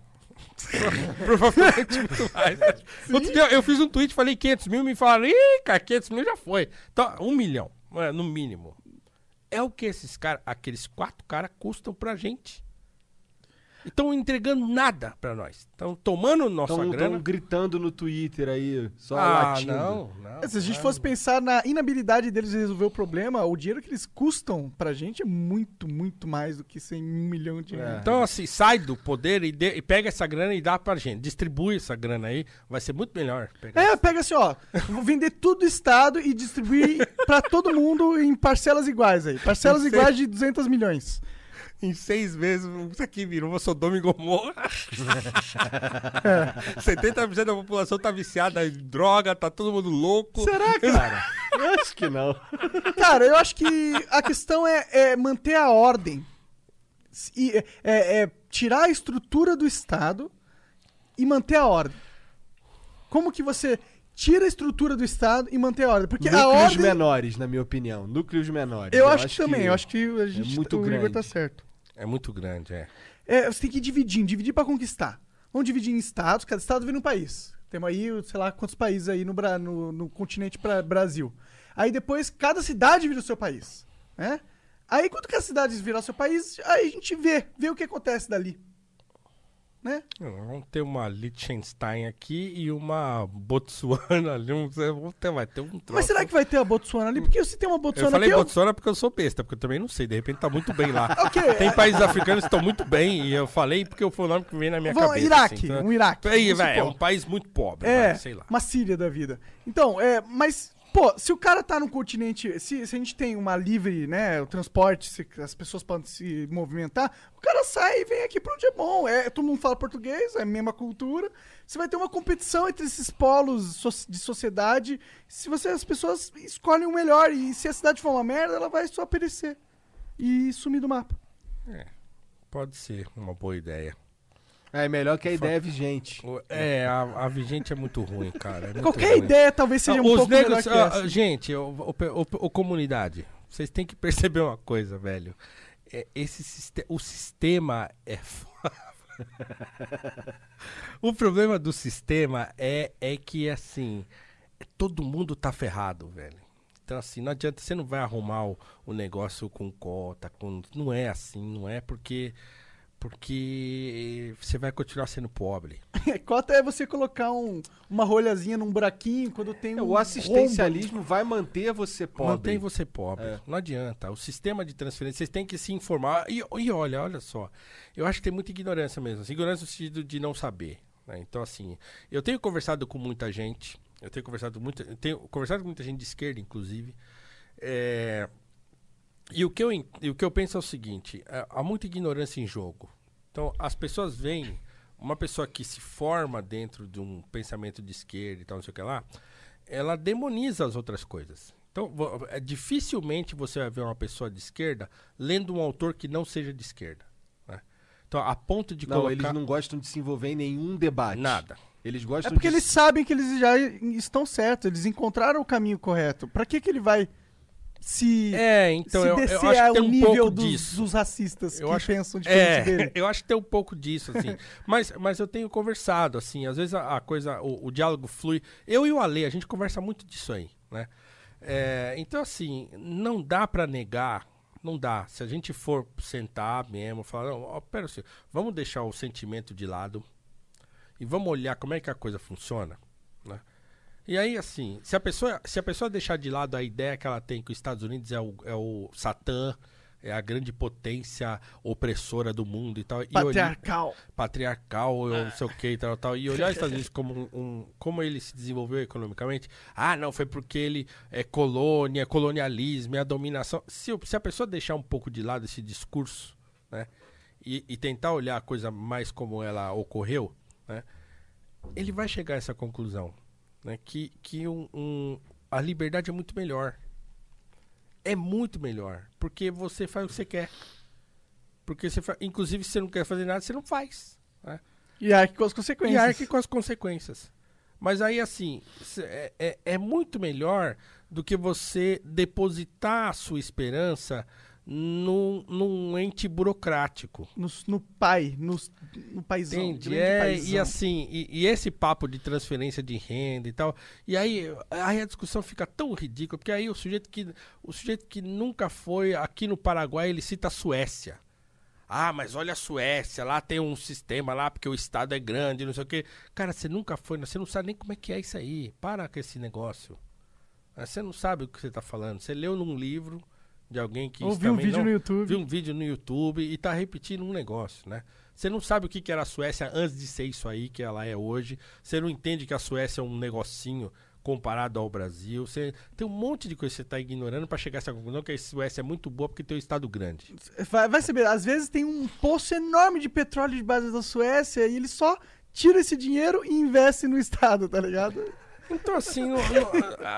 (laughs) Provavelmente muito mais. né? (laughs) Outro dia eu fiz um tweet, falei 500 mil, me falaram, ih, cara, 500 mil já foi. Então, um milhão, é, no mínimo. É o que esses caras, aqueles quatro caras custam pra gente. Estão entregando nada pra nós. Estão tomando nossa Estão grana. gritando no Twitter aí, só ah, latindo. não, não. Se a gente não. fosse pensar na inabilidade deles de resolver o problema, o dinheiro que eles custam pra gente é muito, muito mais do que 100 um milhão de reais. Então, assim, sai do poder e, dê- e pega essa grana e dá pra gente. Distribui essa grana aí, vai ser muito melhor. É, pega assim, ó. Vou vender tudo do Estado e distribuir pra todo mundo em parcelas iguais aí. Parcelas iguais de 200 milhões. Em seis meses, isso aqui virou uma Sodoma e Gomorra. 70% da população tá viciada em droga, tá todo mundo louco. Será, cara? Eu acho que não. (laughs) Cara, eu acho que a questão é, é manter a ordem. E, é, é- é tirar a estrutura do Estado e manter a ordem. Como que você tira a estrutura do Estado e mantém a ordem? Porque a Núcleos ordem... menores, na minha opinião. Núcleos menores. Eu, acho, que também, eu acho que a gente, muito o Igor grande. tá certo. É muito grande, é. É, você tem que ir dividindo, dividir pra conquistar. Vamos dividir em estados, cada estado vira um país. Temos aí, sei lá, quantos países aí no, no, no continente pra Brasil. Aí depois, cada cidade vira o seu país, né? Aí, quando cada cidade virar o seu país, aí a gente vê, vê o que acontece dali. Né? Vamos ter uma Liechtenstein aqui e uma Botsuana ali. Um, ter- vai ter um troço. Mas será que vai ter a Botsuana ali? Porque se tem uma Eu Botsuana falei aqui, eu- Botsuana porque eu sou besta, porque eu também não sei. De repente tá muito bem lá. (laughs) Ok. Tem países africanos que estão muito bem e eu falei porque foi o nome que veio na minha Vamos, cabeça. Iraque, assim, então- um Iraque. Aí, é um país muito pobre, É, vai, sei lá. uma Síria da vida. Então, é, mas, pô, se o cara tá num continente, se, se a gente tem uma livre, né, o transporte, se as pessoas podem se movimentar, o cara sai e vem aqui pra onde é bom. É, todo mundo fala português, é a mesma cultura. Você vai ter uma competição entre esses polos de sociedade. Se você, as pessoas escolhem o melhor e se a cidade for uma merda, ela vai só perecer e sumir do mapa. Pode ser uma boa ideia. É melhor que a ideia vigente. É, a, a vigente é muito ruim, cara. é muito Qualquer ruim. ideia talvez seja Ah, um Os pouco negros, melhor ah, ah, gente, o, o- o- o- comunidade, vocês têm que (laughs) perceber uma coisa, velho. É, esse o sistema é foda. (laughs) o problema do sistema é, é que, assim, todo mundo tá ferrado, velho. Então, assim, não adianta, você não vai arrumar o, o negócio com cota, com, não é assim, não é porque, porque você vai continuar sendo pobre. (laughs) Cota é você colocar um- uma rolhazinha num buraquinho quando tem um É, O assistencialismo vai manter você pobre. Mantém você pobre. É. Não adianta. O sistema de transferência, vocês têm que se informar. E, e olha, olha só. Eu acho que tem muita ignorância mesmo. assim, Ignorância no sentido de não saber. né? Então, assim, eu tenho conversado com muita gente. Eu tenho conversado muito, tenho conversado com muita gente de esquerda, inclusive. É, e o que, eu, e o que eu penso é o seguinte: é, há muita ignorância em jogo. Então, as pessoas veem uma pessoa que se forma dentro de um pensamento de esquerda e tal, não sei o que lá, ela demoniza as outras coisas. Então, é, dificilmente você vai ver uma pessoa de esquerda lendo um autor que não seja de esquerda. né? Então, a ponto de Não, colocar eles não gostam de se envolver em nenhum debate. nada. Eles É gostam porque de... eles sabem que eles já estão certos, eles encontraram o caminho correto. Pra que que ele vai se, É, então se eu, eu descer acho que tem um nível pouco dos, disso. dos racistas Eu que acho- pensam diferente É, dele? (laughs) eu acho que tem um pouco disso, assim. (laughs) mas, mas eu tenho conversado, assim, às vezes a, a coisa, o, o diálogo flui. Eu e o Ale, a gente conversa muito disso aí, né? É, então, assim, não dá pra negar, não dá. Se a gente for sentar mesmo, falar, não, ó, pera assim, vamos deixar o sentimento de lado e vamos olhar como é que a coisa funciona, né? E aí, assim, se a pessoa, se a pessoa deixar de lado a ideia que ela tem que os Estados Unidos é o, é o Satã, é a grande potência opressora do mundo e tal. E olhar, Patriarcal. patriarcal, eu não sei o que e tal, tal. E olhar os Estados Unidos como um, um- como ele se desenvolveu economicamente. Ah, não, foi porque ele é colônia, colonialismo, é a dominação. Se, se a pessoa deixar um pouco de lado esse discurso, né? E, e tentar olhar a coisa mais como ela ocorreu, né? Ele vai chegar a essa conclusão, né? Que, que um, um- a liberdade é muito melhor. É muito melhor. Porque você faz o que você quer. Porque você fa... Inclusive, se você não quer fazer nada, você não faz. Né? E arque com as E consequências. arque com as consequências. Mas aí, assim, é, é, é muito melhor do que você depositar a sua esperança num, num ente burocrático. No, no pai, no, no paizão. Grande É, paizão. e assim, e, e esse papo de transferência de renda e tal, e aí, aí a discussão fica tão ridícula, porque aí o sujeito que o sujeito que nunca foi aqui no Paraguai, ele cita a Suécia. Ah, mas olha a Suécia, lá tem um sistema lá, porque o estado é grande, não sei o quê. Cara, você nunca foi, você não sabe nem como é que é isso aí. Para com esse negócio. Você não sabe o que você está falando. Você leu num livro de alguém que Ou viu um vídeo não- no YouTube. Viu um vídeo no YouTube e tá repetindo um negócio, né? Você não sabe o que, que era a Suécia antes de ser isso aí que ela é hoje. Você não entende que a Suécia é um negocinho comparado ao Brasil. Você tem um monte de coisa que você tá ignorando para chegar a essa conclusão que a Suécia é muito boa porque tem um estado grande. Vai, vai saber, às vezes tem um poço enorme de petróleo de base da Suécia e eles só tiram esse dinheiro e investem no estado, tá ligado? Então, assim,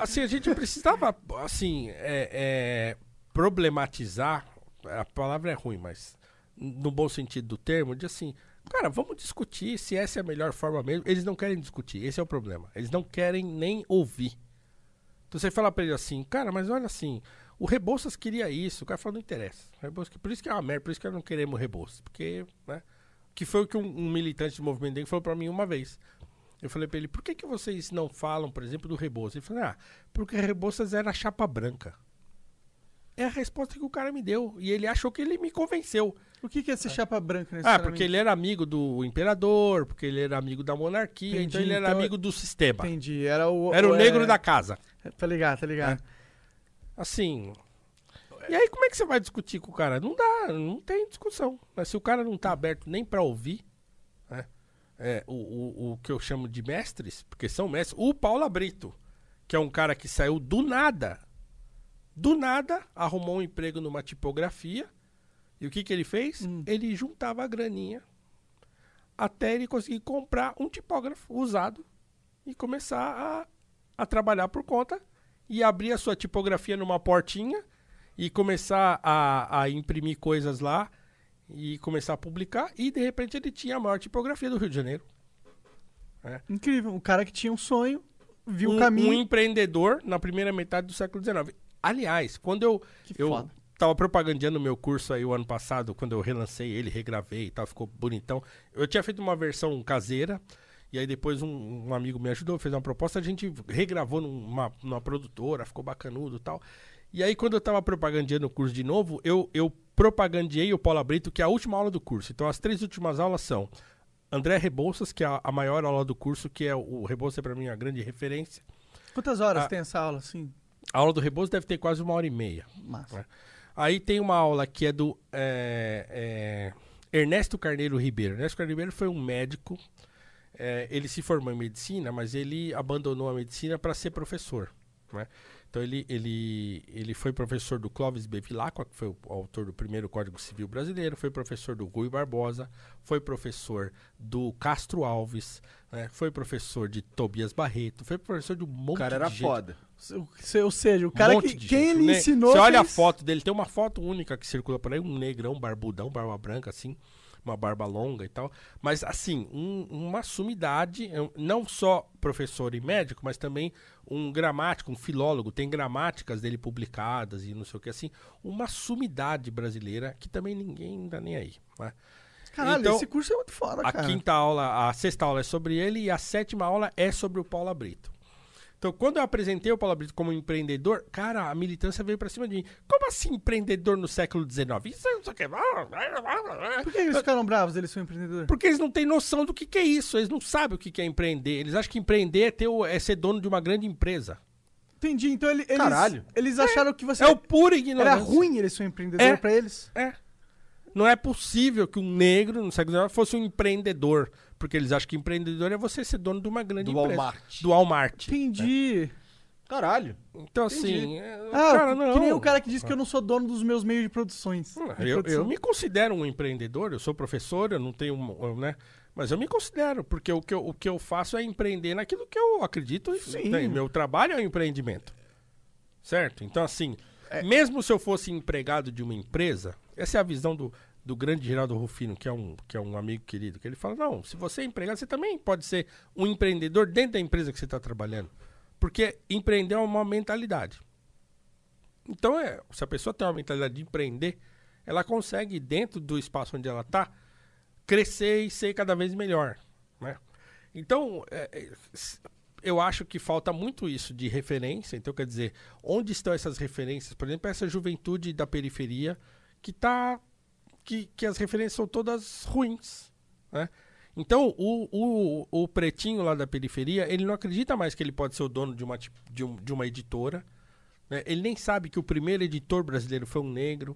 assim, a gente precisava, assim, é, é, problematizar, a palavra é ruim, mas no bom sentido do termo, de assim, cara, vamos discutir se essa é a melhor forma mesmo. Eles não querem discutir, esse é o problema. Eles não querem nem ouvir. Então você fala pra ele assim, cara, mas olha assim, o Rebouças queria isso, o cara fala, não interessa. Rebouças, por isso que é uma merda, por isso que não queremos Rebouças, porque, né, que foi o que um, um militante do movimento negro falou pra mim uma vez. Eu falei pra ele, por que, que vocês não falam, por exemplo, do Rebouças? Ele falou, ah, porque Rebouças era chapa branca. É a resposta que o cara me deu. E ele achou que ele me convenceu. O que, que é ser chapa branca Ah, necessariamente? porque ele era amigo do imperador, porque ele era amigo da monarquia, Entendi, então ele era então- amigo do sistema. Entendi. Era o. Era o negro é- da casa. Tá ligado, tá ligado. Assim. E aí, como é que você vai discutir com o cara? Não dá, não tem discussão. Mas se o cara não tá aberto nem pra ouvir, né? É, o, o, o que eu chamo de mestres, porque são mestres. O Paulo Brito, que é um cara que saiu do nada. Do nada, arrumou um emprego numa tipografia. E o que, que ele fez? Ele juntava a graninha até ele conseguir comprar um tipógrafo usado e começar a, a trabalhar por conta e abrir a sua tipografia numa portinha e começar a, a imprimir coisas lá e começar a publicar e de repente ele tinha a maior tipografia do Rio de Janeiro. Incrível. Um cara que tinha um sonho, viu o um, caminho. um empreendedor na primeira metade do século XIX. Aliás, quando eu, Que eu foda. tava propagandeando o meu curso aí o ano passado, quando eu relancei ele, regravei e tal, ficou bonitão. Eu tinha feito uma versão caseira, e aí depois um, um amigo me ajudou, fez uma proposta, a gente regravou numa, numa produtora, ficou bacanudo e tal. E aí, quando eu tava propagandeando o curso de novo, eu, eu propagandeei o Paulo Brito, que é a última aula do curso. Então, as três últimas aulas são André Rebouças, que é a, a maior aula do curso, que é o, o Rebouças, é pra mim, a grande referência. Quantas horas Ah. tem essa aula, assim? A aula do Rebouças deve ter quase uma hora e meia. Massa. É. Aí tem uma aula que é do é, é, Ernesto Carneiro Ribeiro. Ernesto Carneiro Ribeiro foi um médico. é, ele se formou em medicina, mas ele abandonou a medicina para ser professor. né? Então ele, ele, ele foi professor do Clóvis Bevilacqua, que foi o autor do primeiro Código Civil Brasileiro, foi professor do Rui Barbosa, foi professor do Castro Alves, né? foi professor de Tobias Barreto, foi professor de um monte O cara era de gente. foda. Ou seja, o cara Um que de quem gente. ele Ne- ensinou. Você olha a fez- foto dele, tem uma foto única que circula por aí, um negrão, barbudão, barba branca, assim, uma barba longa e tal. Mas, assim, um- uma sumidade, é não só professor e médico, mas também um gramático, um filólogo, tem gramáticas dele publicadas e não sei o que, assim. Uma sumidade brasileira que também ninguém dá nem aí. Né? Caralho, Então, esse curso é muito foda, A cara. quinta aula, a sexta aula é sobre ele e a sétima aula é sobre o Paulo Brito. Então, quando eu apresentei o Paulo Brito como empreendedor, cara, a militância veio pra cima de mim. Como assim empreendedor no século XIX? Isso não sei o que. Por que eles ficaram bravos? Eles são empreendedores? Porque eles não têm noção do que, que é isso. Eles não sabem o que, que é empreender. Eles acham que empreender é, ter o- é ser dono de uma grande empresa. Entendi. Então ele- eles, Caralho. eles acharam que você É o puro era ignorância. ruim eles ser empreendedor É. pra eles. É. Não é possível que um negro no século XIX fosse um empreendedor. Porque eles acham que empreendedor é você ser dono de uma grande Do empresa. Walmart. Do Walmart. Entendi. Caralho. Então, assim. é, Ah, cara, não. que nem o cara que disse que eu não sou dono dos meus meios de produções. Hum, De Eu, produção. eu me considero um empreendedor, eu sou professor, eu não tenho, um- né? Mas eu me considero, porque o que eu, o que eu faço é empreender naquilo que eu acredito. e- Sim. né, meu trabalho é um empreendimento. Certo? Então, assim, É. mesmo se eu fosse empregado de uma empresa, essa é a visão do, do grande Geraldo Rufino, que é, um, que é um amigo querido, que ele fala, não, se você é empregado, você também pode ser um empreendedor dentro da empresa que você está trabalhando. Porque empreender é uma mentalidade. Então, é, se a pessoa tem uma mentalidade de empreender, ela consegue, dentro do espaço onde ela está, crescer e ser cada vez melhor. Né? Então, é, é, eu acho que falta muito isso de referência. Então, quer dizer, onde estão essas referências? Por exemplo, essa juventude da periferia que tá. Que, que as referências são todas ruins. Né? Então, o, o, o pretinho lá da periferia, ele não acredita mais que ele pode ser o dono de uma, de um- de uma editora. né? Ele nem sabe que o primeiro editor brasileiro foi um negro.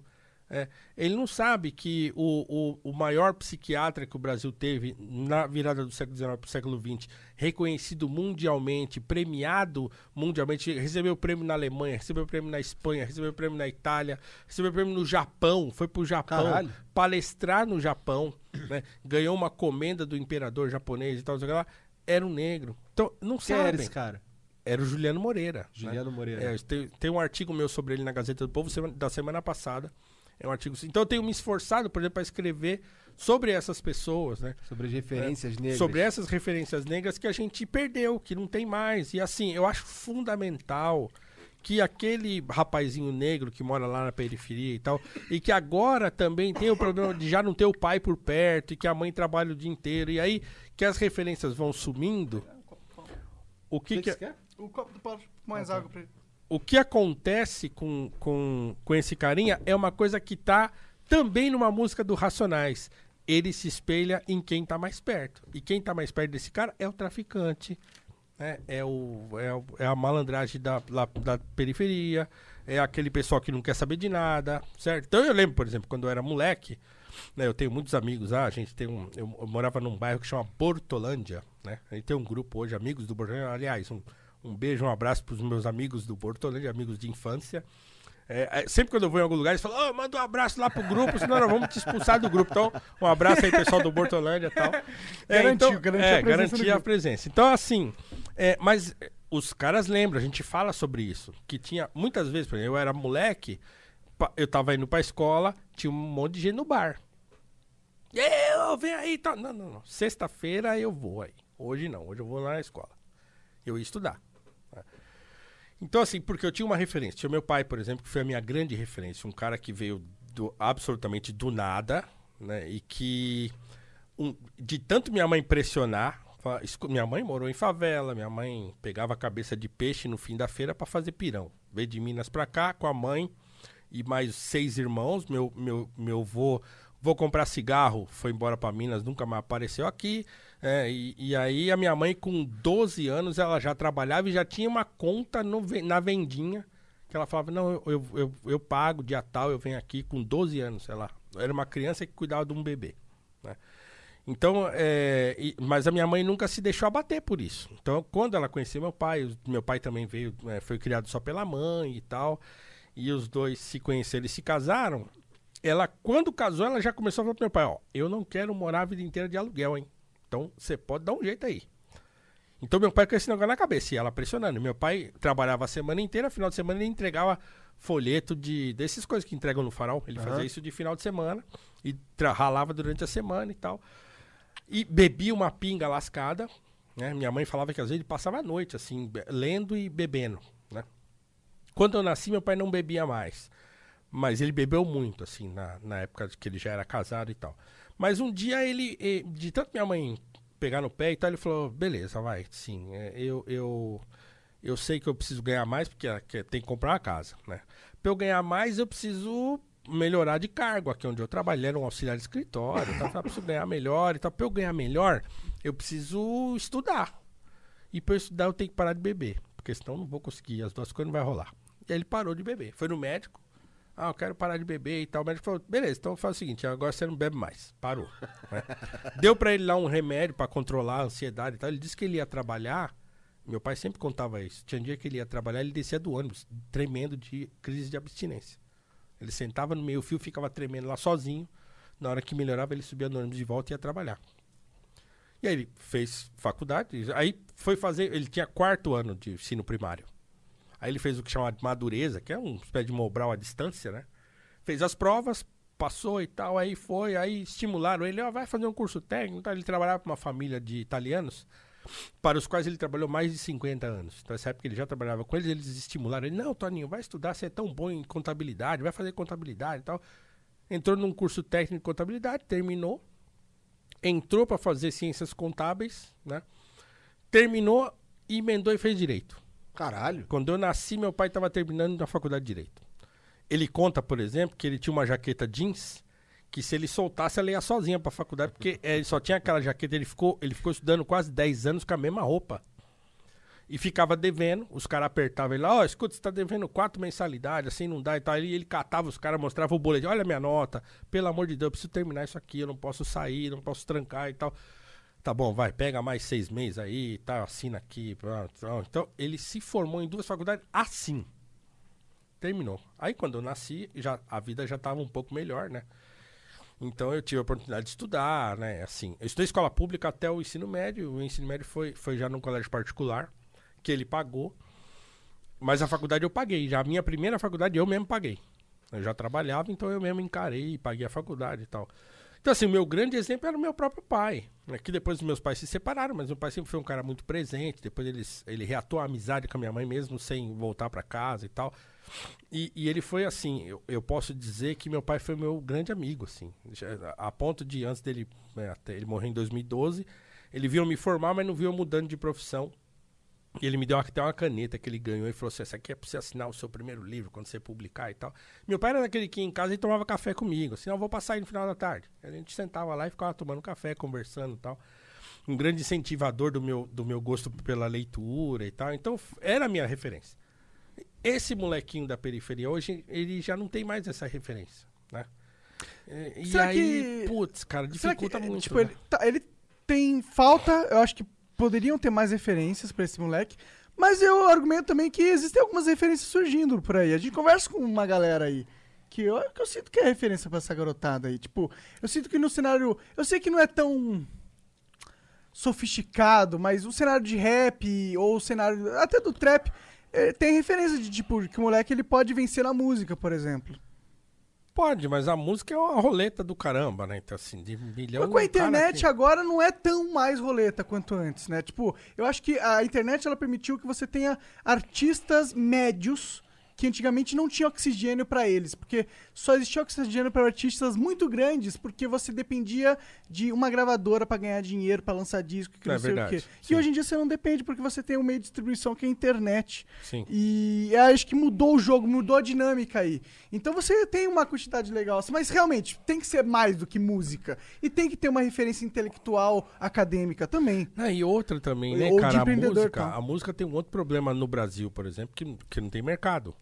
É. Ele não sabe que o, o, o maior psiquiatra que o Brasil teve na virada do século XIX para o século XX, reconhecido mundialmente, premiado mundialmente, recebeu prêmio na Alemanha, recebeu prêmio na Espanha, recebeu prêmio na Itália, recebeu prêmio no Japão, foi pro Japão Caralho. palestrar no Japão, (coughs) né? ganhou uma comenda do imperador japonês e tal, sei o lá, era um negro. Então, não Quem era sabem. esse cara? Era o Juliano Moreira. né? Juliano Moreira. É, tem, tem um artigo meu sobre ele na Gazeta do Povo da semana passada. É um artigo. Então eu tenho me esforçado, por exemplo, para escrever sobre essas pessoas, né? Sobre as referências negras. Sobre essas referências negras que a gente perdeu, que não tem mais. E assim, eu acho fundamental que aquele rapazinho negro que mora lá na periferia e tal, e que agora também tem o problema de já não ter o pai por perto e que a mãe trabalha o dia inteiro, e aí que as referências vão sumindo. O O que, que, que que, você quer? O copo do Paulo, mais água pra ele. O que acontece com, com, com esse carinha é uma coisa que tá também numa música do Racionais. Ele se espelha em quem tá mais perto. E quem tá mais perto desse cara é o traficante, né? é, o, é, o- é a malandragem da, lá- da periferia, é aquele pessoal que não quer saber de nada, certo? Então eu lembro, por exemplo, quando eu era moleque, né, eu tenho muitos amigos lá, a gente tem um. Eu, eu morava num bairro que chama Portolândia, né? A gente tem um grupo hoje, amigos do Portolândia. Aliás, um, um beijo, um abraço pros meus amigos do Portolândia, amigos de infância. É, é, sempre quando eu vou em algum lugar, eles falam, "Ô, manda um abraço lá pro grupo, senão nós vamos te expulsar do grupo. Então, um abraço aí, pessoal do Bortolândia e tal. (laughs) É, Garantiu, então, garantiu é, a presença garantir a presença. Então, assim, é, mas é, os caras lembram, a gente fala sobre isso. Que tinha, muitas vezes, por exemplo, eu era moleque, eu tava indo pra escola, tinha um monte de gente no bar. Eu, vem aí, tá. Não, não, não. Sexta-feira eu vou aí. Hoje não, hoje eu vou lá na escola. Eu ia estudar. Então, assim, porque eu tinha uma referência. Tinha meu pai, por exemplo, que foi a minha grande referência. Um cara que veio do, absolutamente do nada, né? E que, um- de tanto minha mãe pressionar, fa- esco- minha mãe morou em favela, minha mãe pegava a cabeça de peixe no fim da feira para fazer pirão. Veio de Minas pra cá com a mãe e mais seis irmãos. Meu, meu, meu vô, vou comprar cigarro, foi embora para Minas, nunca mais apareceu aqui. É, e, e aí a minha mãe, com 12 anos, ela já trabalhava e já tinha uma conta no na vendinha. Que ela falava, não, eu, eu, eu, pago dia tal, eu venho aqui com 12 anos, sei lá. Era uma criança que cuidava de um bebê. Né? Então, é, e- mas a minha mãe nunca se deixou abater por isso. Então, quando ela conheceu meu pai, meu pai também veio, é, foi criado só pela mãe e tal, e os dois se conheceram e se casaram. Ela, quando casou, ela já começou a falar pro meu pai, ó, eu não quero morar a vida inteira de aluguel, hein? Então, você pode dar um jeito aí. Então, meu pai com esse negócio na cabeça, e ela pressionando. Meu pai trabalhava a semana inteira, final de semana ele entregava folheto de dessas coisas que entregam no farol. Ele fazia isso de final de semana e ralava durante a semana e tal. E bebia uma pinga lascada, né? Minha mãe falava que às vezes ele passava a noite, assim, lendo e bebendo, né? Quando eu nasci, meu pai não bebia mais. Mas ele bebeu muito, assim, na, na época que ele já era casado e tal. Mas um dia ele, de tanto minha mãe pegar no pé e tal, ele falou, beleza, vai, sim, é, eu, eu, eu sei que eu preciso ganhar mais, porque que tem que comprar uma casa, né? Pra eu ganhar mais, eu preciso melhorar de cargo aqui onde eu trabalho. Era um auxiliar de escritório, então, eu falei, "Ah, preciso ganhar melhor e tal. Pra eu ganhar melhor, eu preciso estudar. E pra eu estudar, eu tenho que parar de beber. Porque senão não vou conseguir, as duas coisas não vai rolar. E aí ele parou de beber. Foi no médico. Ah, eu quero parar de beber e tal. O médico falou, beleza, então faz o seguinte, agora você não bebe mais. Parou. né? (laughs) Deu pra ele lá um remédio pra controlar a ansiedade e tal. Ele disse que ele ia trabalhar. Meu pai sempre contava isso. Tinha um dia que ele ia trabalhar, ele descia do ônibus, tremendo de crise de abstinência. Ele sentava no meio fio, ficava tremendo lá sozinho. Na hora que melhorava, ele subia no ônibus de volta e ia trabalhar. E aí ele fez faculdade, aí foi fazer, ele tinha quarto ano de ensino primário. Aí ele fez o que chama de madureza, que é um espécie de Mobral à distância, né? Fez as provas, passou e tal, aí foi, aí estimularam ele, ó, vai fazer um curso técnico, então ele trabalhava para uma família de italianos, para os quais ele trabalhou mais de 50 anos. Então, nessa época ele já trabalhava com eles, eles estimularam ele, não, Toninho, vai estudar, você é tão bom em contabilidade, vai fazer contabilidade e tal. Entrou num curso técnico de contabilidade, terminou, entrou para fazer ciências contábeis, né? Terminou, emendou e fez direito. Caralho. Quando eu nasci, meu pai estava terminando na faculdade de Direito. Ele conta, por exemplo, que ele tinha uma jaqueta jeans que se ele soltasse, ela ia sozinha pra faculdade, porque eh, ele só tinha aquela jaqueta, ele ficou, ele ficou estudando quase 10 anos com a mesma roupa. E ficava devendo, os caras apertavam ele lá, ó, escuta, você tá devendo quatro mensalidades, assim não dá e tal. Aí ele catava os caras, mostrava o boletim, olha minha nota, pelo amor de Deus, eu preciso terminar isso aqui, eu não posso sair, não posso trancar e tal. Tá bom, vai, pega mais seis meses aí, tá, assina aqui. Então, ele se formou em duas faculdades assim. Terminou. Aí, quando eu nasci, já, a vida já tava um pouco melhor, né? Então, eu tive a oportunidade de estudar, né? Assim, eu estudei escola pública até o ensino médio. O ensino médio foi, foi já num colégio particular, que ele pagou. Mas a faculdade eu paguei. Já a minha primeira faculdade eu mesmo paguei. Eu já trabalhava, então eu mesmo encarei paguei a faculdade e tal. Então, assim, o meu grande exemplo era o meu próprio pai. Né? Que depois meus pais se separaram, mas meu pai sempre foi um cara muito presente. Depois eles, ele reatou a amizade com a minha mãe mesmo, sem voltar para casa e tal. E, e ele foi assim, eu, eu posso dizer que meu pai foi meu grande amigo, assim. A ponto de, antes dele, né, até ele morrer em 2012, ele viu eu me formar, mas não viu eu mudando de profissão. E ele me deu até uma caneta que ele ganhou e falou assim: essa aqui é pra você assinar o seu primeiro livro, quando você publicar e tal. Meu pai era daquele que ia em casa e tomava café comigo. Assim, "Não, eu vou passar aí no final da tarde. A gente sentava lá e ficava tomando café, conversando e tal. Um grande incentivador do meu, do meu gosto pela leitura e tal. Então, era a minha referência. Esse molequinho da periferia hoje, ele já não tem mais essa referência, né? E, e Será aí, que- putz, cara, Será que, dificulta muito. tipo, né? ele, tá- ele tem falta, eu acho que poderiam ter mais referências pra esse moleque, mas eu argumento também que existem algumas referências surgindo por aí. A gente conversa com uma galera aí que eu, que eu sinto que é referência pra essa garotada aí. Tipo, eu sinto que no cenário, eu sei que não é tão sofisticado, mas o cenário de rap ou o cenário até do trap eh, tem referência de tipo que o moleque ele pode vencer na música, por exemplo. Pode, mas a música é uma roleta do caramba, né? Então, assim, de milhão... Mas com a internet que- agora não é tão mais roleta quanto antes, né? Tipo, eu acho que a internet ela permitiu que você tenha artistas médios que antigamente não tinha oxigênio pra eles, porque só existia oxigênio para artistas muito grandes, porque você dependia de uma gravadora pra ganhar dinheiro, pra lançar disco, que É não sei verdade, o quê. sim. E hoje em dia você não depende porque você tem um meio de distribuição que é a internet. Sim. E acho que mudou o jogo, mudou a dinâmica aí. Então você tem uma quantidade legal, mas realmente tem que ser mais do que música. E tem que ter uma referência intelectual, acadêmica também. Ah, e outra também, né, Ou cara? A música, tá? a música tem um outro problema no Brasil, por exemplo, que, que não tem mercado.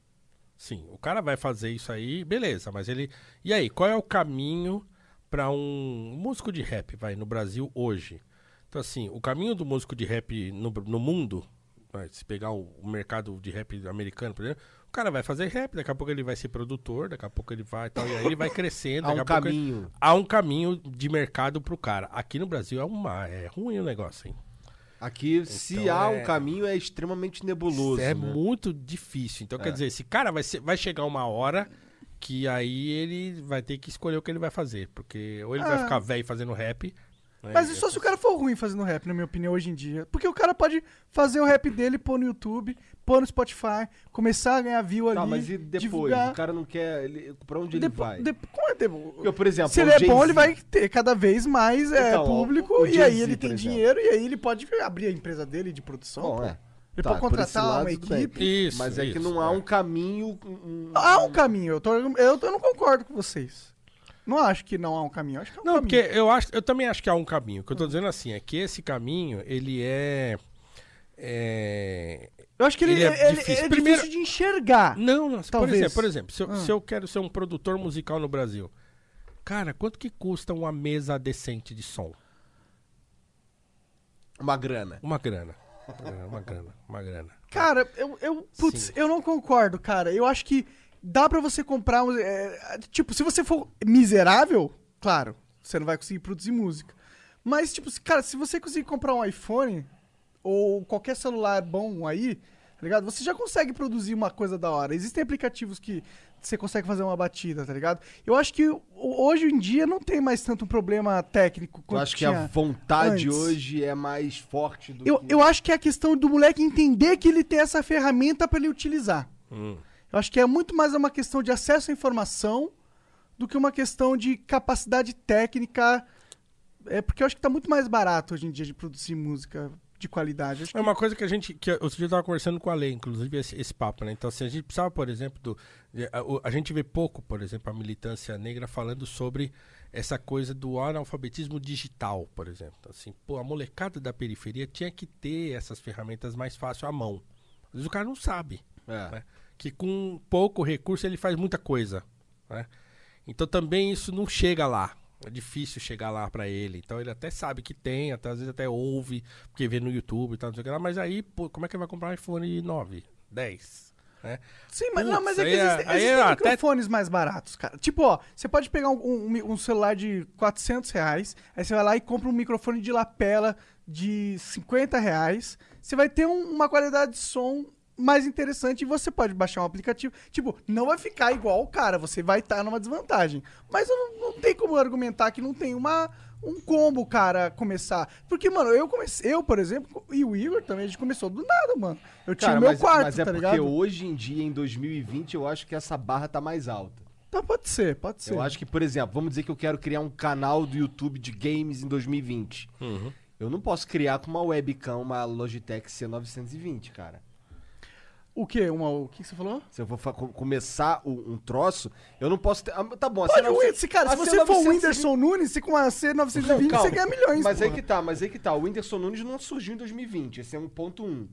Sim, o cara vai fazer isso aí, beleza, mas ele. E aí, qual é o caminho pra um músico de rap, vai, no Brasil hoje? Então, assim, o caminho do músico de rap no, no mundo, vai, se pegar o, o mercado de rap americano, por exemplo, o cara vai fazer rap, daqui a pouco ele vai ser produtor, daqui a pouco ele vai e tal, e aí ele vai crescendo. (laughs) Há daqui um a pouco ele- caminho. há um caminho de mercado pro cara. Aqui no Brasil é uma é ruim o negócio, hein? Aqui, se Então, há é- um caminho, é extremamente nebuloso. é né? muito difícil. Então, É. quer dizer, esse cara vai, ser- vai chegar uma hora que aí ele vai ter que escolher o que ele vai fazer. Porque ou ele vai Ah. ficar velho fazendo rap. Mas e- só se o cara for ruim fazendo rap, na minha opinião, hoje em dia. Porque o cara pode fazer o rap dele, pôr no YouTube, pôr no Spotify, começar a ganhar view ali. Tá, mas e depois? divulgar. O cara não quer. Ele, pra onde ele Depo- vai? de- como é depo- Porque, por exemplo, Se o ele é bom, Jay-Z- ele vai ter cada vez mais é, Então, ó, público o e aí Jay-Z, ele por tem exemplo. dinheiro e aí ele pode abrir a empresa dele de produção. Bom, pô. é. Ele Tá, pode por esse contratar lado, uma tudo bem. equipe. Isso, Mas é que isso, não há é. um caminho. um- Há um caminho. Eu, tô, eu, eu não concordo com vocês. Não acho que não há um caminho. Acho que é um Não, caminho. porque eu, acho, eu também acho que há um caminho. O que eu tô dizendo assim é que esse caminho, ele é. é... Eu acho que ele, ele é ele- ele difícil. é Primeiro- difícil de enxergar. Não, não. Por Talvez. exemplo, por exemplo se, eu, Ah. se eu quero ser um produtor musical no Brasil, cara, quanto que custa uma mesa decente de som? Uma grana. Uma grana. É, Uma grana, uma grana. Cara, eu, eu, putz, Sim. eu não concordo, cara. Eu acho que dá pra você comprar. um- é, tipo, se você for miserável, claro, você não vai conseguir produzir música. Mas, tipo, se- cara, se você conseguir comprar um iPhone ou qualquer celular bom aí, tá ligado? Você já consegue produzir uma coisa da hora. Existem aplicativos que você consegue fazer uma batida, tá ligado? Eu acho que hoje em dia não tem mais tanto um problema técnico Eu quanto acho que a vontade antes. hoje é mais forte do Eu, que. eu acho que é a questão do moleque entender que ele tem essa ferramenta pra ele utilizar. Hum. Eu acho que é muito mais uma questão de acesso à informação do que uma questão de capacidade técnica. É porque eu acho que tá muito mais barato hoje em dia de produzir música de qualidade. Acho que- É uma coisa que a gente. Que outro dia eu tava conversando com a Lei, inclusive, esse, esse papo, né? Então, assim, a gente precisava, por exemplo, do. A, a gente vê pouco, por exemplo, a militância negra falando sobre essa coisa do analfabetismo digital, por exemplo. Assim, pô, a molecada da periferia tinha que ter essas ferramentas mais fácil à mão. Às vezes o cara não sabe. É. né? Que com pouco recurso ele faz muita coisa. Né? Então também isso não chega lá. É difícil chegar lá pra ele. Então ele até sabe que tem, até, às vezes até ouve, porque vê no YouTube e tal, não sei o que lá. Mas aí, pô, como é que ele vai comprar um iPhone 9, 10? Né? Sim, mas, não, mas é que aí é- existem, aí é existem até- microfones mais baratos, cara. Tipo, ó, você pode pegar um, um- um celular de 400 reais, aí você vai lá e compra um microfone de lapela de 50 reais. Você vai ter um- uma qualidade de som mais interessante e você pode baixar um aplicativo. Tipo, não vai ficar igual o cara, você vai estar numa desvantagem. Mas eu não, não tem como argumentar que não tem uma, um combo, cara, começar. Porque, mano, eu comecei, eu, por exemplo, e o Igor também, a gente começou do nada, mano. Eu tinha Cara, o meu mas, quarto, mas é tá porque ligado? hoje em dia, em 2020, eu acho que essa barra tá mais alta. Tá, pode ser, pode ser. Eu acho que, por exemplo, vamos dizer que eu quero criar um canal do YouTube de games em 2020. Uhum. Eu não posso criar com uma webcam uma Logitech C920, cara. O quê? Uma, o que que você falou? Se eu for começar o- um troço, eu não posso ter. ah, Tá bom, Pode, C920 o- se, cara, se você for o C920 Whindersson Nunes, você com a C920, Não, calma. você ganha milhões, Mas aí porra. que tá, mas aí que tá. O Whindersson Nunes não surgiu em 2020. Esse é um ponto um.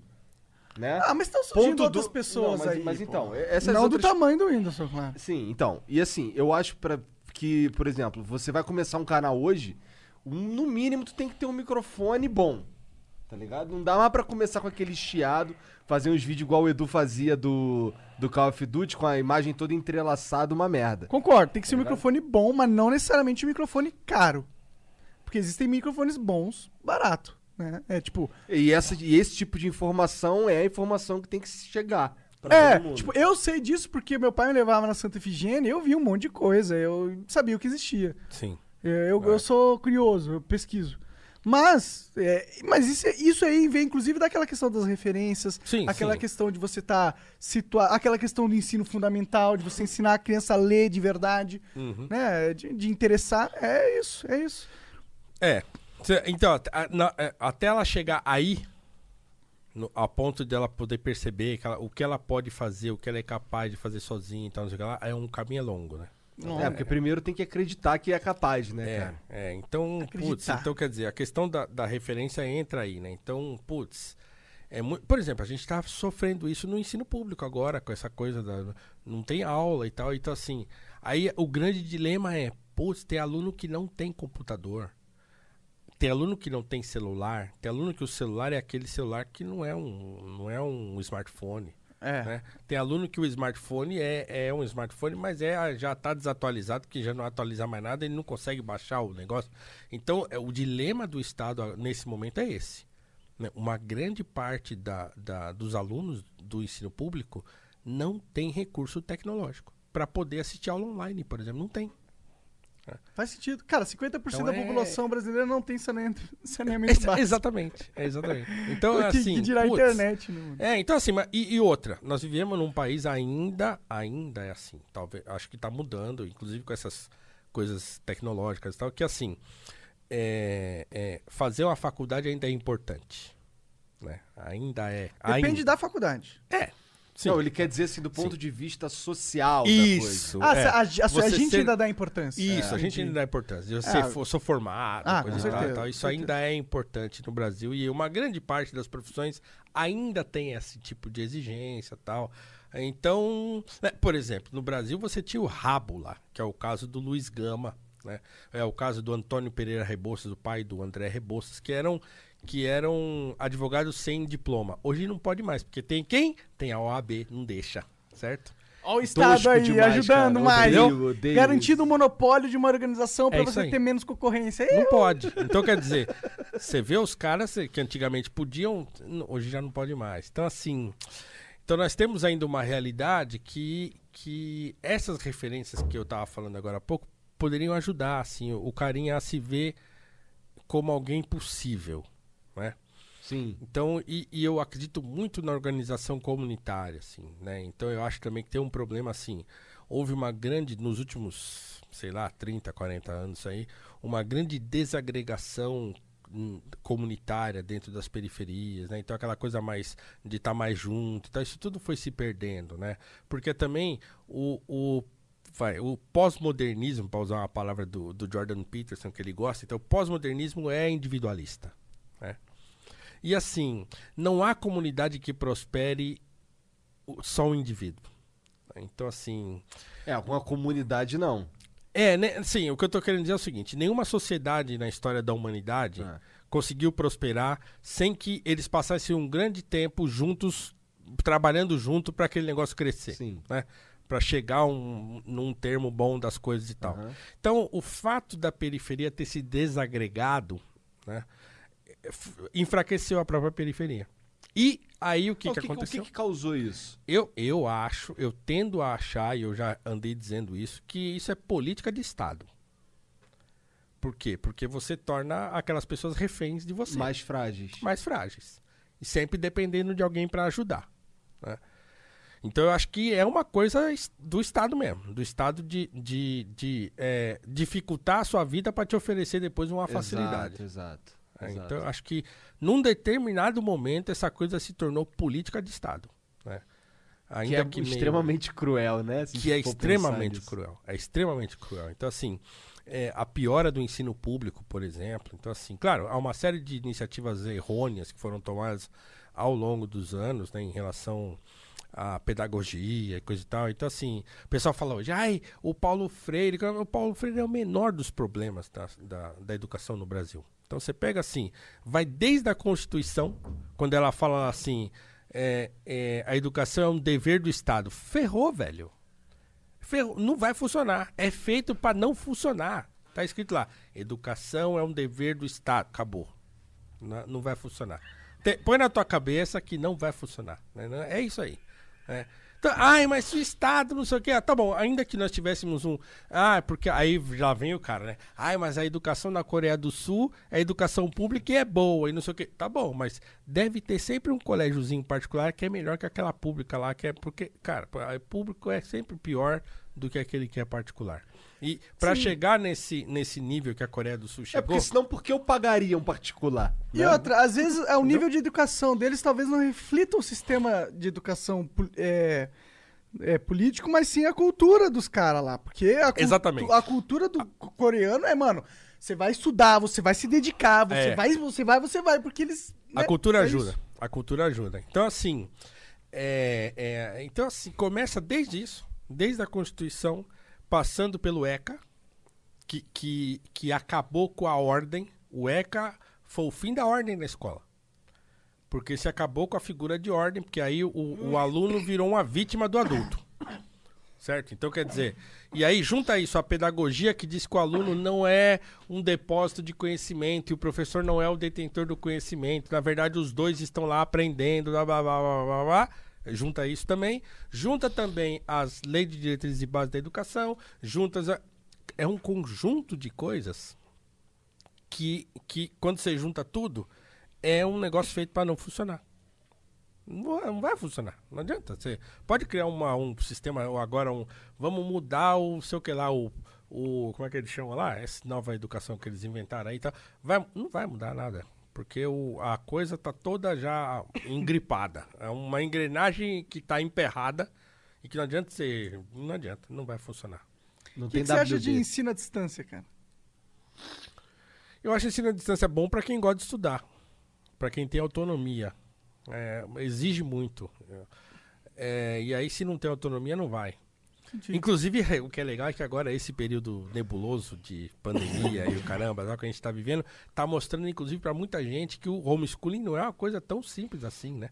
Né? Ah, mas estão surgindo Ponto outras do- pessoas Não, mas, aí. Mas então, essas Não outras... do tamanho do Whindersson, claro. Sim, então. E assim, eu acho pra que, por exemplo, você vai começar um canal hoje, no mínimo tu tem que ter um microfone bom. Tá ligado? Não dá mais pra começar com aquele chiado, fazer uns vídeos igual o Edu fazia do, do Call of Duty, com a imagem toda entrelaçada, uma merda. Concordo, tem que ser um microfone bom, mas não necessariamente um microfone caro. Porque existem microfones bons, barato, né? É tipo, E, essa, e esse tipo de informação é a informação que tem que chegar. é, tipo, eu sei disso porque meu pai me levava na Santa Efigênia, eu vi um monte de coisa, eu sabia o que existia. Sim. Eu, eu, eu sou curioso, eu pesquiso. Mas, é, mas isso, é- isso aí vem inclusive daquela questão das referências, Sim, aquela sim. questão de você estar situado, aquela questão do ensino fundamental, de você ensinar a criança a ler de verdade, Uhum. né? De, de interessar. É isso, é isso. É. Então, é, até ela chegar aí, no- a ponto dela poder perceber que ela- o que ela pode fazer, o que ela é capaz de fazer sozinha e tal, não sei o que lá, é um caminho longo, né? É, porque primeiro tem que acreditar que é capaz, né, É, cara? é, então, putz, então quer dizer, a questão da, da referência entra aí, né? Então, putz, é muito, por exemplo, a gente tá sofrendo isso no ensino público agora, com essa coisa da não tem aula e tal, então assim, aí o grande dilema é, putz, tem aluno que não tem computador. Tem aluno que não tem celular, tem aluno que o celular é aquele celular que não é um, não é um smartphone. É. né? Tem aluno que o smartphone é, é um smartphone, mas é, já está desatualizado, que já não atualiza mais nada, ele não consegue baixar o negócio. Então, é, o dilema do Estado nesse momento é esse. né? Uma grande parte da, da- dos alunos do ensino público não tem recurso tecnológico para poder assistir aula online, por exemplo. Não tem. Faz sentido. Cara, 50% Então da é- população brasileira não tem saneamento, (laughs) saneamento Exa- básico. exatamente, é exatamente. (laughs) Então, assim, que dirá a putz, internet, né, mano? É, então assim, mas- e, e outra, nós vivemos num país ainda, ainda é assim, talvez, acho que tá mudando, inclusive com essas coisas tecnológicas e tal, que assim, é, é, fazer uma faculdade ainda é importante, né? Ainda é. Depende ainda. da faculdade. É, sim. Não, ele quer dizer assim, do ponto de vista social Isso. Ah, é. a, a, a Você gente ser- ainda dá importância. Isso, É, a gente entendi. ainda dá importância. Eu ser, for- sou formado, Ah, coisa tal, certeza, tal, com isso ainda é importante no Brasil e uma grande parte das profissões ainda tem esse tipo de exigência tal. Então, né, por exemplo, no Brasil você tinha o rabo lá, que é o caso do Luiz Gama, né? É o caso do Antônio Pereira Rebouças, o pai do André Rebouças, que eram que eram advogados sem diploma. Hoje não pode mais, porque tem quem? Tem a OAB, não deixa, certo? Olha o Estado Tosco aí, demais, ajudando cara. mais. Odeio, odeio Garantindo o monopólio de uma organização pra É você aí. ter menos concorrência. Aí, Não pode. Então, quer dizer, (laughs) você vê os caras que antigamente podiam, hoje já não pode mais. Então, assim. Então, nós temos ainda uma realidade que, que essas referências que eu estava falando agora há pouco poderiam ajudar, assim, o carinha a se ver como alguém possível, né? Sim. Então, e, e eu acredito muito na organização comunitária, assim, né? Então eu acho também que tem um problema assim. Houve uma grande, nos últimos, sei lá, 30, 40 anos aí, uma grande desagregação comunitária dentro das periferias, né? Então aquela coisa mais de estar mais junto, então isso tudo foi se perdendo, né? Porque também o, o vai, o pós-modernismo, para usar uma palavra do, do Jordan Peterson que ele gosta, então o pós-modernismo é individualista? E assim, não há comunidade que prospere só um indivíduo. Então, assim. É, com a comunidade não. É, né? Sim, o que eu tô querendo dizer é o seguinte: nenhuma sociedade na história da humanidade É. conseguiu prosperar sem que eles passassem um grande tempo juntos, trabalhando junto para aquele negócio crescer. Sim. Né? Para chegar um, num termo bom das coisas e tal. Aham. Então, o fato da periferia ter se desagregado, né, enfraqueceu a própria periferia. E aí o que, o que, que, o aconteceu? que que causou isso? Eu, eu acho, eu tendo a achar, e eu já andei dizendo isso, que isso é política de Estado. Por quê? Porque você torna aquelas pessoas reféns de você. Mais frágeis. mais frágeis. E sempre dependendo de alguém para ajudar. né? Então eu acho que é uma coisa do Estado mesmo. Do Estado de, de, de é, dificultar a sua vida para te oferecer depois uma facilidade. Exato, exato. Né? Então, acho que num determinado momento essa coisa se tornou política de Estado. Né? Que Ainda é que meio- extremamente cruel, né? Se que é extremamente cruel. É extremamente cruel. Então, assim, é, a piora do ensino público, por exemplo. Então, assim, claro, há uma série de iniciativas errôneas que foram tomadas ao longo dos anos, né, em relação à pedagogia e coisa e tal. Então, assim, o pessoal fala hoje, ai, o Paulo Freire, o Paulo Freire é o menor dos problemas da, da, da educação no Brasil. Então, você pega assim, vai desde a Constituição, quando ela fala assim, é, é, a educação é um dever do Estado. Ferrou, velho. Ferrou. Não vai funcionar. É feito para não funcionar. Tá escrito lá. Educação é um dever do Estado. Acabou. Não, não vai funcionar. Te- põe na tua cabeça que não vai funcionar. né? É isso aí. né? Então, ai, mas se o Estado não sei o que. Ah, tá bom, ainda que nós tivéssemos um. Ah, porque aí já vem o cara, né? Ai, mas a educação na Coreia do Sul é educação pública e é boa e não sei o que. Tá bom, mas deve ter sempre um colégiozinho particular que é melhor que aquela pública lá, que é porque, cara, o público é sempre pior do que aquele que é particular. E pra chegar nesse, nesse nível que a Coreia do Sul É chegou. porque senão por que eu pagaria um particular? E né? outra, às vezes é o nível de educação deles talvez não reflita o sistema de educação é, é, político, mas sim a cultura dos caras lá. Porque a, cultu- Exatamente. a cultura do co- coreano é, mano, você vai estudar, você vai se dedicar, você É. vai, você vai, você vai, porque eles. A né, cultura é ajuda. isso. A cultura ajuda. Então, assim, é, é, então, assim, começa desde isso, desde a Constituição, passando pelo ECA, que, que, que acabou com a ordem. O ECA foi o fim da ordem na escola. Porque se acabou com a figura de ordem, porque aí o, o aluno virou uma vítima do adulto. Certo? Então quer dizer, e aí junta isso a pedagogia que diz que o aluno não é um depósito de conhecimento e o professor não é o detentor do conhecimento. Na verdade, os dois estão lá aprendendo, blá blá blá blá blá. blá. Junta isso também. Junta também as leis de diretrizes e bases da educação. Juntas. a- É um conjunto de coisas que, que quando você junta tudo, é um negócio feito para não funcionar. Não vai, funcionar. Não adianta. Você pode criar uma, um sistema ou agora um. Vamos mudar o sei o que lá, o, o. Como é que eles chamam lá? Essa nova educação que eles inventaram aí. Tá, vai, não vai mudar nada. Porque o, a coisa tá toda já engripada. É uma engrenagem que tá emperrada e que não adianta ser. Não adianta, não vai funcionar. Não O que, tem que você acha de ensino à distância, cara? Eu acho ensino à distância bom para quem gosta de estudar, para quem tem autonomia. É, exige muito. É, e aí, se não tem autonomia, não vai. Inclusive, o que é legal é que agora esse período nebuloso de pandemia e o caramba que a gente está vivendo, tá mostrando, inclusive, para muita gente que o homeschooling não é uma coisa tão simples assim, né?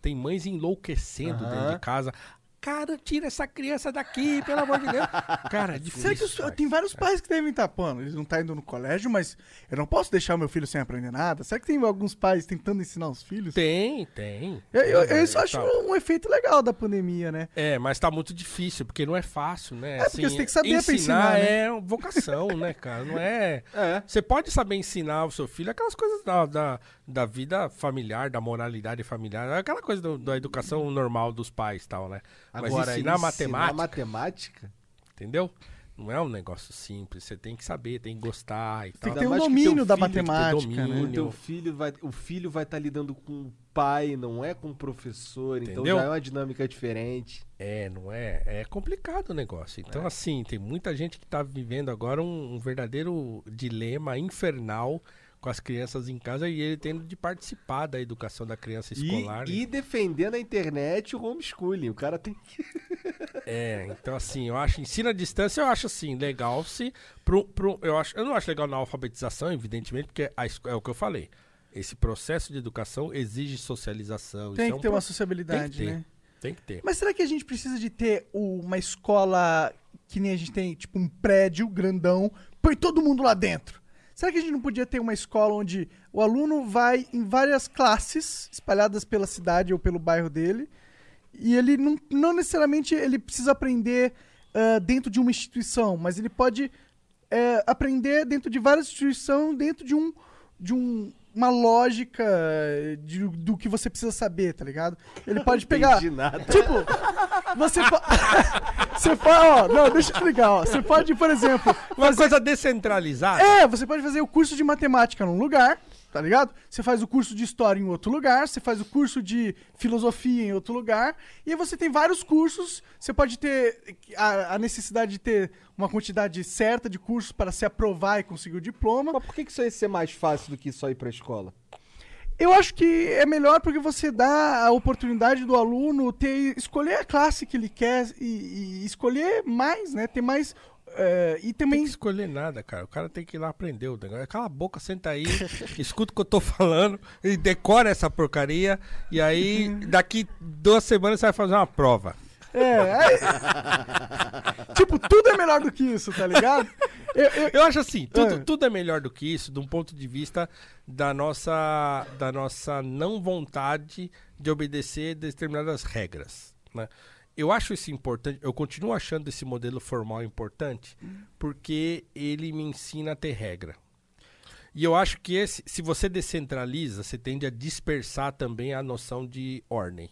Tem mães enlouquecendo dentro Aham. de casa. Cara, tira essa criança daqui, pelo amor de Deus. Cara, (laughs) é difícil. Tem vários pais que devem estar, pô, eles não estão indo no colégio, mas eu não posso deixar o meu filho sem aprender nada? Será que tem alguns pais tentando ensinar os filhos? Tem, tem. Eu, eu, eu É, acho tá. um efeito legal da pandemia, né? É, mas tá muito difícil, porque não é fácil, né? É, porque você tem que saber pra ensinar, né? é vocação, né, cara? Não é... (laughs) É. Você pode saber ensinar o seu filho aquelas coisas da, da, da vida familiar, da moralidade familiar, aquela coisa do- da educação normal dos pais e tal, né? Mas Agora, ensinar matemática, matemática? entendeu? Não é um negócio simples, você tem que saber, tem que gostar e Tem tal. que ter um domínio da tem matemática, domínio. né? O teu filho vai, o filho vai estar lidando com o pai, não é com o professor, então Entendeu? já é uma dinâmica diferente. É, não é? É complicado o negócio. Então, assim, tem muita gente que tá vivendo agora um, um verdadeiro dilema infernal com as crianças em casa e ele tendo de participar da educação da criança E, escolar. né? e defender na internet o homeschooling. O cara tem que. (laughs) É, então assim, eu acho ensino à distância, eu acho assim, legal se pro, pro, eu acho, eu não acho legal na alfabetização, evidentemente, porque a é o que eu falei. Esse processo de educação exige socialização. Tem isso é que um ter uma pro- sociabilidade, tem que ter, né? Tem que ter. Mas será que a gente precisa de ter uma escola que nem a gente tem, tipo um prédio grandão, põe todo mundo lá dentro? Será que a gente não podia ter uma escola onde o aluno vai em várias classes espalhadas pela cidade ou pelo bairro dele e ele não, não necessariamente ele precisa aprender ah, dentro de uma instituição, mas ele pode eh, aprender dentro de várias instituições, dentro de um de um, uma lógica de- do que você precisa saber, tá ligado? Ele pode pegar. Tipo, Você pode. (laughs) você pode. Ó, não, deixa eu explicar, ó. Você pode, por exemplo. (laughs) Uma coisa descentralizada. É, você pode fazer o curso de matemática num lugar, tá ligado? Você faz o curso de história em outro lugar, você faz o curso de filosofia em outro lugar, e aí você tem vários cursos. Você pode ter a, a necessidade de ter uma quantidade certa de cursos para se aprovar e conseguir o diploma. Mas por que que isso ia ser mais fácil do que só ir pra escola? Eu acho que é melhor porque você dá a oportunidade do aluno ter escolher a classe que ele quer e, e escolher mais, né? Ter mais é, e Não tem também que escolher nada, cara. O cara tem que ir lá aprender o negócio. Cala a boca, senta aí, (laughs) escuta o que eu tô falando e decora essa porcaria. E aí, (laughs) daqui duas semanas você vai fazer uma prova. É, aí- (laughs) tipo tudo é melhor do que isso, tá ligado? Eu- eu- Eu acho assim, tudo, É. tudo é melhor do que isso, de um ponto de vista da nossa, da nossa não vontade de obedecer determinadas regras. Né? Eu acho isso importante, eu continuo achando esse modelo formal importante, porque ele me ensina a ter regra. E eu acho que esse, se você descentraliza, você tende a dispersar também a noção de ordem.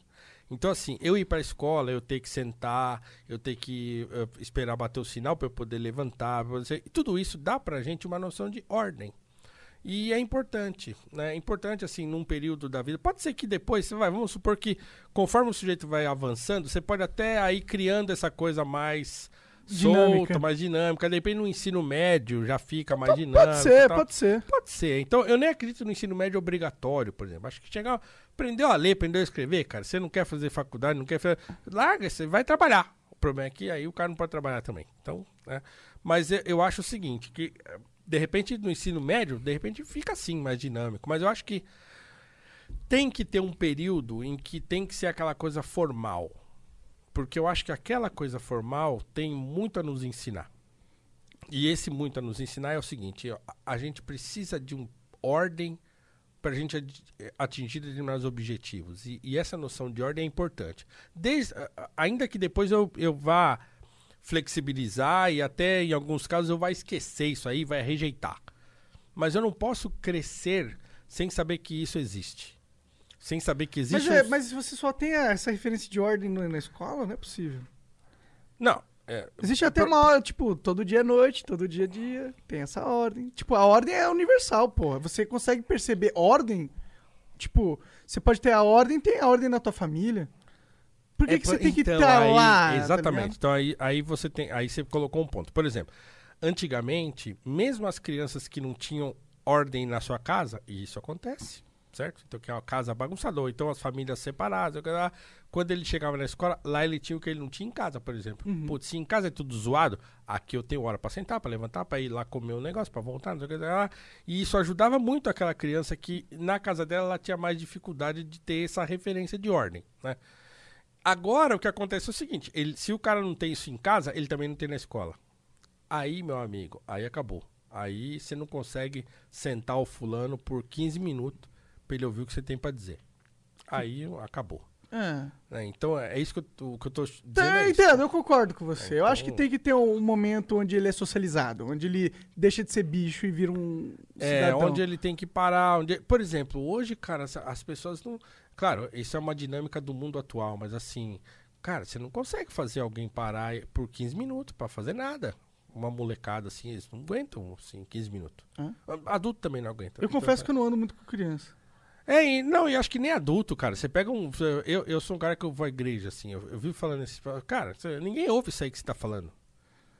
Então, assim, eu ir para a escola, eu ter que sentar, eu ter que eh, esperar bater o sinal para eu poder levantar, você- tudo isso dá para a gente uma noção de ordem. E é importante, né? É importante, assim, num período da vida. Pode ser que depois, você vai, vamos supor que conforme o sujeito vai avançando, você pode até aí criando essa coisa mais Dinâmica. solta, mais dinâmica. De repente no ensino médio já fica mais dinâmico. pode ser, pode ser. Pode ser. Então, eu nem acredito no ensino médio obrigatório, por exemplo. Acho que chegar, aprendeu a ler, aprendeu a escrever, cara. Você não quer fazer faculdade, não quer fazer. Larga, você vai trabalhar. O problema é que aí o cara não pode trabalhar também. Então, né? Mas eu, eu acho o seguinte, que de repente no ensino médio, de repente fica assim, mais dinâmico. Mas eu acho que tem que ter um período em que tem que ser aquela coisa formal. Porque eu acho que aquela coisa formal tem muito a nos ensinar. E esse muito a nos ensinar é o seguinte: a gente precisa de uma ordem para a gente atingir determinados objetivos. E, e essa noção de ordem é importante. Desde, ainda que depois eu, eu vá flexibilizar e até em alguns casos eu vá esquecer isso aí, vai rejeitar. Mas eu não posso crescer sem saber que isso existe. Sem saber que Mas, existe. é, um- mas se você só tem essa referência de ordem na escola, não é possível. Não. É, Existe até uma hora, tipo, todo dia é noite, todo dia é dia, tem essa ordem. Tipo, a ordem é universal, porra. Você consegue perceber ordem? Tipo, você pode ter a ordem, tem a ordem na tua família. Por que, É que você por- tem que então, estar aí- lá? tá Exatamente. ligado? então aí, aí você tem, aí você colocou um ponto. Por exemplo, antigamente, mesmo as crianças que não tinham ordem na sua casa, e isso acontece, certo? Então que é uma casa bagunçada, ou então as famílias separadas, quando ele chegava na escola, lá ele tinha o que ele não tinha em casa, por exemplo. Uhum. Putz, se em casa é tudo zoado, aqui eu tenho hora pra sentar, pra levantar, pra ir lá comer um negócio, pra voltar, não sei o que lá. E isso ajudava muito aquela criança que na casa dela ela tinha mais dificuldade de ter essa referência de ordem, né? Agora o que acontece é o seguinte: ele, se o cara não tem isso em casa, ele também não tem na escola. Aí, meu amigo, aí acabou. Aí você não consegue sentar o fulano por 15 minutos pra ele ouvir o que você tem pra dizer. Aí acabou. É. né? Então é isso que eu, o que eu tô dizendo. Tá, é isso. entendo, eu concordo com você. Eu acho que Então- tem que ter um momento onde ele é socializado, onde ele deixa de ser bicho e vira um É, cidadão. onde ele tem que parar. Onde... Por exemplo, hoje, cara, as- as pessoas não. Claro, isso é uma dinâmica do mundo atual, mas assim, cara, você não consegue fazer alguém parar por 15 minutos pra fazer nada. Uma molecada assim, eles não aguentam assim, 15 minutos. Hã? Adulto também não aguenta. Eu confesso que eu não ando muito com criança. É, e, não, e acho que nem adulto, cara. Você pega um. Eu, eu sou um cara que eu vou à igreja, assim. Eu, eu vivo falando isso. Cara, você- ninguém ouve isso aí que você tá falando.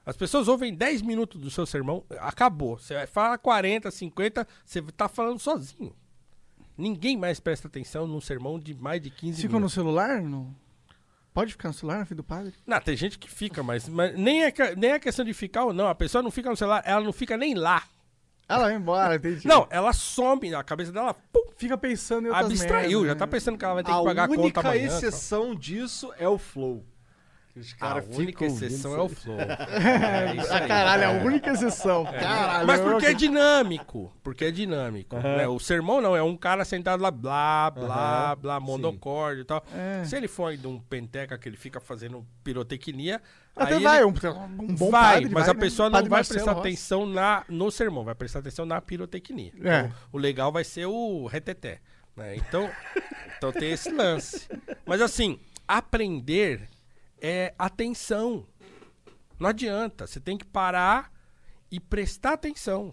As pessoas ouvem 10 minutos do seu sermão, acabou. Você vai falar 40, 50, você tá falando sozinho. Ninguém mais presta atenção num sermão de mais de 15 Ficam no minutos. celular? Não. Pode ficar no celular na frente do padre? Não, tem gente que fica, mas, mas nem, é, nem é questão de ficar ou não. A pessoa não fica no celular, ela não fica nem lá. Ela vai embora, entendi. Não, ela some, a cabeça dela pum, Fica pensando em outras abstraiu. merdas, Já né? tá pensando que ela vai ter A que pagar a conta única amanhã. tal. exceção disso é o Flow. Os A caras única exceção é o flow. (laughs) É isso Ah, aí. caralho, é a única exceção. Caralho. Mas eu- porque é dinâmico. Porque é dinâmico. né? O sermão não, é um cara sentado lá, blá, blá, Aham, blá, monocórdio e tal. É. Se ele for de um penteca que ele fica fazendo pirotecnia, Até aí vai, ele um, um bom vai, padre mas vai, a né? pessoa não Padre vai Marcelo prestar Rossi. atenção na, no sermão, vai prestar atenção na pirotecnia. É. Então, o legal vai ser o reteté. Né? Então, (laughs) então tem esse lance. Mas assim, aprender é atenção. Não adianta. Você tem que parar e prestar atenção.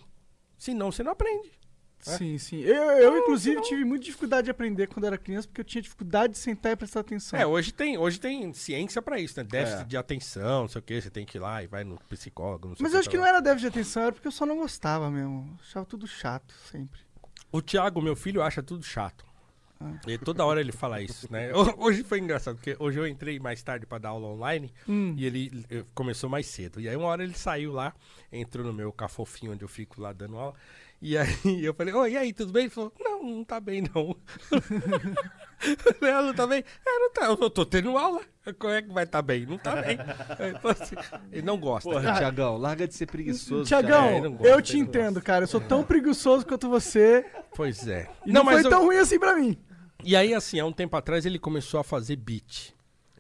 Senão você não aprende. Sim, sim. Eu, eu inclusive, tive muita dificuldade de aprender quando era criança, porque eu tinha dificuldade de sentar e prestar atenção. É, hoje tem, hoje tem ciência pra isso, né? Déficit de atenção, não sei o que, você tem que ir lá e vai no psicólogo, não sei Mas eu acho que tá não lá. era déficit de atenção, era porque eu só não gostava mesmo. Eu Achava tudo chato, sempre. O Thiago, meu filho, acha tudo chato. E toda hora ele fala isso, né? Ho- (laughs) Hoje foi engraçado, porque hoje eu entrei mais tarde pra dar aula online Hum. e ele eh, começou mais cedo. E aí uma hora ele saiu lá, entrou no meu cafofinho onde eu fico lá dando aula. E aí (laughs) eu falei, oi, e aí, tudo bem? Ele falou, não, não tá bem não. (laughs) "Ah, não tá bem? É, não tá, eu tô tendo aula. Como é que vai tá bem? Não tá bem. (laughs) Assim, ele não gosta. Porra, Tiagão, larga de ser preguiçoso. Tiagão, é, não gosta, eu te não entendo, cara. Eu sou tão preguiçoso quanto você. Pois é. E não, foi eu- tão ruim assim pra mim. E aí, assim, há um tempo atrás ele começou a fazer beat.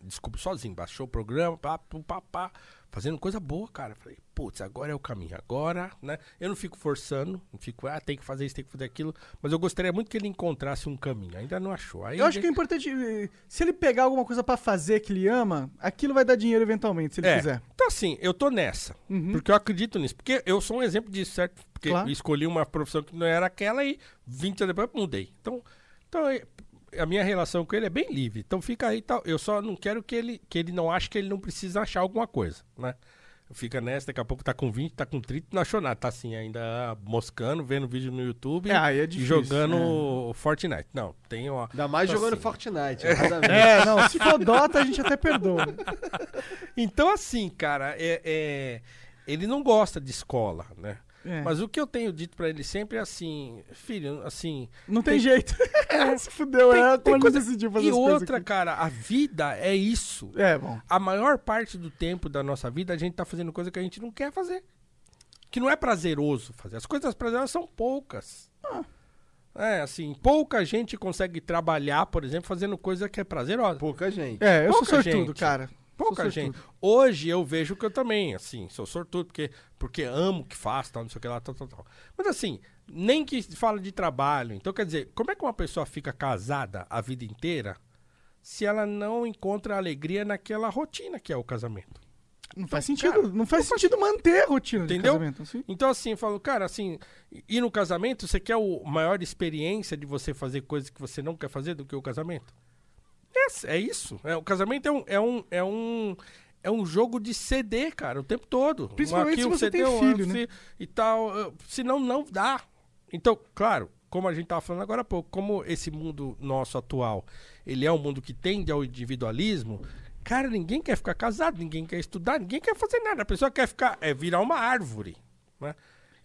Desculpa, sozinho, baixou o programa, pá, pá, pá, fazendo coisa boa, cara. Falei, putz, agora é o caminho. Agora, né? Eu não fico forçando, não fico, ah, tem que fazer isso, tem que fazer aquilo. Mas eu gostaria muito que ele encontrasse um caminho. Ainda não achou. Aí Eu acho que é importante. eh, Se ele pegar alguma coisa pra fazer que ele ama, aquilo vai dar dinheiro eventualmente, se ele é. quiser. Então, assim, eu tô nessa. Porque eu acredito nisso. Porque eu sou um exemplo disso, certo? Porque Claro. eu escolhi uma profissão que não era aquela e 20 anos depois eu mudei. Então, então é- a minha relação com ele é bem livre. Então fica aí tal. Eu só não quero que ele, que ele não ache que ele não precisa achar alguma coisa, né? Fica nessa, daqui a pouco tá com 20, tá com 30, não achou nada. Tá assim, ainda moscando, vendo vídeo no YouTube É, aí é e difícil, jogando Fortnite. Não, tem uma. Ainda mais jogando assim, Fortnite. (laughs) ver. É, não, se for Dota, a gente até perdoa. Então, assim, cara, é, é- ele não gosta de escola, né? É. Mas o que eu tenho dito pra ele sempre é assim, filho, assim. Não tem, jeito. (laughs) (laughs) se fudeu, tem- é tem quando coisa- decidiu fazer E outra, aqui. cara, a vida é isso. É, bom. A maior parte do tempo da nossa vida a gente tá fazendo coisa que a gente não quer fazer. Que não é prazeroso fazer. As coisas prazerosas são poucas. É, assim, pouca gente consegue trabalhar, por exemplo, fazendo coisa que é prazerosa. Pouca gente. É, eu Pouca sou sortudo, gente. cara. Pouca gente. Hoje eu vejo que eu também, assim, sou sortudo, porque, porque amo o que faço, tal, não sei o que lá, tal, tal, tal. Mas assim, nem que fala de trabalho. Então, quer dizer, como é que uma pessoa fica casada a vida inteira se ela não encontra alegria naquela rotina que é o casamento? Não faz sentido. não faz sentido manter a rotina Entendeu? de casamento. Assim. Então, assim, eu falo, cara, assim, e no casamento, você quer o maior experiência de você fazer coisas que você não quer fazer do que o casamento? É, é isso. É, o casamento é um, é um, é um, é um jogo de CD, cara, o tempo todo. Principalmente Aqui se você tem um filho, né? E tal. eh, Senão, não dá. Então, claro, como a gente tava falando agora há pouco, como esse mundo nosso atual, ele é um mundo que tende ao individualismo, cara, ninguém quer ficar casado, ninguém quer estudar, ninguém quer fazer nada. A pessoa quer ficar, é virar uma árvore, né?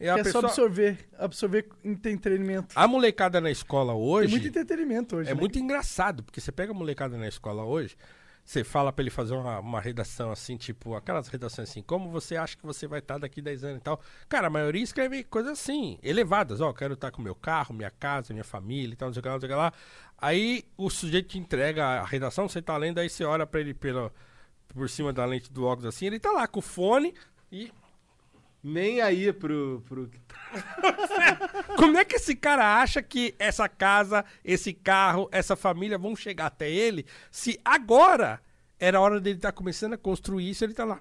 E a é só pessoa- absorver, absorver entretenimento. a molecada na escola Tem hoje muito entretenimento hoje. é né? muito engraçado, porque você pega a molecada na escola hoje, você fala pra ele fazer uma, uma redação assim, tipo, aquelas redações assim, como você acha que você vai estar daqui 10 anos e tal. Cara, a maioria escreve coisas assim, elevadas, ó, quero estar com meu carro, minha casa, minha família e tal, não sei o que lá, não sei o que lá. Aí o sujeito te entrega a redação, você tá lendo, aí você olha pra ele pela, por cima da lente do óculos assim, ele tá lá com o fone e Nem aí pro. pro... (laughs) Como é que esse cara acha que essa casa, esse carro, essa família vão chegar até ele se agora era a hora dele estar começando a construir isso ele tá lá?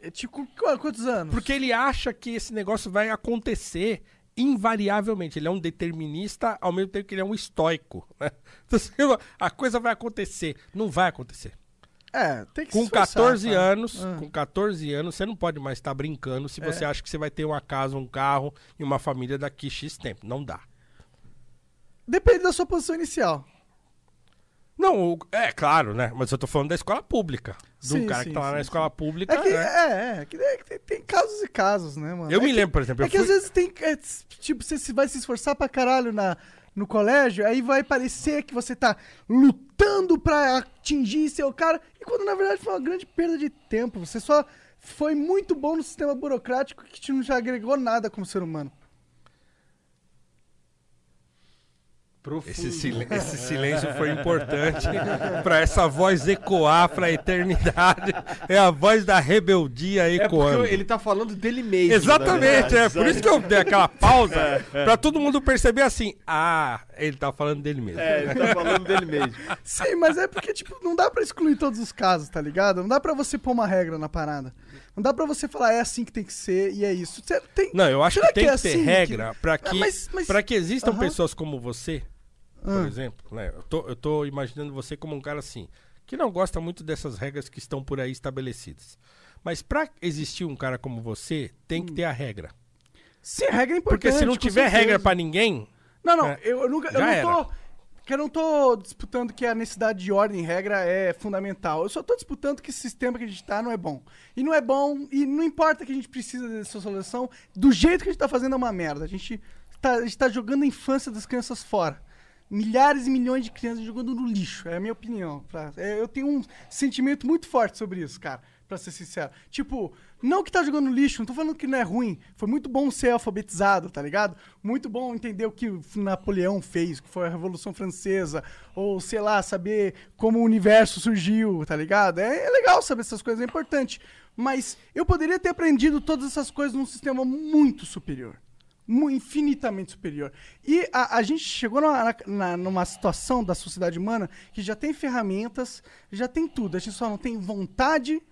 É tipo, qu- quantos anos? Porque ele acha que esse negócio vai acontecer invariavelmente. Ele é um determinista ao mesmo tempo que ele é um estoico. Né? Então, assim, (laughs) a coisa vai acontecer. Não vai acontecer. É, tem que se Com esforçar, 14 cara. anos, Ah. com 14 anos, você não pode mais estar brincando se você acha que você vai ter uma casa, um carro e uma família daqui X tempo. Não dá. Depende da sua posição inicial. Não, é claro, né? Mas eu tô falando da escola pública. De um Sim, cara sim, que tá lá sim, na escola pública. É que, né? é, é, que, é que tem, tem casos e casos, né, mano? Eu É me que- lembro, por exemplo, É eu que fui- às vezes tem. é, tipo, você se- vai se esforçar pra caralho na, no colégio, aí vai parecer que você tá lutando pra atingir seu cara, e quando na verdade foi uma grande perda de tempo. Você só foi muito bom no sistema burocrático que te não já agregou nada como ser humano. Profundo. Esse, silen- esse silêncio foi importante (laughs) pra essa voz ecoar pra eternidade. É a voz da rebeldia É ecoando. porque ele tá falando dele mesmo. Exatamente, é por isso que eu dei aquela pausa (laughs) pra todo mundo perceber assim: ah, Ele tá falando dele mesmo. É, ele tá falando dele mesmo. Sim, mas é porque, tipo, não dá pra excluir todos os casos, tá ligado? Não dá pra você pôr uma regra na parada. Não dá pra você falar, é assim que tem que ser e é isso. Você tem... Não, eu acho que tem que, é ter assim regra pra Ah, que, mas- mas- pra que existam Aham. pessoas como você, por Ah. exemplo, né? Eu tô, eu tô imaginando você como um cara assim, que não gosta muito dessas regras que estão por aí estabelecidas. Mas pra existir um cara como você, tem Hum. que ter a regra. Sim, a regra é importante. Porque se não tiver regra pra ninguém, Não, não, É. eu, eu nunca. Eu não era. tô. Que Eu não tô disputando que a necessidade de ordem e regra é fundamental. Eu só tô disputando que esse sistema que a gente tá não é bom. E não é bom, e não importa que a gente precisa dessa solução, do jeito que a gente tá fazendo é uma merda. A gente tá, a gente tá jogando a infância das crianças fora. Milhares e milhões de crianças jogando no lixo, é a minha opinião. é, eu tenho um sentimento muito forte sobre isso, cara, pra ser sincero. Tipo, não que tá jogando lixo, não tô falando que não é ruim. Foi muito bom ser alfabetizado, tá ligado? Muito bom entender o que Napoleão fez, que foi a Revolução Francesa, ou sei lá, saber como o universo surgiu, tá ligado? É, é legal saber essas coisas, é importante. Mas eu poderia ter aprendido todas essas coisas num sistema muito superior infinitamente superior. E a, a gente chegou na- na- numa situação da sociedade humana que já tem ferramentas, já tem tudo. A gente só não tem vontade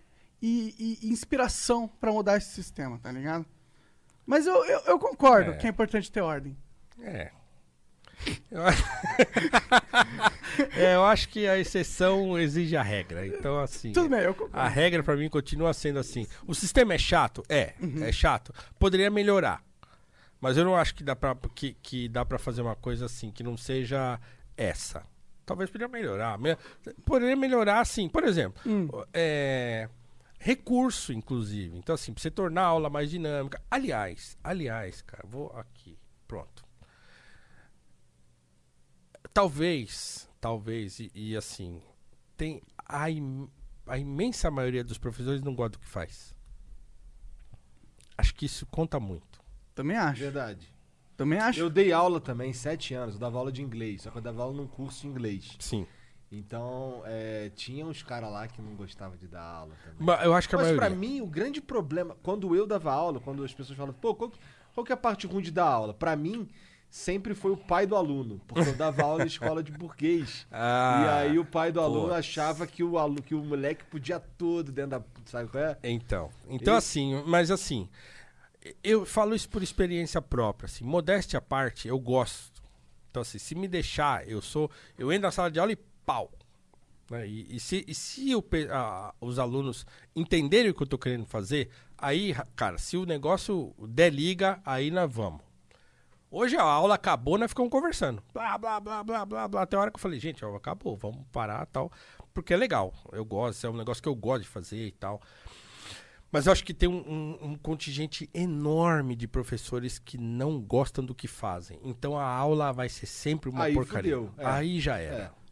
e, e- inspiração pra mudar esse sistema, tá ligado? Mas eu, eu, eu concordo É. que é importante ter ordem. É. Eu acho... (laughs) É, eu acho que a exceção exige a regra. Então, assim. Tudo bem, eu concordo. A regra pra mim continua sendo assim. O sistema é chato? É, é chato. Poderia melhorar. Mas eu não acho que dá pra, que, que dá pra fazer uma coisa assim, que não seja essa. Talvez poderia melhorar. Me- Poderia melhorar assim. Por exemplo, é, recurso, inclusive. Então, assim, pra você tornar a aula mais dinâmica. Aliás, aliás, cara, vou aqui. Pronto. Talvez, talvez, e, e assim, tem a, im- a imensa maioria dos professores não gosta do que faz. Acho que isso conta muito. Também acho. Verdade. Também acho. Eu dei aula também, sete anos. Eu dava aula de inglês. Só que eu dava aula num curso de inglês. Sim. Então, é, tinha uns caras lá que não gostavam de dar aula também. Ma- Eu acho que a Mas maioria. pra mim, o grande problema, quando eu dava aula, quando as pessoas falam, pô, qual, qual que é a parte ruim de dar aula? Pra mim, sempre foi o pai do aluno, porque eu dava aula em escola de burguês. (laughs) Ah, e aí o pai do aluno putz. achava que o, alu, que o moleque podia tudo dentro da. Sabe qual é? Então, então E- assim, mas assim, eu falo isso por experiência própria, assim, modéstia à parte, eu gosto. Então assim, se me deixar, eu sou, eu entro na sala de aula e pau. né? E, e se, e se o a- os alunos entenderem o que eu tô querendo fazer, aí, ra- cara, se o negócio der liga, aí nós vamos. Hoje a aula acabou, nós ficamos conversando. Blá, blá, blá, blá, blá, blá. Até a hora que eu falei, gente, a aula acabou, vamos parar e tal. Porque é legal. Eu gosto, é um negócio que eu gosto de fazer e tal. Mas eu acho que tem um, um- um contingente enorme de professores que não gostam do que fazem. Então a aula vai ser sempre uma Aí porcaria. fudeu, é. Aí já era. É.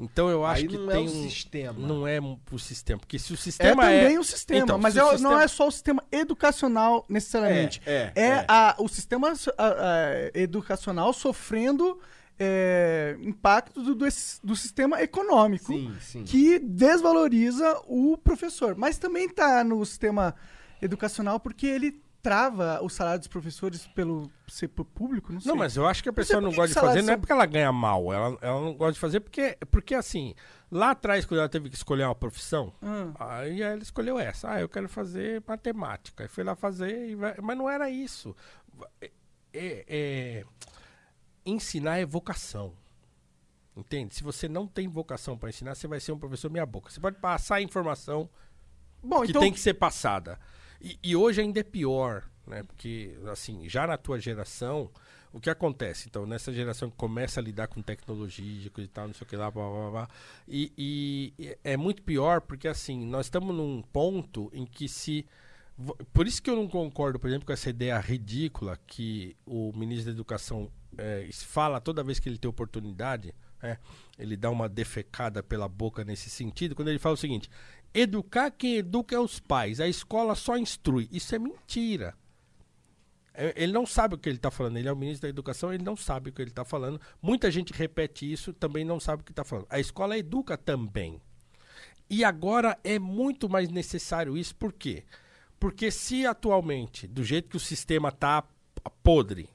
Então eu acho Aí que não é tem o um- sistema. Não é o sistema. Porque se o É sistema também é. o sistema, Então, mas é- o não sistema- é só o sistema educacional necessariamente. É, é, é. a- o sistema a- a- educacional sofrendo é, impacto do, do, do sistema econômico Sim, sim. que desvaloriza o professor. Mas também está no sistema educacional porque ele trava o salário dos professores pelo ser público, não sei. Não, mas eu acho que a pessoa por não que gosta de fazer, salários não é são- porque ela ganha mal. Ela, ela não gosta de fazer porque, porque, assim, lá atrás, quando ela teve que escolher uma profissão, Ah. aí ela escolheu essa. Ah, eu quero fazer matemática. Aí foi lá fazer, vai- mas não era isso. É- é- é- ensinar é vocação. Entende? Se você não tem vocação para ensinar, você vai ser um professor meia boca. Você pode passar a informação Bom, que então tem que ser passada. E, e hoje ainda é pior, né? Porque, assim, já na tua geração, o que acontece? Então, nessa geração que começa a lidar com tecnologia, e tal, não sei o que lá, blá, blá, blá, e, e é muito pior porque, assim, nós estamos num ponto em que se... Por isso que eu não concordo, por exemplo, com essa ideia ridícula que o ministro da Educação eh, fala toda vez que ele tem oportunidade, né? ele dá uma defecada pela boca nesse sentido, quando ele fala o seguinte: educar quem educa é os pais, a escola só instrui. Isso é mentira. É, Ele não sabe o que ele está falando. Ele é o ministro da Educação, ele não sabe o que ele está falando. Muita gente repete isso, também não sabe o que está falando. A escola educa também. E agora é muito mais necessário isso, por quê? Porque se atualmente, do jeito que o sistema está podre,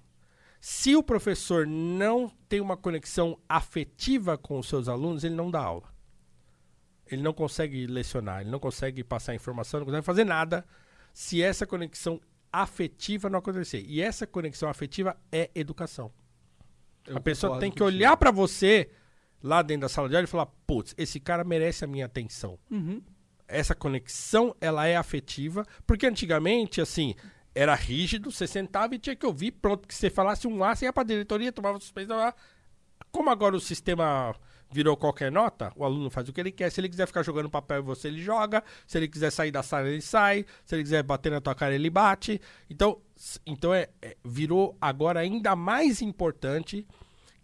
Se o professor não tem uma conexão afetiva com os seus alunos, ele não dá aula. Ele não consegue lecionar, ele não consegue passar informação, não consegue fazer nada se essa conexão afetiva não acontecer. E essa conexão afetiva é educação. Eu a pessoa tem que contigo. olhar pra você lá dentro da sala de aula e falar: putz, esse cara merece a minha atenção. Essa conexão, ela é afetiva, porque antigamente, assim, era rígido, você sentava e tinha que ouvir, pronto, que você falasse um A, você ia pra diretoria, tomava suspensão. Como agora o sistema virou qualquer nota, o aluno faz o que ele quer. Se ele quiser ficar jogando papel em você, ele joga. Se ele quiser sair da sala, ele sai. Se ele quiser bater na tua cara, ele bate. Então, então é, é- virou agora ainda mais importante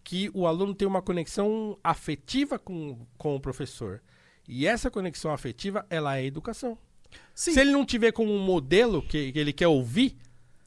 que o aluno tenha uma conexão afetiva com, com o professor. E essa conexão afetiva, ela é educação. Sim. Se ele não tiver como um modelo que, que ele quer ouvir,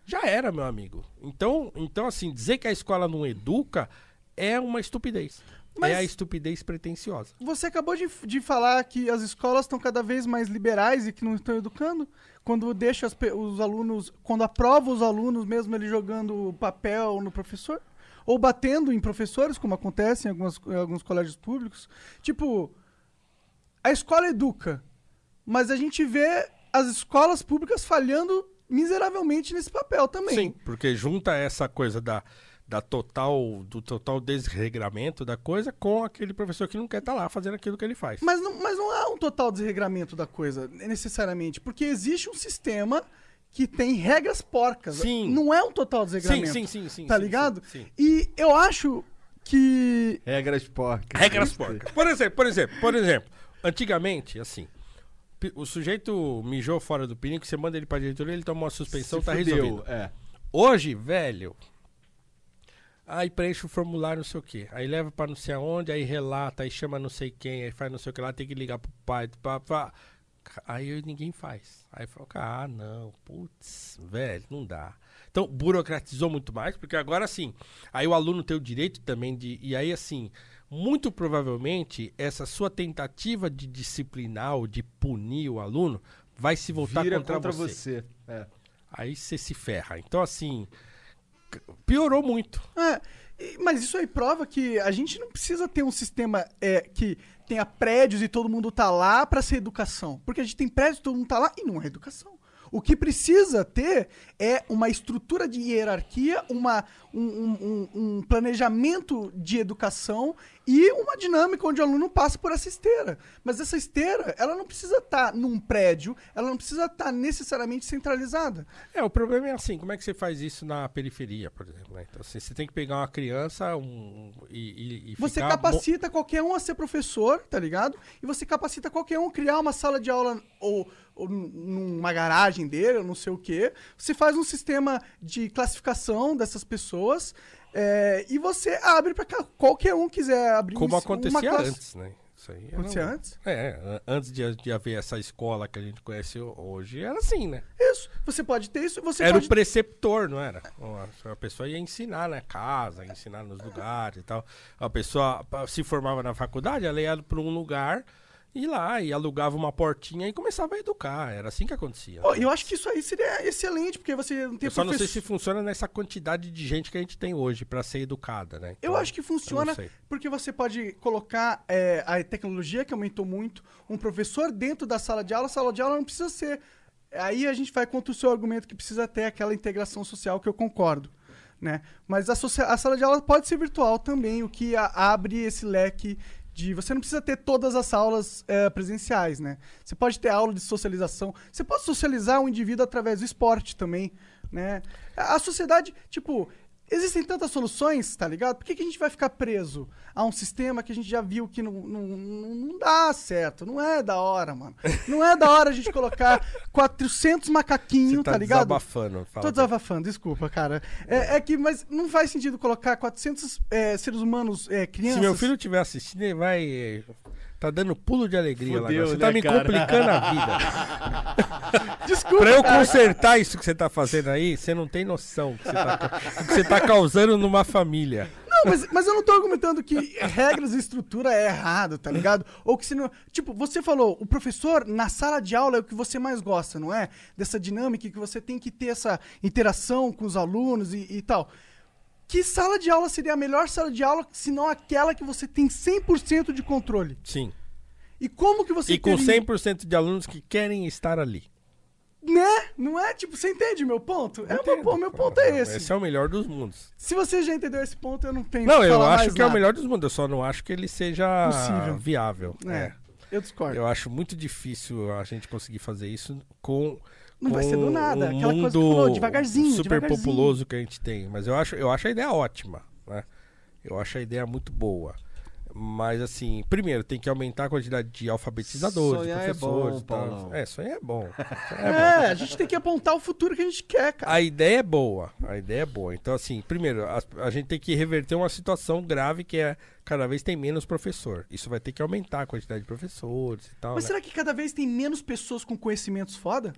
já era, meu amigo. Então, então, assim, dizer que a escola não educa é uma estupidez. Mas- É a estupidez pretensiosa. Você acabou de, de falar que as escolas estão cada vez mais liberais e que não estão educando. Quando deixa as os alunos, quando aprova os alunos, mesmo ele jogando papel no professor, ou batendo em professores, como acontece em, algumas, em alguns colégios públicos. Tipo, a escola educa, mas a gente vê as escolas públicas falhando miseravelmente nesse papel também. Sim, porque junta essa coisa da, da total, do total desregramento da coisa com aquele professor que não quer estar lá fazendo aquilo que ele faz. Mas não, mas não há um total desregramento da coisa, necessariamente. Porque existe um sistema que tem regras porcas. Sim. Não é um total desregramento. sim, sim, sim, Tá sim, ligado? sim, sim. E eu acho que. Regras porcas. Regras porcas. Por exemplo, por exemplo, por exemplo, antigamente, assim, o sujeito mijou fora do pinico, você manda ele pra diretoria, ele toma uma suspensão, Se tá fudeu, resolvido. É. Hoje, velho, aí preenche o formulário, não sei o quê. Aí leva pra não sei aonde, aí relata, aí chama não sei quem, aí faz não sei o que lá, tem que ligar pro pai. Pá, pá. Aí ninguém faz. Aí fala, ah, não, putz, velho, não dá. Então, burocratizou muito mais, porque agora sim, aí o aluno tem o direito também de. E aí, assim, muito provavelmente, essa sua tentativa de disciplinar ou de punir o aluno vai se voltar Vira contra, contra você. você. É. Aí você se ferra. Então, assim, piorou muito. É, mas isso aí prova que a gente não precisa ter um sistema é, que tenha prédios e todo mundo tá lá pra ser educação. Porque a gente tem prédios todo mundo tá lá e não é educação. O que precisa ter é uma estrutura de hierarquia, uma, um, um- um- planejamento de educação e uma dinâmica onde o aluno passa por essa esteira. Mas essa esteira, ela não precisa estar num prédio, ela não precisa estar necessariamente centralizada. É, o problema é assim, como é que você faz isso na periferia, por exemplo? né? Então, assim, você tem que pegar uma criança um, e, e, Você capacita qualquer um a ser professor, tá ligado? E você capacita qualquer um a criar uma sala de aula ou, ou num- numa garagem dele, ou não sei o quê. Você faz um sistema de classificação dessas pessoas é, e você abre cá. qualquer um quiser abrir Como uma acontecia antes, né? Isso aí era Acontecia um- antes? É, an- antes de, de haver essa escola que a gente conhece hoje, era assim, né? Isso. Você pode ter isso. Você era pode o preceptor, não era? A pessoa ia ensinar na casa, ensinar nos lugares e tal. A pessoa se formava na faculdade, ela ia para um lugar e lá e alugava uma portinha e começava a educar. Era assim que acontecia. Pô, eu acho que isso aí seria excelente, porque você não tem Eu só não sei professor- se funciona nessa quantidade de gente que a gente tem hoje para ser educada, né? Eu Então, acho que funciona porque você pode colocar é, a tecnologia que aumentou muito, um professor dentro da sala de aula. A sala de aula não precisa ser. Aí a gente vai contra o seu argumento que precisa ter aquela integração social que eu concordo. Né? Mas a, a sala de aula pode ser virtual também, o que abre esse leque de. Você não precisa ter todas as aulas é, presenciais, né? Você pode ter aula de socialização. Você pode socializar o indivíduo através do esporte também, né? A sociedade, tipo, Existem tantas soluções, tá ligado? Por que, que a gente vai ficar preso a um sistema que a gente já viu que não, não, não, dá certo? Não é da hora, mano. Não é da hora a gente colocar (laughs) 400 macaquinhos, tá, tá ligado? desabafando. fala Tô desabafando, desculpa, cara. É, é que, mas não faz sentido colocar 400 é, seres humanos, é, crianças. Se meu filho estiver assistindo, ele vai. Tá dando pulo de alegria lá. Fudeu, agora. Você né, tá me cara? complicando a vida. (laughs) Desculpa, Pra eu consertar isso que você tá fazendo aí, você não tem noção do que você tá, do que você tá causando numa família. Não, mas, mas eu não tô argumentando que regras e estrutura é errado, tá ligado? Ou que se não. Tipo, você falou, o professor na sala de aula é o que você mais gosta, não é? Dessa dinâmica que você tem que ter essa interação com os alunos e, e tal. Que sala de aula seria a melhor sala de aula, se não aquela que você tem 100% de controle? Sim. E como que você E com teria- 100% de alunos que querem estar ali. Né? Não é? Tipo, você entende meu ponto? É, o meu, meu ponto é esse. Esse é o melhor dos mundos. Se você já entendeu esse ponto, eu não tenho Não, eu acho que é o nada. melhor dos mundos. Eu só não acho que ele seja Possível. viável. É, É. eu discordo. Eu acho muito difícil a gente conseguir fazer isso com. Não vai ser do nada, aquela coisa que falou, devagarzinho, super devagarzinho. populoso que a gente tem. Mas eu acho, eu acho a ideia ótima, né? Eu acho a ideia muito boa. Mas assim, primeiro tem que aumentar a quantidade de alfabetizadores, Sonhar é professores. bom, e tal. Paulão. É, sonhar é bom. (laughs) É, a gente tem que apontar o futuro que a gente quer, cara. A ideia é boa, a ideia é boa. Então, assim, primeiro, a, a gente tem que reverter uma situação grave que é cada vez tem menos professor. Isso vai ter que aumentar a quantidade de professores e tal. Mas né? será que cada vez tem menos pessoas com conhecimentos foda?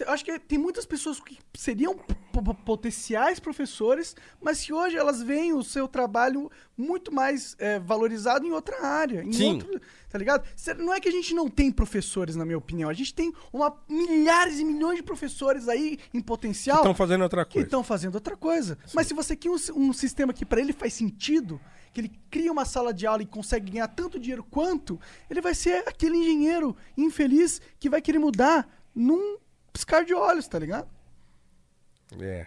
Eu acho que tem muitas pessoas que seriam potenciais professores, mas que hoje elas veem o seu trabalho muito mais é, valorizado em outra área. Em Sim. outro- tá ligado? Não é que a gente não tem professores, na minha opinião. A gente tem uma, milhares e milhões de professores aí em potencial Estão fazendo outra que coisa. estão fazendo outra coisa. Mas se você quer um, um sistema que pra ele faz sentido, que ele cria uma sala de aula e consegue ganhar tanto dinheiro quanto, ele vai ser aquele engenheiro infeliz que vai querer mudar num piscar de olhos, tá ligado? É.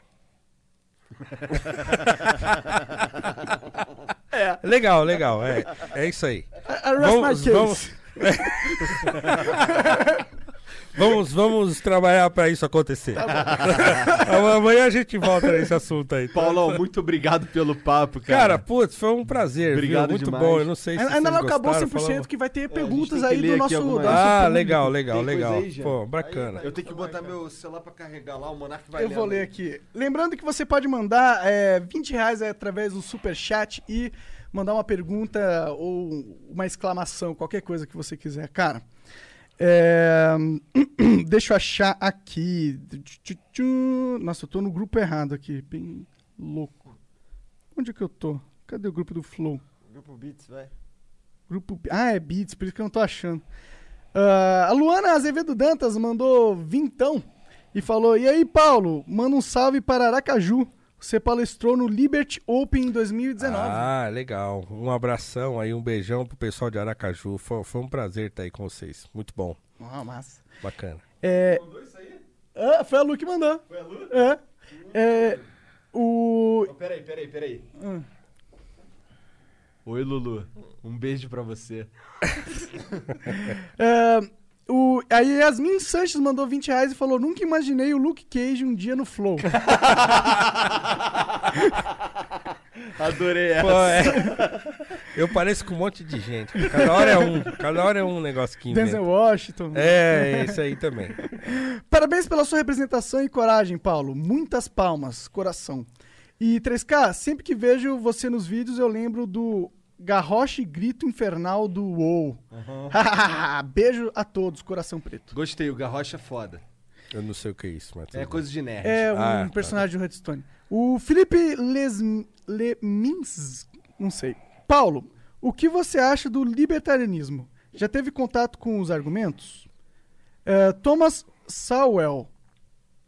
Legal, legal. É, é isso aí. I, I Vamos, case. vamos, (laughs) vamos, vamos trabalhar pra isso acontecer. (laughs) Amanhã a gente volta nesse assunto aí. tá? Paulão, muito obrigado pelo papo, cara. Cara, putz, foi um prazer. Obrigado viu? Muito demais. bom. Eu não sei se Ainda não acabou 100%, gostaram, falamos- que vai ter gente perguntas que aí do nosso, algumas. do nosso Ah, público. legal, legal, Tem legal. aí? Pô, bacana. Eu tenho que botar meu celular pra carregar lá, o Monark vai Eu vou ler aí. aqui. Lembrando que você pode mandar é, 20 reais através do superchat e mandar uma pergunta ou uma exclamação, qualquer coisa que você quiser. Cara, é, (clears throat) deixa eu achar aqui. Nossa, eu tô no grupo errado aqui. Bem louco. Onde é que eu tô? Cadê o grupo do Flow? Grupo Beats, vai. Grupo. Ah, é Beats, por isso que eu não tô achando. Ah, a Luana Azevedo Dantas mandou vintão e falou: E aí, Paulo, manda um salve para Aracaju. Você palestrou no Liberty Open em 2019. Ah, legal. Um abração aí, um beijão pro pessoal de Aracaju. Foi, foi um prazer estar aí com vocês. Muito bom. Ah, massa. Bacana. É... Ah, foi a Lu que mandou. Foi a Lu? É. é o... Oh, peraí, peraí, peraí. Hum. Oi, Lulu. Um beijo pra você. (laughs) É, o, a Yasmin Sanches mandou 20 reais e falou: Nunca imaginei o Luke Cage um dia no Flow. (laughs) Adorei essa. Pô, é. Eu pareço com um monte de gente. Cada hora é um. Cada hora é um negócio que inventa. Denzel Washington. É, isso aí também. Parabéns pela sua representação e coragem, Paulo. Muitas palmas, coração. E 3K, sempre que vejo você nos vídeos, eu lembro do garroche grito infernal do WoW. (laughs) Beijo a todos, coração preto. Gostei, o Garrocha é foda. Eu não sei o que é isso, mas. tudo É coisa de nerd. É um Ah, tá. personagem do Redstone. O Felipe Les... Lemins, não sei. Paulo, o que você acha do libertarianismo? Já teve contato com os argumentos? É, Thomas Sowell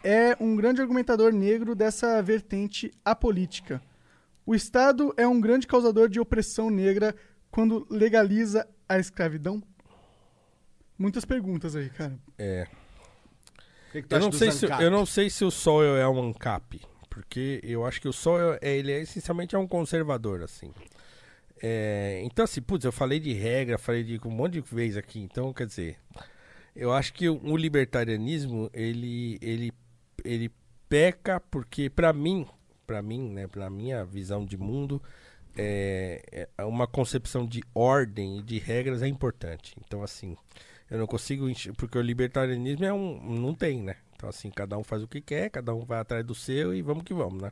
é um grande argumentador negro dessa vertente apolítica. O Estado é um grande causador de opressão negra quando legaliza a escravidão? Muitas perguntas aí, cara. É. O que, que Eu não, sei se, eu não sei se o Soil é um ANCAP, porque eu acho que o Soil, é, ele é essencialmente é um conservador, assim. É, então, assim, putz, eu falei de regra, falei de um monte de vezes aqui, então, quer dizer, eu acho que o, o libertarianismo, ele, ele, ele peca porque, pra mim, pra mim, né, pra minha visão de mundo, é, é uma concepção de ordem e de regras é importante. Então, assim, eu não consigo porque o libertarianismo é um não tem, né? Então assim, cada um faz o que quer, cada um vai atrás do seu e vamos que vamos, né?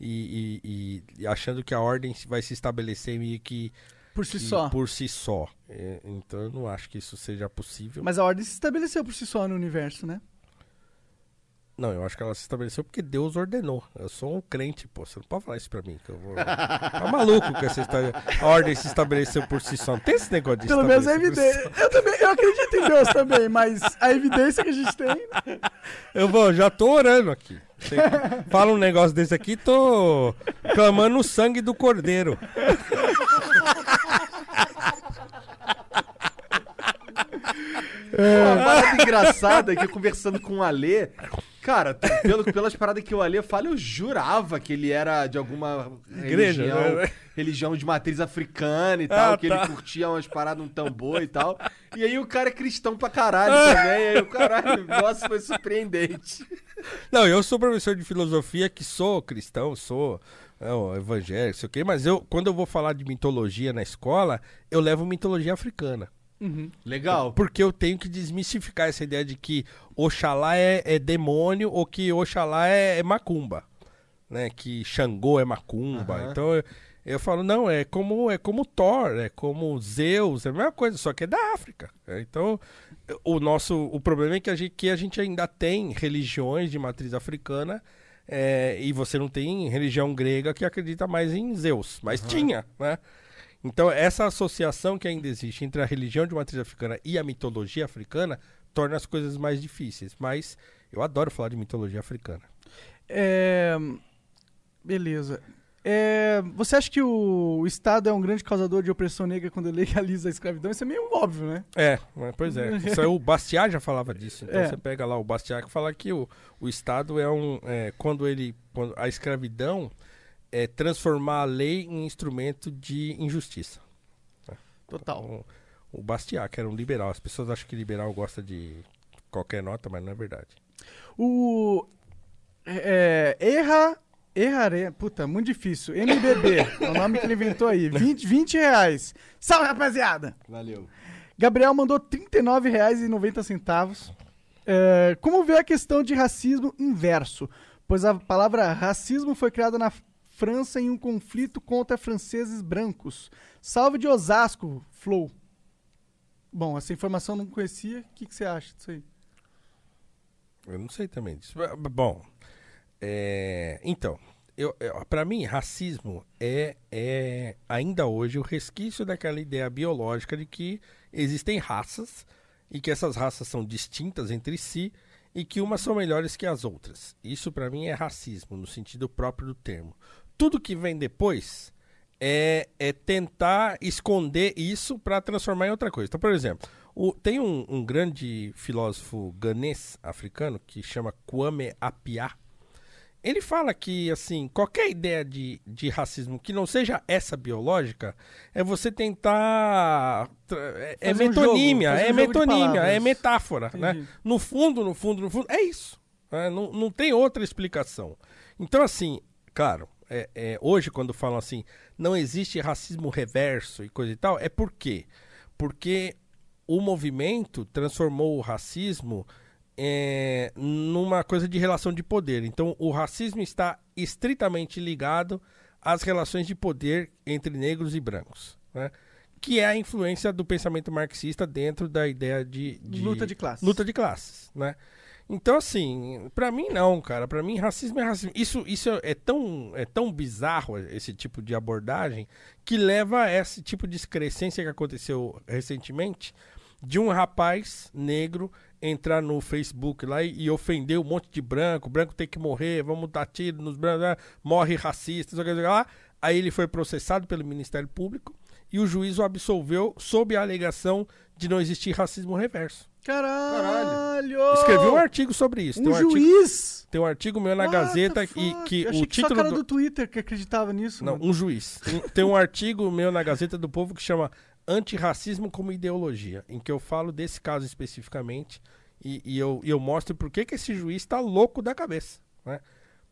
E, e- e- achando que a ordem vai se estabelecer meio que, Por si só. por si só. É, então eu não acho que isso seja possível. Mas a ordem se estabeleceu por si só no universo, né? Não, eu acho que ela se estabeleceu porque Deus ordenou. Eu sou um crente, pô. Você não pode falar isso pra mim. Que eu vou... Tá maluco que essa história. A ordem se estabeleceu por si só. Não tem esse negócio de Pelo menos si evidência. Eu também, eu acredito em Deus também, mas a evidência que a gente tem. Eu vou, já tô orando aqui. Você fala um negócio desse aqui, tô clamando o sangue do cordeiro. Uma parada engraçada é que eu conversando com o Alê, cara, pelo, pelas paradas que o Alê fala, eu jurava que ele era de alguma Igreja, religião, né? religião de matriz africana e tal, Ah, que tá. ele curtia umas paradas, um tambor e tal. E aí o cara é cristão pra caralho também, e aí o caralho, nossa, foi surpreendente. Não, eu sou professor de filosofia que sou cristão, sou não, evangélico, sei o quê, mas eu, quando eu vou falar de mitologia na escola, eu levo mitologia africana. Legal. Porque eu tenho que desmistificar essa ideia de que Oxalá é, é demônio ou que Oxalá é, é macumba. Né? Que Xangô é macumba. Aham. Então eu, eu falo, não, é como, é como Thor, é como Zeus, é a mesma coisa, só que é da África. É, Então, o nosso. O problema é que a gente, que a gente ainda tem religiões de matriz africana. é, e você não tem religião grega que acredita mais em Zeus. Mas tinha, né? Então, essa associação que ainda existe entre a religião de matriz africana e a mitologia africana torna as coisas mais difíceis. Mas eu adoro falar de mitologia africana. É, Beleza. É, Você acha que o Estado é um grande causador de opressão negra quando (laughs) legaliza a escravidão? Isso é meio óbvio, né? É, pois é. Isso aí, o Bastiat já falava disso. Então (laughs) É. você pega lá o Bastiat que fala que o, o Estado é um. é, quando ele. Quando a escravidão é transformar a lei em instrumento de injustiça. Total. Então, o Bastiat, que era um liberal. As pessoas acham que liberal gosta de qualquer nota, mas não é verdade. O. É, erra. Errare. Puta, muito difícil. MBB. é o nome que ele inventou aí. (laughs) 20, 20 reais. Salve, rapaziada! Valeu. Gabriel mandou R$ 39,90. É, como vê a questão de racismo inverso? Pois a palavra racismo foi criada na França em um conflito contra franceses brancos. Salve de Osasco, Flow. Bom, essa informação eu não conhecia. O que, que você acha disso aí? Eu não sei também disso. Bom, é, então, eu, eu, para mim, racismo é, é ainda hoje o resquício daquela ideia biológica de que existem raças e que essas raças são distintas entre si e que umas são melhores que as outras. Isso para mim é racismo, no sentido próprio do termo. Tudo que vem depois é, é tentar esconder isso para transformar em outra coisa. Então, por exemplo, o- tem um, um grande filósofo ganês africano que chama Kwame Appiah. Ele fala que, assim, qualquer ideia de, de racismo que não seja essa biológica é você tentar. É, é Fazer um metonímia, jogo, é um metonímia, é metáfora, Entendi. né? No fundo, no fundo, no fundo, é isso. né? Não, não tem outra explicação. Então, assim, claro, é, é, hoje quando falam assim, não existe racismo reverso e coisa e tal, é por quê? Porque o movimento transformou o racismo é, numa coisa de relação de poder. Então, o racismo está estritamente ligado às relações de poder entre negros e brancos, né? que é a influência do pensamento marxista dentro da ideia de, de Luta de classes. Luta de classes, né? Então, assim, pra mim não, cara. Pra mim, racismo é racismo. Isso, isso é, tão, é tão bizarro, esse tipo de abordagem, que leva a esse tipo de excrescência que aconteceu recentemente de um rapaz negro entrar no Facebook lá e, e ofender um monte de branco. Branco tem que morrer, vamos dar tiro nos brancos, ah, morre racista, lá. Aí ele foi processado pelo Ministério Público e o juiz o absolveu sob a alegação de não existir racismo reverso. Caralho! Escrevi um artigo sobre isso. Um tem, um artigo, juiz! tem um artigo meu na What Gazeta e que Eu o achei que só título cara do... do Twitter que acreditava nisso. Não, mano. um juiz. Tem- Tem um artigo meu na Gazeta do Povo que chama Antirracismo como Ideologia, em que eu falo desse caso especificamente e, e eu, e eu mostro por que, que esse juiz está louco da cabeça, né?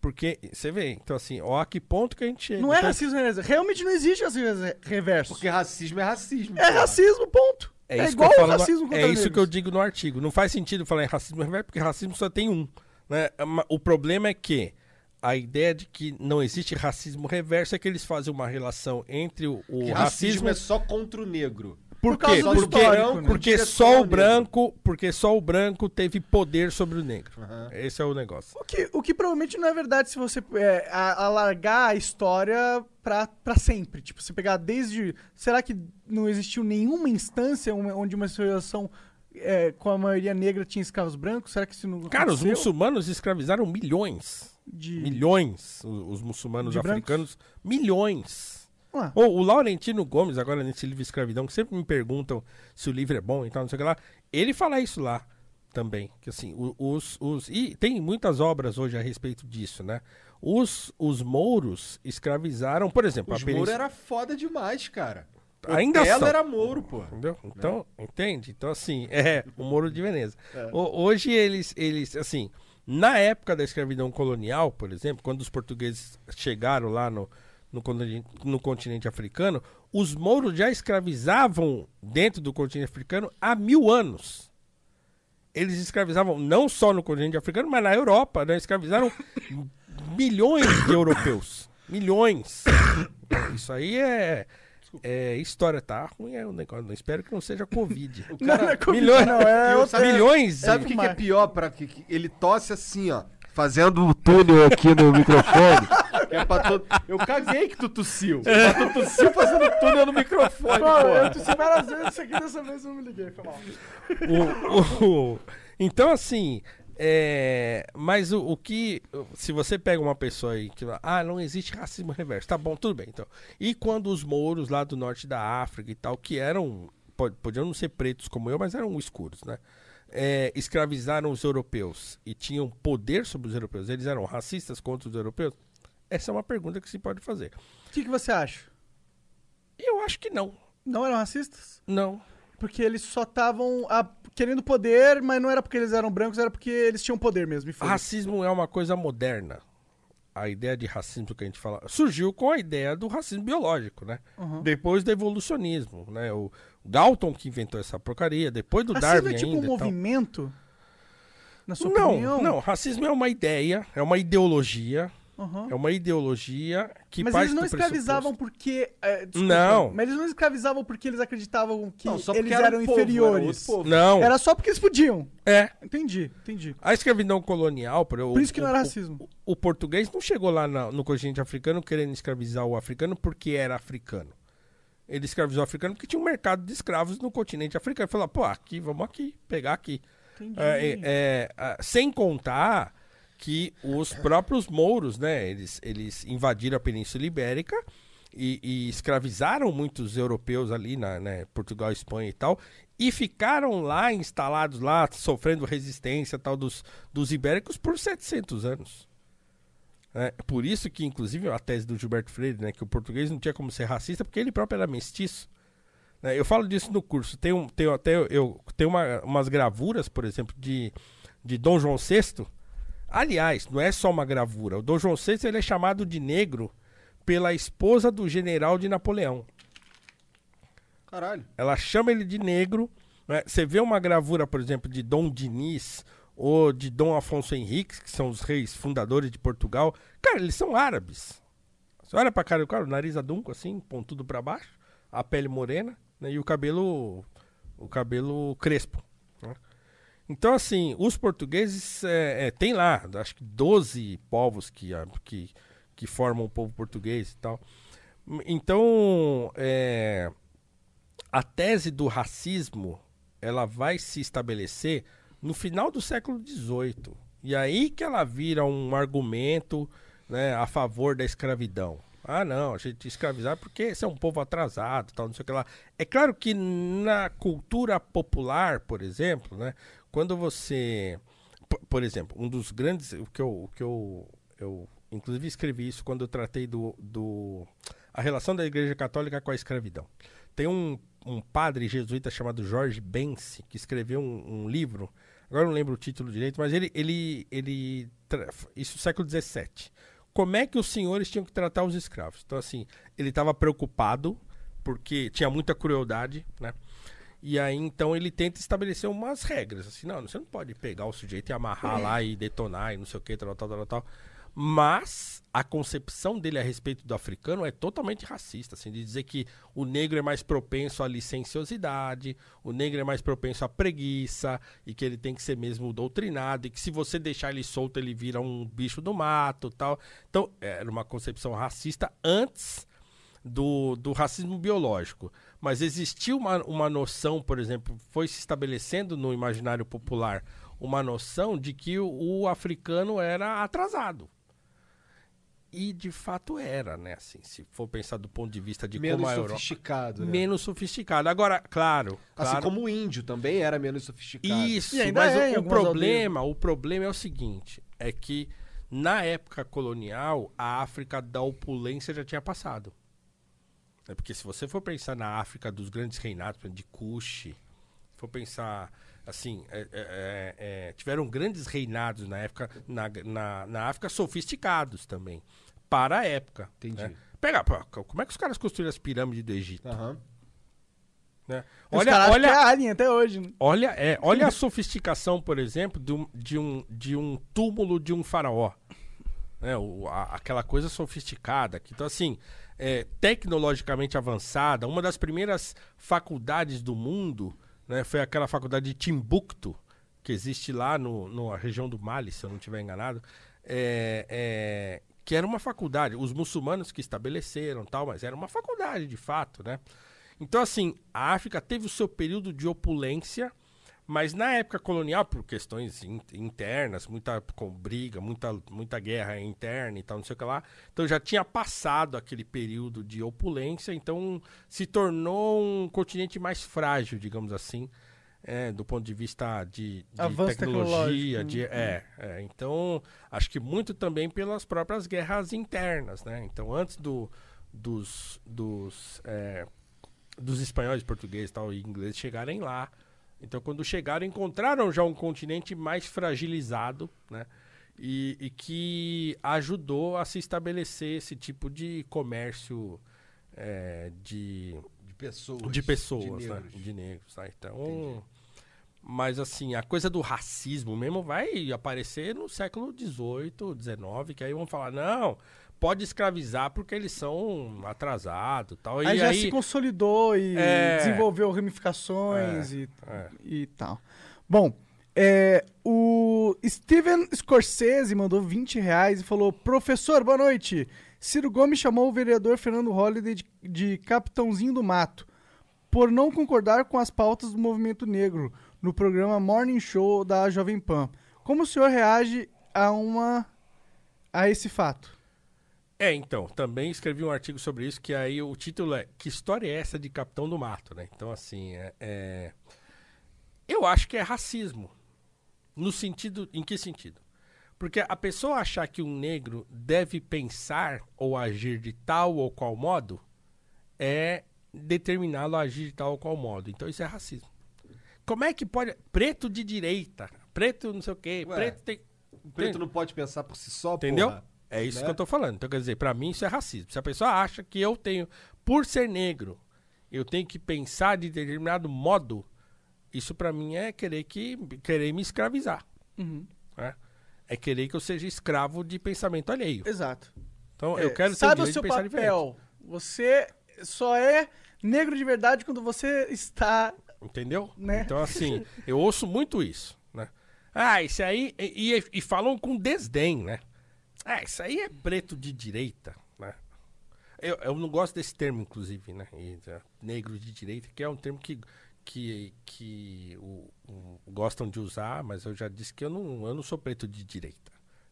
Porque, você vê, então assim, ó a que ponto que a gente chega. Não é Então, racismo reverso. Realmente não existe racismo reverso. Porque racismo é racismo. É porra. racismo, ponto. É, É, igual o no- racismo contra É isso que eu digo no artigo. Não faz sentido falar em racismo reverso, porque racismo só tem um. Né? Ma- O problema é que a ideia de que não existe racismo reverso é que eles fazem uma relação entre o, o racismo. racismo é só contra o negro. Por, Por causa quê? do Porque, histórico, né? porque só o negro. branco, porque só o branco teve poder sobre o negro. Esse é o negócio. O que, o que provavelmente não é verdade se você é, alargar a história pra, pra sempre. Tipo, você pegar desde. Será que não existiu nenhuma instância onde uma civilização é, com a maioria negra tinha escravos brancos? Será que isso não Cara, os aconteceu? muçulmanos escravizaram milhões. De... Milhões, o- os, muçulmanos De brancos? africanos. Milhões. Ah, O, o Laurentino Gomes, agora nesse livro Escravidão, que sempre me perguntam se o livro é bom e tal, não sei o que lá, ele fala isso lá também. Que assim, os, os. E tem muitas obras hoje a respeito disso, né? Os, os mouros escravizaram, por exemplo, Os a Mouro península. era foda demais, cara. Ainda Ela era Mouro, pô. Entendeu? Então, entende? Então, assim, é o Moro de Veneza. O- hoje eles, eles, assim, na época da escravidão colonial, por exemplo, quando os portugueses chegaram lá no, no, continente, no continente africano, os mouros já escravizavam dentro do continente africano há mil anos. Eles escravizavam não só no continente africano, mas na Europa, né? Escravizaram (coughs) milhões de europeus. Milhões. Isso aí é, é história, tá? Ruim é o negócio. Espero que não seja Covid. O cara, não é Covid, milhões, não, é milhões. Sabe o que, que é pior para que que- ele tosse assim, ó, fazendo o túnel aqui no microfone? (laughs) é pra todo... Eu caguei que tu tossiu. Mas tu tossiu fazendo túnel no microfone, Pô, eu tossi várias vezes isso aqui, dessa vez eu não me liguei, foi mal. O- o- então, assim, é, mas o, o que. Se você pega uma pessoa aí que. fala, Ah, não existe racismo reverso. Tá bom, tudo bem, então. E quando os mouros lá do norte da África e tal, que eram. po- Podiam não ser pretos como eu, mas eram escuros, né? É, escravizaram os europeus e tinham poder sobre os europeus. Eles eram racistas contra os europeus? Essa é uma pergunta que se pode fazer. O que, que você acha? Eu acho que não. Não eram racistas? Não. Porque eles só estavam ah, querendo poder, mas não era porque eles eram brancos, era porque eles tinham poder mesmo. Racismo é uma coisa moderna. A ideia de racismo que a gente fala surgiu com a ideia do racismo biológico, né? Uhum. Depois do evolucionismo, né? O Galton que inventou essa porcaria, depois do Racismo Darwin é tipo ainda. um movimento? Na sua Não, opinião? não, racismo é uma ideia, é uma ideologia, Aham. é uma ideologia que Mas eles não escravizavam porque. é, desculpa, Não. Mas eles não escravizavam porque eles acreditavam que Não, só porque eles era eram um povo, era inferiores. povo. Não, Era só porque eles podiam. é. Entendi, entendi. A escravidão colonial, por, Por isso que não era racismo. O, o português não chegou lá na- no continente africano querendo escravizar o africano porque era africano. Ele escravizou africano porque tinha um mercado de escravos no continente africano. Ele falou, pô, aqui, vamos aqui, pegar aqui. Entendi. É, é, sem contar que os próprios mouros, né, eles, eles invadiram a Península Ibérica e, e escravizaram muitos europeus ali, na né, Portugal, Espanha e tal, e ficaram lá instalados lá, sofrendo resistência tal dos, dos ibéricos por 700 anos. É, por isso que, inclusive, a tese do Gilberto Freire, né, que o português não tinha como ser racista, porque ele próprio era mestiço. né? eu falo disso no curso. Tem, um, tem até eu tem uma, umas gravuras, por exemplo, de, de Dom João VI. Aliás, não é só uma gravura. O Dom João VI ele é chamado de negro pela esposa do general de Napoleão. Caralho. Ela chama ele de negro. né? Você vê uma gravura, por exemplo, de Dom Diniz ou de Dom Afonso Henriques, que são os reis fundadores de Portugal. Cara, eles são árabes. Você olha pra cara do cara, o nariz adunco, assim, pontudo pra baixo, a pele morena né? e o cabelo o cabelo crespo. né? Então, assim, os portugueses é, é, tem lá, acho que 12 povos que, que, que formam o povo português e tal. Então, é, a tese do racismo ela vai se estabelecer no final do século XVIII. E aí que ela vira um argumento né, a favor da escravidão. Ah, não, a gente escravizar porque esse é um povo atrasado, tal, não sei o que lá. É claro que na cultura popular, por exemplo, né, quando você. Por, exemplo, um dos grandes. O que eu. O que eu, eu inclusive escrevi isso quando eu tratei do, do. a relação da Igreja Católica com a escravidão. Tem um, um padre jesuíta chamado Jorge Bense, que escreveu um, um livro, agora eu não lembro o título direito, mas ele. ele, ele isso século XVII. Como é que os senhores tinham que tratar os escravos? Então, assim, ele estava preocupado, porque tinha muita crueldade, né? E aí, então, ele tenta estabelecer umas regras. Assim, não, você não pode pegar o sujeito e amarrar lá e detonar e não sei o que, tal, tal, tal, tal. Mas a concepção dele a respeito do africano é totalmente racista, assim, de dizer que o negro é mais propenso à licenciosidade, o negro é mais propenso à preguiça, e que ele tem que ser mesmo doutrinado, e que se você deixar ele solto, ele vira um bicho do mato tal. Então, era uma concepção racista antes do, do racismo biológico. Mas existiu uma, uma noção, por exemplo, foi se estabelecendo no imaginário popular uma noção de que o, o africano era atrasado. E de fato era, né? Assim, se for pensar do ponto de vista de menos como a Europa. sofisticado, né? Menos sofisticado. Agora, claro. Assim claro como o índio também era menos sofisticado. isso, mas é o, o problema, o problema é o seguinte, é que na época colonial, a África da opulência já tinha passado. É porque se você for pensar na África dos grandes reinados, por exemplo, de Kush, se for pensar assim, é, é, é, é, tiveram grandes reinados na época, na, na, na África sofisticados também, para a época. Entendi. né? Pega, como é que os caras construíram as pirâmides do Egito? Aham. né? Os Olha, é olha, alien até hoje. né? Olha, é, (laughs) olha a sofisticação, por exemplo, de um, de um, de um túmulo de um faraó. Né, o- a- aquela coisa sofisticada. que- Então, assim, é, tecnologicamente avançada, uma das primeiras faculdades do mundo né, foi aquela faculdade de Timbuktu, que existe lá no, na região do Mali, se eu não estiver enganado. É, é, que era uma faculdade, os muçulmanos que estabeleceram tal, mas era uma faculdade de fato, né? Então, assim, a África teve o seu período de opulência, mas na época colonial, por questões in- internas, muita com briga, muita, muita guerra interna e tal, não sei o que lá, então já tinha passado aquele período de opulência, então se tornou um continente mais frágil, digamos assim, é, do ponto de vista de, de Avanço tecnologia, de, é, é, então acho que muito também pelas próprias guerras internas, né? Então antes do, dos, dos, é, dos espanhóis, portugueses tal, e ingleses chegarem lá. Então, quando chegaram, encontraram já um continente mais fragilizado, né? E, e que ajudou a se estabelecer esse tipo de comércio é, de, De pessoas. de pessoas, de né? negros. De negros, tá? Então, mas assim, a coisa do racismo mesmo vai aparecer no século XVIII, XIX, que aí vão falar, não, pode escravizar porque eles são atrasados, tal. Aí e já aí, se consolidou e É. desenvolveu ramificações e, é. e tal. Bom, é, o Steven Scorsese mandou 20 reais e falou: Professor, boa noite. Ciro Gomes chamou o vereador Fernando Holliday de, de Capitãozinho do Mato por não concordar com as pautas do movimento negro no programa Morning Show da Jovem Pan. Como o senhor reage a uma a esse fato? É, então, também escrevi um artigo sobre isso, que aí o título é Que história é essa de Capitão do Mato, né? Então, assim, é, é- eu acho que é racismo. No sentido, em que sentido? Porque a pessoa achar que um negro deve pensar ou agir de tal ou qual modo é determiná-lo a agir de tal ou qual modo. Então isso é racismo. Como é que pode. Preto de direita, preto não sei o quê, Ué, preto tem. Preto não pode pensar por si só, Entendeu? porra. É isso Né? que eu tô falando. Então, quer dizer, pra mim isso é racismo. Se a pessoa acha que eu tenho, por ser negro, eu tenho que pensar de determinado modo, isso pra mim é querer que querer me escravizar. né? É querer que eu seja escravo de pensamento alheio. Exato. Então, É, eu quero ter o sabe o direito seu papel. Você só é negro de verdade quando você está. diferente. Entendeu? Né? Então, assim, (laughs) eu ouço muito isso, né? Ah, isso aí... E, e- e falam com desdém, né? Ah, isso aí é preto de direita, né? Eu, eu não gosto desse termo, inclusive, né? E, é, negro de direita, que é um termo que, que, que o- o- gostam de usar, mas eu já disse que eu não, eu não sou preto de direita.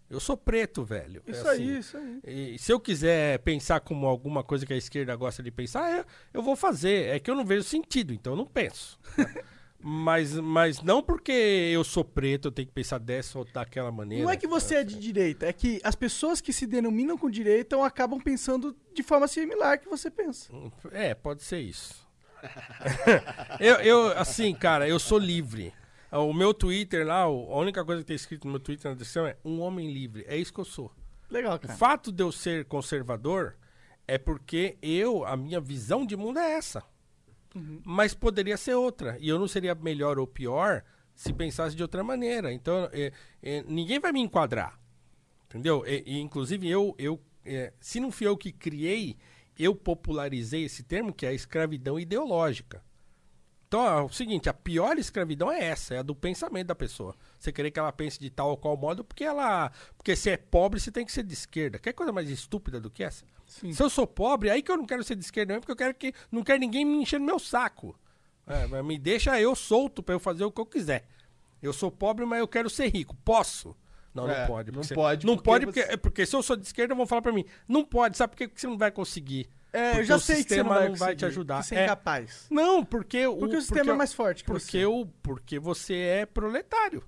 Eu sou preto, velho. É Isso assim. aí, isso aí. E se eu quiser pensar como alguma coisa que a esquerda gosta de pensar, eu, eu vou fazer. É que eu não vejo sentido, então eu não penso. (laughs) mas, mas não porque eu sou preto, eu tenho que pensar dessa ou daquela maneira. Não é que você é de direita, é que as pessoas que se denominam com direita acabam pensando de forma similar que você pensa. É, pode ser isso. (laughs) eu, eu, assim, cara, eu sou livre. O meu Twitter lá, o- a única coisa que tem escrito no meu Twitter na descrição é um homem livre. É isso que eu sou. Legal, O cara. fato de eu ser conservador é porque eu, a minha visão de mundo é essa. Mas poderia ser outra. E eu não seria melhor ou pior se pensasse de outra maneira. Então, é, é, ninguém vai me enquadrar. Entendeu? E, e, inclusive, eu, eu é, se não fui eu que criei, eu popularizei esse termo, que é a escravidão ideológica. Então, é o seguinte, a pior escravidão é essa, é a do pensamento da pessoa. Você querer que ela pense de tal ou qual modo, porque ela. Porque se é pobre, você tem que ser de esquerda. Quer coisa mais estúpida do que essa? Se eu sou pobre, aí que eu não quero ser de esquerda mesmo, porque eu quero que. Não quero ninguém me encher no meu saco. É, me deixa eu solto pra eu fazer o que eu quiser. Eu sou pobre, mas eu quero ser rico. Posso. Não, É, não pode. não porque você- pode Não porque pode você- porque, é porque se eu sou de esquerda, vão falar pra mim. Não pode, sabe por? Porque você não vai conseguir. É, eu Porque já sei que você não sistema vai, não vai te ajudar. que Você é É. incapaz. Não, porque o. Porque o sistema é mais forte que porque você. O, porque você é proletário.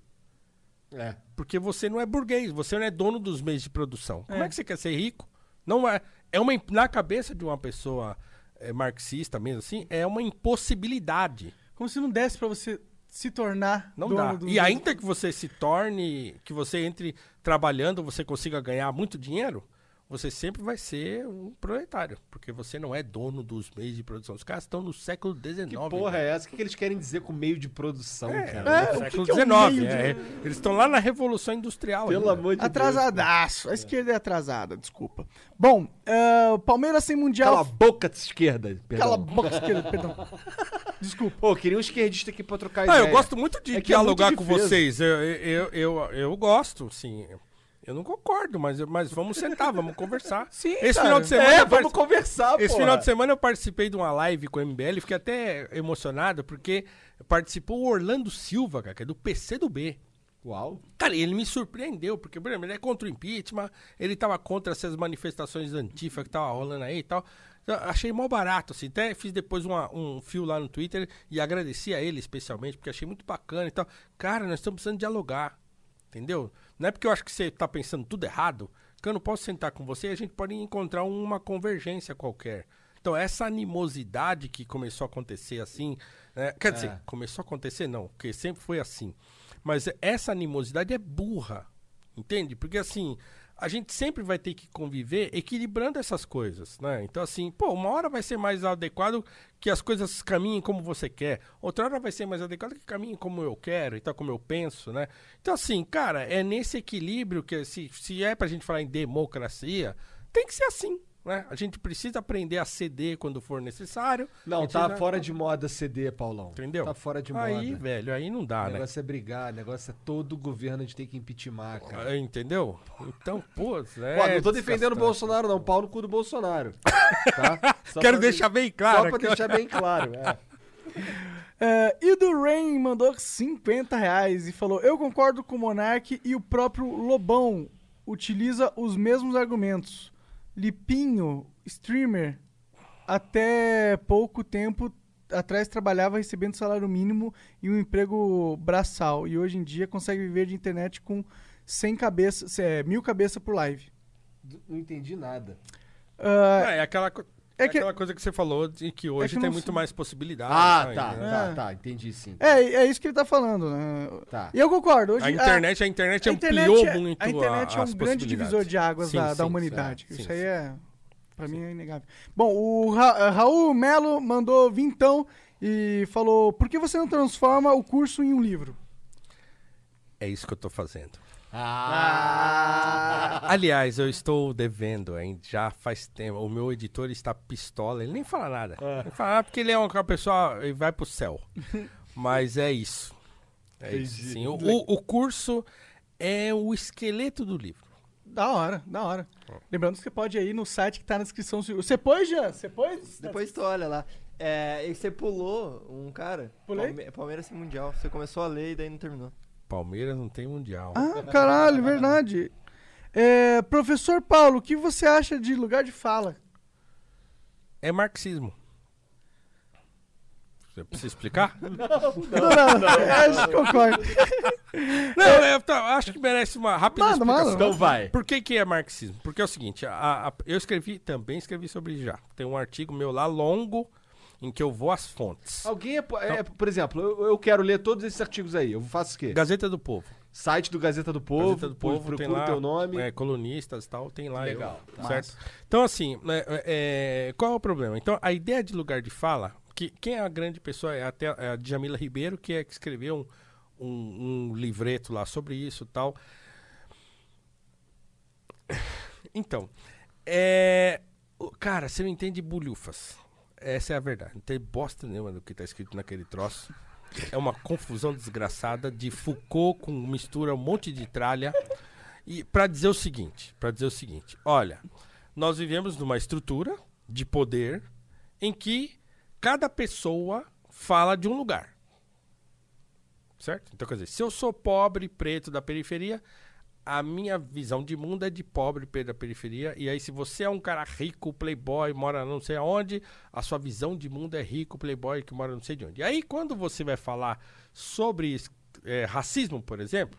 É. Porque você não é burguês, você não é dono dos meios de produção. Como É. é que você quer ser rico? Não é. É uma na cabeça de uma pessoa é, marxista mesmo assim, é uma impossibilidade. Como se não desse pra você se tornar Não dono dá. do- E ainda que você se torne, que você entre trabalhando, você consiga ganhar muito dinheiro, você sempre vai ser um proletário, porque você não é dono dos meios de produção. Os caras estão no século XIX. Que porra é essa? O que eles querem dizer com meio de produção, cara? É, no o que século que é XIX. meio de- é. Eles estão lá na Revolução Industrial. Pelo ainda. amor de Deus. Atrasadaço. A esquerda é atrasada, desculpa. Bom, o Palmeiras sem Mundial. Cala a boca de esquerda. Cala a Perdão. boca, esquerda, perdão. Desculpa. Pô, queria um esquerdista aqui pra trocar Ah, ideia. eu gosto muito de É que é muito dialogar com difícil. vocês. Eu, eu, eu, eu gosto, sim. Eu não concordo, mas, mas vamos sentar, vamos conversar. (laughs) Sim, Esse cara. final de semana. É, vamos conversar, Esse porra. final de semana eu participei de uma live com o MBL, fiquei até emocionado, porque participou o Orlando Silva, cara, que é do PC do B. Uau. Cara, ele me surpreendeu, porque, por exemplo, ele é contra o impeachment, ele tava contra essas manifestações antifa que tava rolando aí e tal. Eu achei mó barato, assim. Até fiz depois uma- um fio lá no Twitter e agradeci a ele especialmente, porque achei muito bacana e tal. Cara, nós estamos precisando dialogar, entendeu? Não é porque eu acho que você tá pensando tudo errado, que eu não posso sentar com você e a gente pode encontrar uma convergência qualquer. Então, essa animosidade que começou a acontecer assim, né? quer dizer, começou a acontecer não, porque sempre foi assim. Mas essa animosidade é burra, entende? Porque assim, a gente sempre vai ter que conviver equilibrando essas coisas, né? Então assim, pô, uma hora vai ser mais adequado que as coisas caminhem como você quer, outra hora vai ser mais adequado que caminhem como eu quero e tal, como eu penso, né? Então assim, cara, é nesse equilíbrio que se, se é pra gente falar em democracia, tem que ser assim, né? A gente precisa aprender a ceder quando for necessário. A Não, gente tá já- fora de moda CD, Paulão. Entendeu? Tá fora de Aí, moda. velho, aí não dá, O né? negócio é brigar, o negócio é todo governo de ter que impeachment, cara. É, Entendeu? Então, pô, (laughs) é Pô, não tô defendendo o. Bolsonaro, não. Pau no cu do Bolsonaro. (laughs) Tá? Quero pra- deixar bem claro. Só pra deixar bem claro. É. (laughs) É, e do Rain mandou 50 reais e falou: Eu concordo com o Monark e o próprio Lobão utiliza os mesmos argumentos. Lipinho, streamer, até pouco tempo atrás trabalhava recebendo salário mínimo e um emprego braçal. E hoje em dia consegue viver de internet com 100 cabeças, é, mil cabeças por live. Não entendi nada. Ah, É, é aquela, co- É é que- aquela coisa que você falou de que hoje que tem muito sei. mais possibilidades. Ah, aí, tá, né? tá, É. tá. Entendi sim. é, é isso que ele tá falando, né? Tá. E eu concordo. Hoje, A internet, a internet a ampliou internet é- muito a internet é um grande divisor de águas Sim, da, sim, da humanidade. sim, Isso sim. aí é, pra mim, é inegável. Bom, o Ra Raul Melo mandou vintão e falou: por que você não transforma o curso em um livro? É isso que eu tô fazendo. Ah! Aliás, eu estou devendo, hein? Já faz tempo. O meu editor está pistola, ele nem fala nada. Ele fala nada porque ele é uma pessoa e vai pro céu. (laughs) Mas é isso. É isso. Sim. O, o- o curso é o esqueleto do livro. Da hora, da hora. Lembrando que você pode ir no site que tá na descrição. Você pôs, Jean? Você pôs? Depois tu olha lá. É, e você pulou um cara. Pulei? Palme- Palmeiras Mundial. Você começou a ler e daí não terminou. Palmeiras não tem mundial. Ah, caralho, verdade. É, professor Paulo, o que você acha de lugar de fala? É marxismo. Você precisa explicar? Não, (laughs) não, não. A gente concorda. (laughs) Não, eu tá- acho que merece uma rápida manda. explicação. Então vai. Por que, que é marxismo? Porque é o seguinte, a- a- eu escrevi, também escrevi sobre já. Tem um artigo meu lá longo em que eu vou às fontes. Alguém é, é, por exemplo, eu, eu quero ler todos esses artigos aí. Eu faço o quê? Gazeta do Povo. Site do Gazeta do Povo, Gazeta do Povo procura tem lá, o teu nome. é, colunistas e tal, tem lá. eu, Legal, tá. certo? Então, assim, né, é, qual é o problema? Então, a ideia de lugar de fala, que quem é a grande pessoa é até é a Djamila Ribeiro, que é que escreveu um, um, um livreto lá sobre isso e tal. Então, é, cara, você não entende bulhufas. Essa é a verdade. Não tem bosta nenhuma do que tá escrito naquele troço. É uma confusão desgraçada de Foucault com mistura um monte de tralha. E para dizer o seguinte, para dizer o seguinte, olha, nós vivemos numa estrutura de poder em que cada pessoa fala de um lugar. Certo? Então, quer dizer, se eu sou pobre, preto da periferia, a minha visão de mundo é de pobre da periferia. E aí, se você é um cara rico, playboy, mora não sei aonde, a sua visão de mundo é rico, playboy, que mora não sei de onde. E aí, quando você vai falar sobre eh, racismo, por exemplo,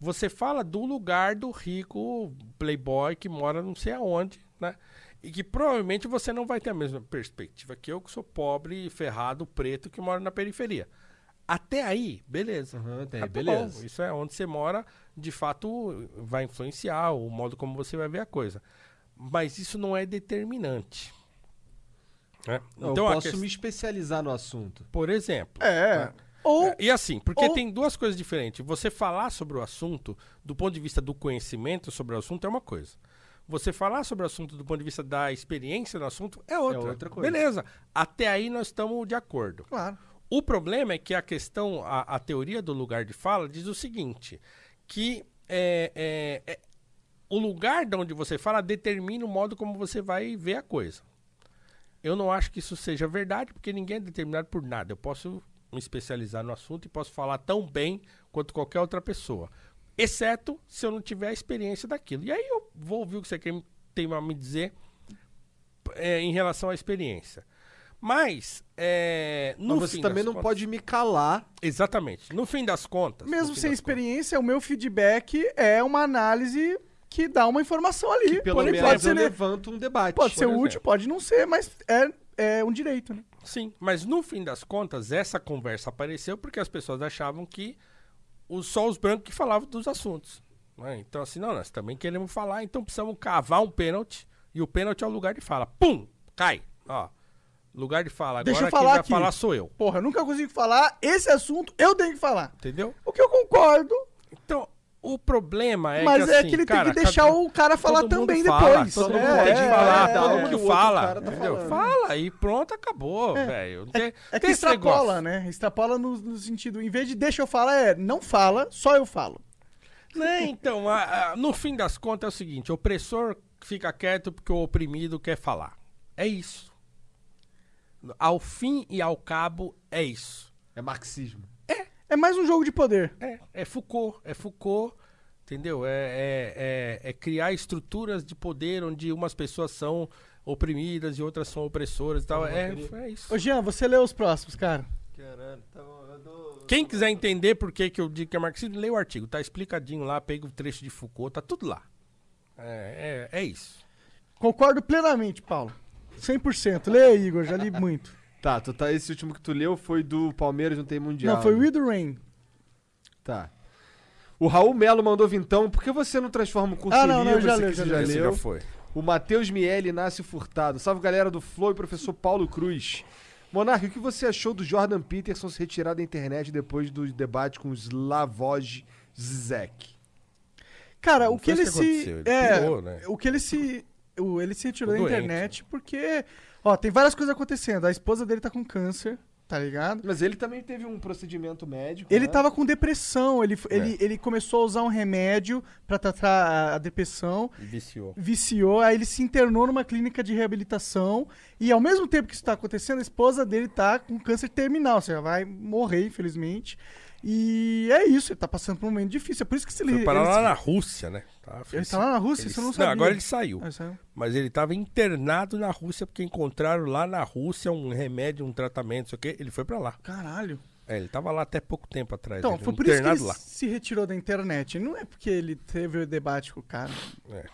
você fala do lugar do rico playboy que mora não sei aonde, né? E que provavelmente você não vai ter a mesma perspectiva que eu, que sou pobre, ferrado, preto, que moro na periferia. Até aí, beleza. Aí, Tá bom. beleza. Isso é onde você mora, de fato, vai influenciar o modo como você vai ver a coisa. Mas isso não é determinante. né? Não, Então, eu posso questão- me especializar no assunto. por exemplo. É. Ou. É, E assim, porque ou- tem duas coisas diferentes. Você falar sobre o assunto, do ponto de vista do conhecimento sobre o assunto, é uma coisa. Você falar sobre o assunto do ponto de vista da experiência no assunto é outra. outra coisa. Beleza. Até aí nós estamos de acordo. Claro. O problema é que a questão, a, a teoria do lugar de fala diz o seguinte, que é, é, é, o lugar de onde você fala determina o modo como você vai ver a coisa. Eu não acho que isso seja verdade, porque ninguém é determinado por nada. Eu posso me especializar no assunto e posso falar tão bem quanto qualquer outra pessoa. Exceto se eu não tiver a experiência daquilo. E aí eu vou ouvir o que você tem a me dizer é, em relação à experiência. Mas, é, no Mas você fim também das não contas- pode me calar. Exatamente. No fim das contas. Mesmo sem experiência, o meu feedback é uma análise que dá uma informação ali. Pelo Porém, menos pode ser, levanto um debate. pode ser útil, pode não ser, mas é, é um direito, né? Sim, mas no fim das contas, essa conversa apareceu porque as pessoas achavam que os, só os brancos que falavam dos assuntos. né? Então, assim, não, nós também queremos falar, então precisamos cavar um pênalti, e o pênalti é o lugar de fala. Pum! Cai! Ó, lugar de fala. Agora Deixa eu quem falar vai aqui. falar sou eu. Porra, eu nunca consigo falar esse assunto, eu tenho que falar. Entendeu? O que eu concordo, Então, o problema é mas que, é assim, que ele cara, tem que deixar cada- o cara falar todo mundo também fala, depois. Todo mundo É, tem que é, falar, é, todo é. mundo outro fala. tá. Fala e pronto, acabou, velho. Não tem- É que extrapola, negócio. né? Extrapola no, no sentido, em vez de deixa eu falar, é não fala, só eu falo. Né, então, a- a- no fim das contas é o seguinte: o opressor fica quieto porque o oprimido quer falar. É isso. Ao fim e ao cabo, é isso. É marxismo. É mais um jogo de poder. É, é Foucault, é Foucault, entendeu? É, é, é- é criar estruturas de poder onde umas pessoas são oprimidas e outras são opressoras e tal. É, é isso. Ô Jean, você lê os próximos, cara. Caralho, tá bom, eu dou... Quem quiser entender por que, que eu digo que é marxismo, lê o artigo. Tá explicadinho lá, pega o trecho de Foucault, tá tudo lá. É, é, é isso. Concordo plenamente, Paulo. 100%. Lê aí, Igor, já li muito. Tá, tu tá, esse último que tu leu foi do Palmeiras não tem mundial. Não, foi né? With the Rain. Tá. O Raul Melo mandou vintão. Por que você não transforma o curso Ah, em não, não, livro? já Esse leu, que já você leu. Já foi. O Matheus Miele Inácio Furtado. Salve galera do Flow e professor Paulo Cruz. Monarque, o que você achou do Jordan Peterson se retirar da internet depois do debate com o Slavoj Zizek? Cara, Não o que ele que se. ele é, pirou, né? o que ele se. O, ele se retirou da doente. internet porque. Ó, tem várias coisas acontecendo. A esposa dele tá com câncer, tá ligado? Mas ele também teve um procedimento médico. Ele né? tava com depressão, ele, É. ele, ele começou a usar um remédio pra tratar a, a depressão, E viciou. viciou, aí ele se internou numa clínica de reabilitação e ao mesmo tempo que isso tá acontecendo, a esposa dele tá com câncer terminal, ou seja, vai morrer, infelizmente. E é isso, ele tá passando por um momento difícil, é por isso que se ele... Foi parar ele lá se- na Rússia, né? Tá, Ele tá lá na Rússia? ele- Isso eu não sabia. agora ele saiu. Ah, saiu. Mas ele estava internado na Rússia porque encontraram lá na Rússia um remédio, um tratamento, não sei o quê. Ele foi pra lá. Caralho. É, ele tava lá até pouco tempo atrás. Então, ele, foi por isso que ele lá. se retirou da internet. Não é porque ele teve o debate com o cara. É.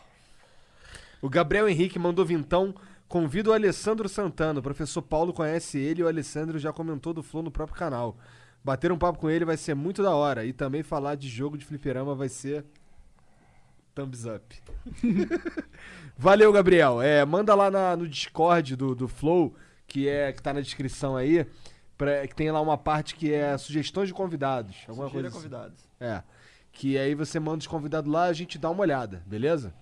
O Gabriel Henrique mandou vintão. Convido o Alessandro Santana. O professor Paulo conhece ele e o Alessandro já comentou do Flow no próprio canal. Bater um papo com ele vai ser muito da hora. E também falar de jogo de fliperama vai ser. Thumbs up. (laughs) Valeu, Gabriel. É, manda lá na- no Discord do, do Flow, que é que tá na descrição aí, pra- que tem lá uma parte que é sugestões de convidados. Alguma Sugira coisa assim. convidados. É. Que aí você manda os convidados lá, a gente dá uma olhada, beleza?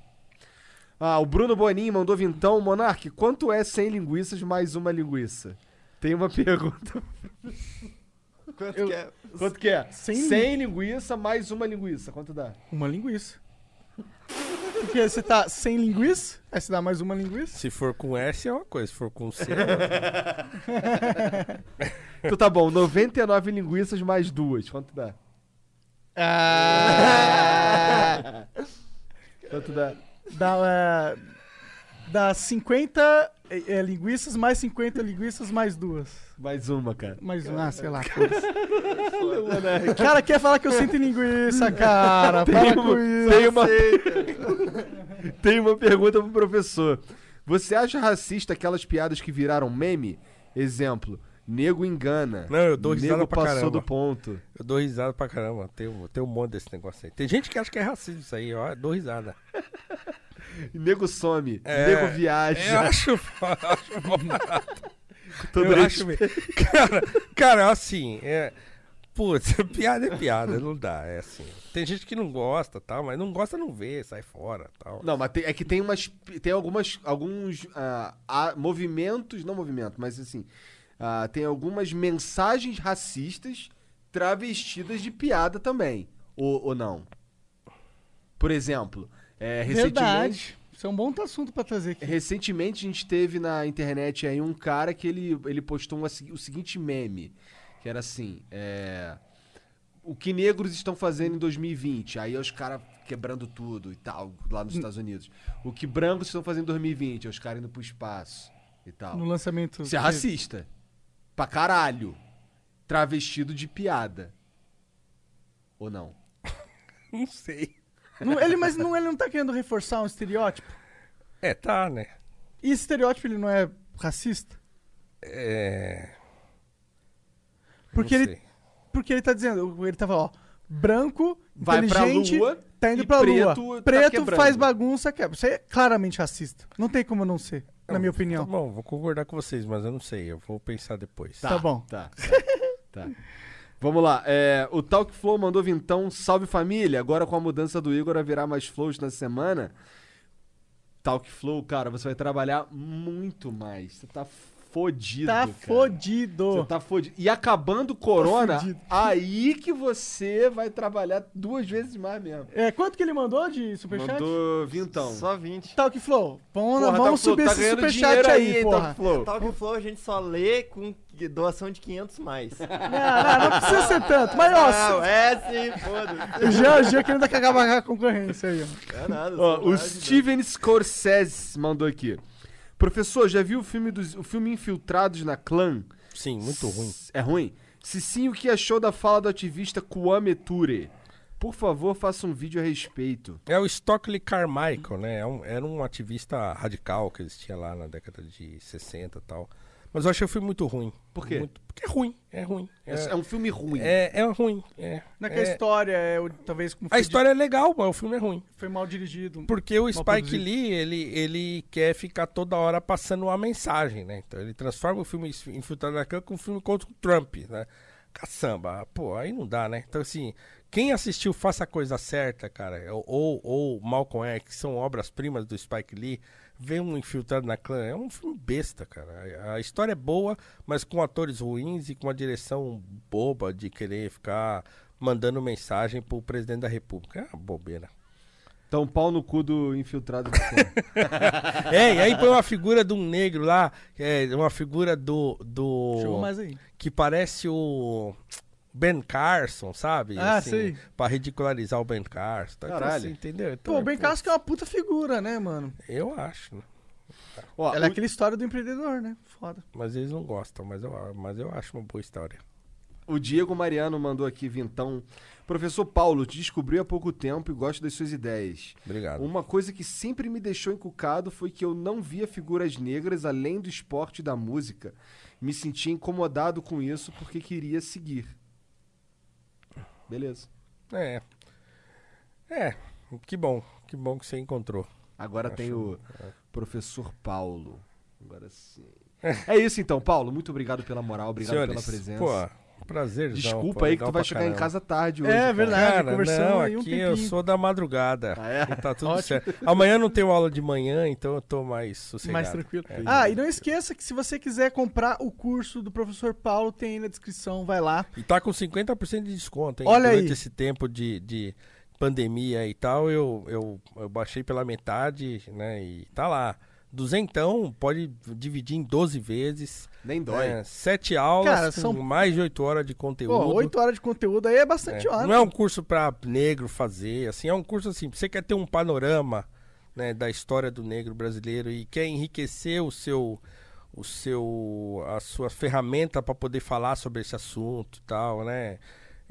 Ah, o Bruno Bonin mandou vintão. Monark, quanto é 100 linguiças mais uma linguiça? Tem uma (laughs) pergunta. Quanto Eu- que é? Quanto que é? Cem 100 linguiça mais uma linguiça. Quanto dá? Uma linguiça. (laughs) Porque você tá sem linguiça, aí você dá mais uma linguiça. Se for com S é uma coisa, se for com C é outra. (laughs) Então tá bom, 99 linguiças mais duas. Quanto dá? Ah! (laughs) Quanto dá? Dá, é, dá 50 é, linguiças mais 50 linguiças mais duas. Mais uma, cara. Mais um, ah, sei lá. foda-se. O cara quer falar que eu sinto linguiça, cara. Para uma- com isso. tem uma- Tem uma pergunta pro professor. Você acha racista aquelas piadas que viraram meme? Exemplo, nego engana. Não, eu dou risada nego pra passou caramba. do ponto. Eu dou risada pra caramba. Tem, um- tem um monte desse negócio aí. Tem gente que acha que é racismo isso aí, ó. Eu dou risada. (laughs) Nego some, É, nego viaja. Eu acho, (laughs) acho. Todo eu acho, cara, cara, assim, é. Putz, (laughs) piada é piada, não dá, é assim. Tem gente que não gosta, tal, mas não gosta não vê, sai fora, tal. Não, mas tem- é que tem umas. Tem algumas. Alguns ah, movimentos. Não movimentos, mas assim. ah, tem algumas mensagens racistas travestidas de piada também. Ou, ou não? Por exemplo, é, recentemente. Verdade. Isso é um bom assunto pra trazer aqui. Recentemente a gente teve na internet aí um cara que ele, ele postou uma o seguinte meme, que era assim, é, o que negros estão fazendo em 2020, aí é os caras quebrando tudo e tal, lá nos Estados Unidos. O que brancos estão fazendo em 2020, é os caras indo pro espaço e tal. No lançamento. Isso é racista. Pra caralho. Travestido de piada. Ou não? (laughs) Não sei. Não, ele, mas não, ele não tá querendo reforçar um estereótipo? É, tá, né? E esse estereótipo ele não é racista? É. Porque não ele, sei. porque ele tá dizendo, ele tava, ó, branco, Vai pra inteligente, lua tá indo e pra preto lua. tá Preto quebrando. faz bagunça, quebra. Isso é claramente racista. Não tem como não ser, na minha opinião. Tá bom, vou concordar com vocês, mas eu não sei, eu vou pensar depois. Tá bom. Tá. tá. Tá. (laughs) Vamos lá. É, o Talk Flow mandou vintão. Salve família. Agora com a mudança do Igor a virar mais flows na semana. Talk Flow, cara, você vai trabalhar muito mais. Você tá fodido. Tá cara. fodido. Você tá fodido. E acabando o Corona, fudido. aí que você vai trabalhar duas vezes mais mesmo. É, quanto que ele mandou de superchat? Mandou vintão. Só 20. Talk Flow. Vamos, Porra, vamos subir tá esse superchat aí, hein, porra. Talk Flow. Talk Flow a gente só lê com doação de 500 mais. Não, não, não precisa ser tanto. Mas, ó, Não, é sim, foda-se. o Jean querendo acabar com a concorrência aí, ó. Não é nada. Ó, o Steven Scorsese mandou aqui. Professor, já viu o filme, dos, o filme Infiltrados na Clã? Sim, muito ruim. É ruim? Se sim, o que achou da fala do ativista Kwame Ture? Por favor, faça um vídeo a respeito. É o Stockley Carmichael, né? É um- era um ativista radical que existia lá na década de 60 e tal. Mas eu achei o filme muito ruim. Por quê? Muito- porque é ruim, é ruim. É, é um filme ruim. É, é ruim. É, Naquela é- história, é, o- talvez como A história é legal, mas o filme é ruim. foi mal dirigido. Porque o Spike produzido. Lee, ele, ele quer ficar toda hora passando uma mensagem, né? Então ele transforma o filme Infiltrado na Clã com um filme contra o Trump, né? Caçamba, pô, aí não dá, né? Então assim, quem assistiu Faça a Coisa Certa, cara, ou, ou, ou Malcolm X, que são obras-primas do Spike Lee, vê um Infiltrado na Clã, é um filme besta, cara. A história é boa, mas com atores ruins e com uma direção boba de querer ficar mandando mensagem pro presidente da república. É uma bobeira. Então, pau no cu do Infiltrado na Clã. (laughs) É, e aí põe uma figura de um negro lá, é, uma figura do. do Chegou mais aí. que parece o Ben Carson, sabe? Ah, sei. Pra ridicularizar o Ben Carson. Então, Caralho. assim, entendeu? Então, Pô, o Ben pô, Carson que é uma puta figura, né, mano? Eu acho, né? Ó, Ela é o- aquela história do empreendedor, né? Foda. Mas eles não gostam, mas eu, mas eu acho uma boa história. O Diego Mariano mandou aqui, vintão. Professor Paulo, te descobri há pouco tempo e gosto das suas ideias. Obrigado. Uma coisa que sempre me deixou encucado foi que eu não via figuras negras além do esporte e da música. Me sentia incomodado com isso porque queria seguir. Beleza. É. É, que bom. Que bom que você encontrou. Agora Acho- tem o professor Paulo. Agora sim. (laughs) É isso então, Paulo. Muito obrigado pela moral, obrigado Senhores, pela presença. Pô, prazer. Desculpa aí que tu vai chegar em casa tarde hoje. É, verdade. Cara, conversamos não, aí um aqui eu sou da madrugada. Ah, é? E tá tudo Ótimo. certo. Amanhã não tenho aula de manhã, então eu tô mais sossegado. Mais tranquilo. É. Ah, e não esqueça que se você quiser comprar o curso do professor Paulo, tem aí na descrição, vai lá. E tá com 50% de desconto, hein? Olha Durante aí. esse tempo de, de pandemia e tal, eu, eu, eu baixei pela metade, né? E tá lá. Duzentão pode dividir em 12 vezes. Nem dói. É, sete aulas Cara, com são- mais de 8 horas de conteúdo. Pô, 8 horas de conteúdo aí é bastante É, hora. Não é um curso pra negro fazer, assim, é um curso assim, você quer ter um panorama, né, da história do negro brasileiro e quer enriquecer o seu o seu a sua ferramenta para poder falar sobre esse assunto, e tal, né?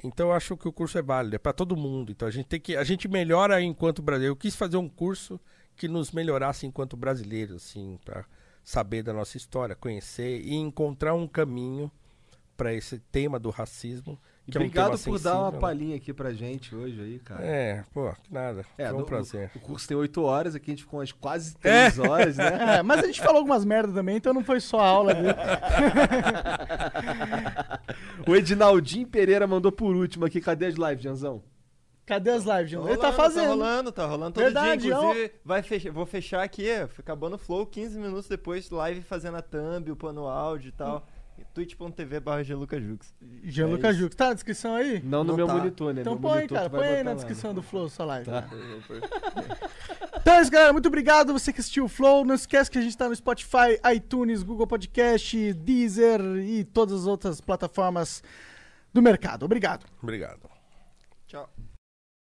Então eu acho que o curso é válido, é para todo mundo. Então a gente tem que a gente melhora enquanto brasileiro. Eu quis fazer um curso que nos melhorasse enquanto brasileiros, assim, para saber da nossa história, conhecer e encontrar um caminho para esse tema do racismo. E Que é um obrigado tema por dar uma sensível, né? palhinha aqui pra gente hoje aí, cara. É, pô, que nada. É, Foi um no- prazer. O, o curso tem 8 horas, aqui a gente ficou umas quase 3 horas, né? (laughs) É, mas a gente falou algumas merda também, então não foi só a aula dele. (laughs) O Edinaldinho Pereira mandou por último aqui. Cadê as lives, Janzão? Cadê as lives, João? Tá Ele tá rolando, fazendo. Tá rolando, tá rolando todo Verdade, dia. Inclusive, vai fechar, vou fechar aqui, acabou no flow, 15 minutos depois, live fazendo a thumb, upando o áudio e tal. twitch.tv barra Jux. Gianluca É. Jux. Tá na descrição aí? Não no Não meu tá. monitor, né? Então Meu põe, monitor cara, põe aí na lá, descrição né? do Flow sua live. Tá. Então é isso, galera. Muito obrigado você que assistiu o Flow. Não esquece que a gente tá no Spotify, iTunes, Google Podcast, Deezer e todas as outras plataformas do mercado. Obrigado. Obrigado. Tchau.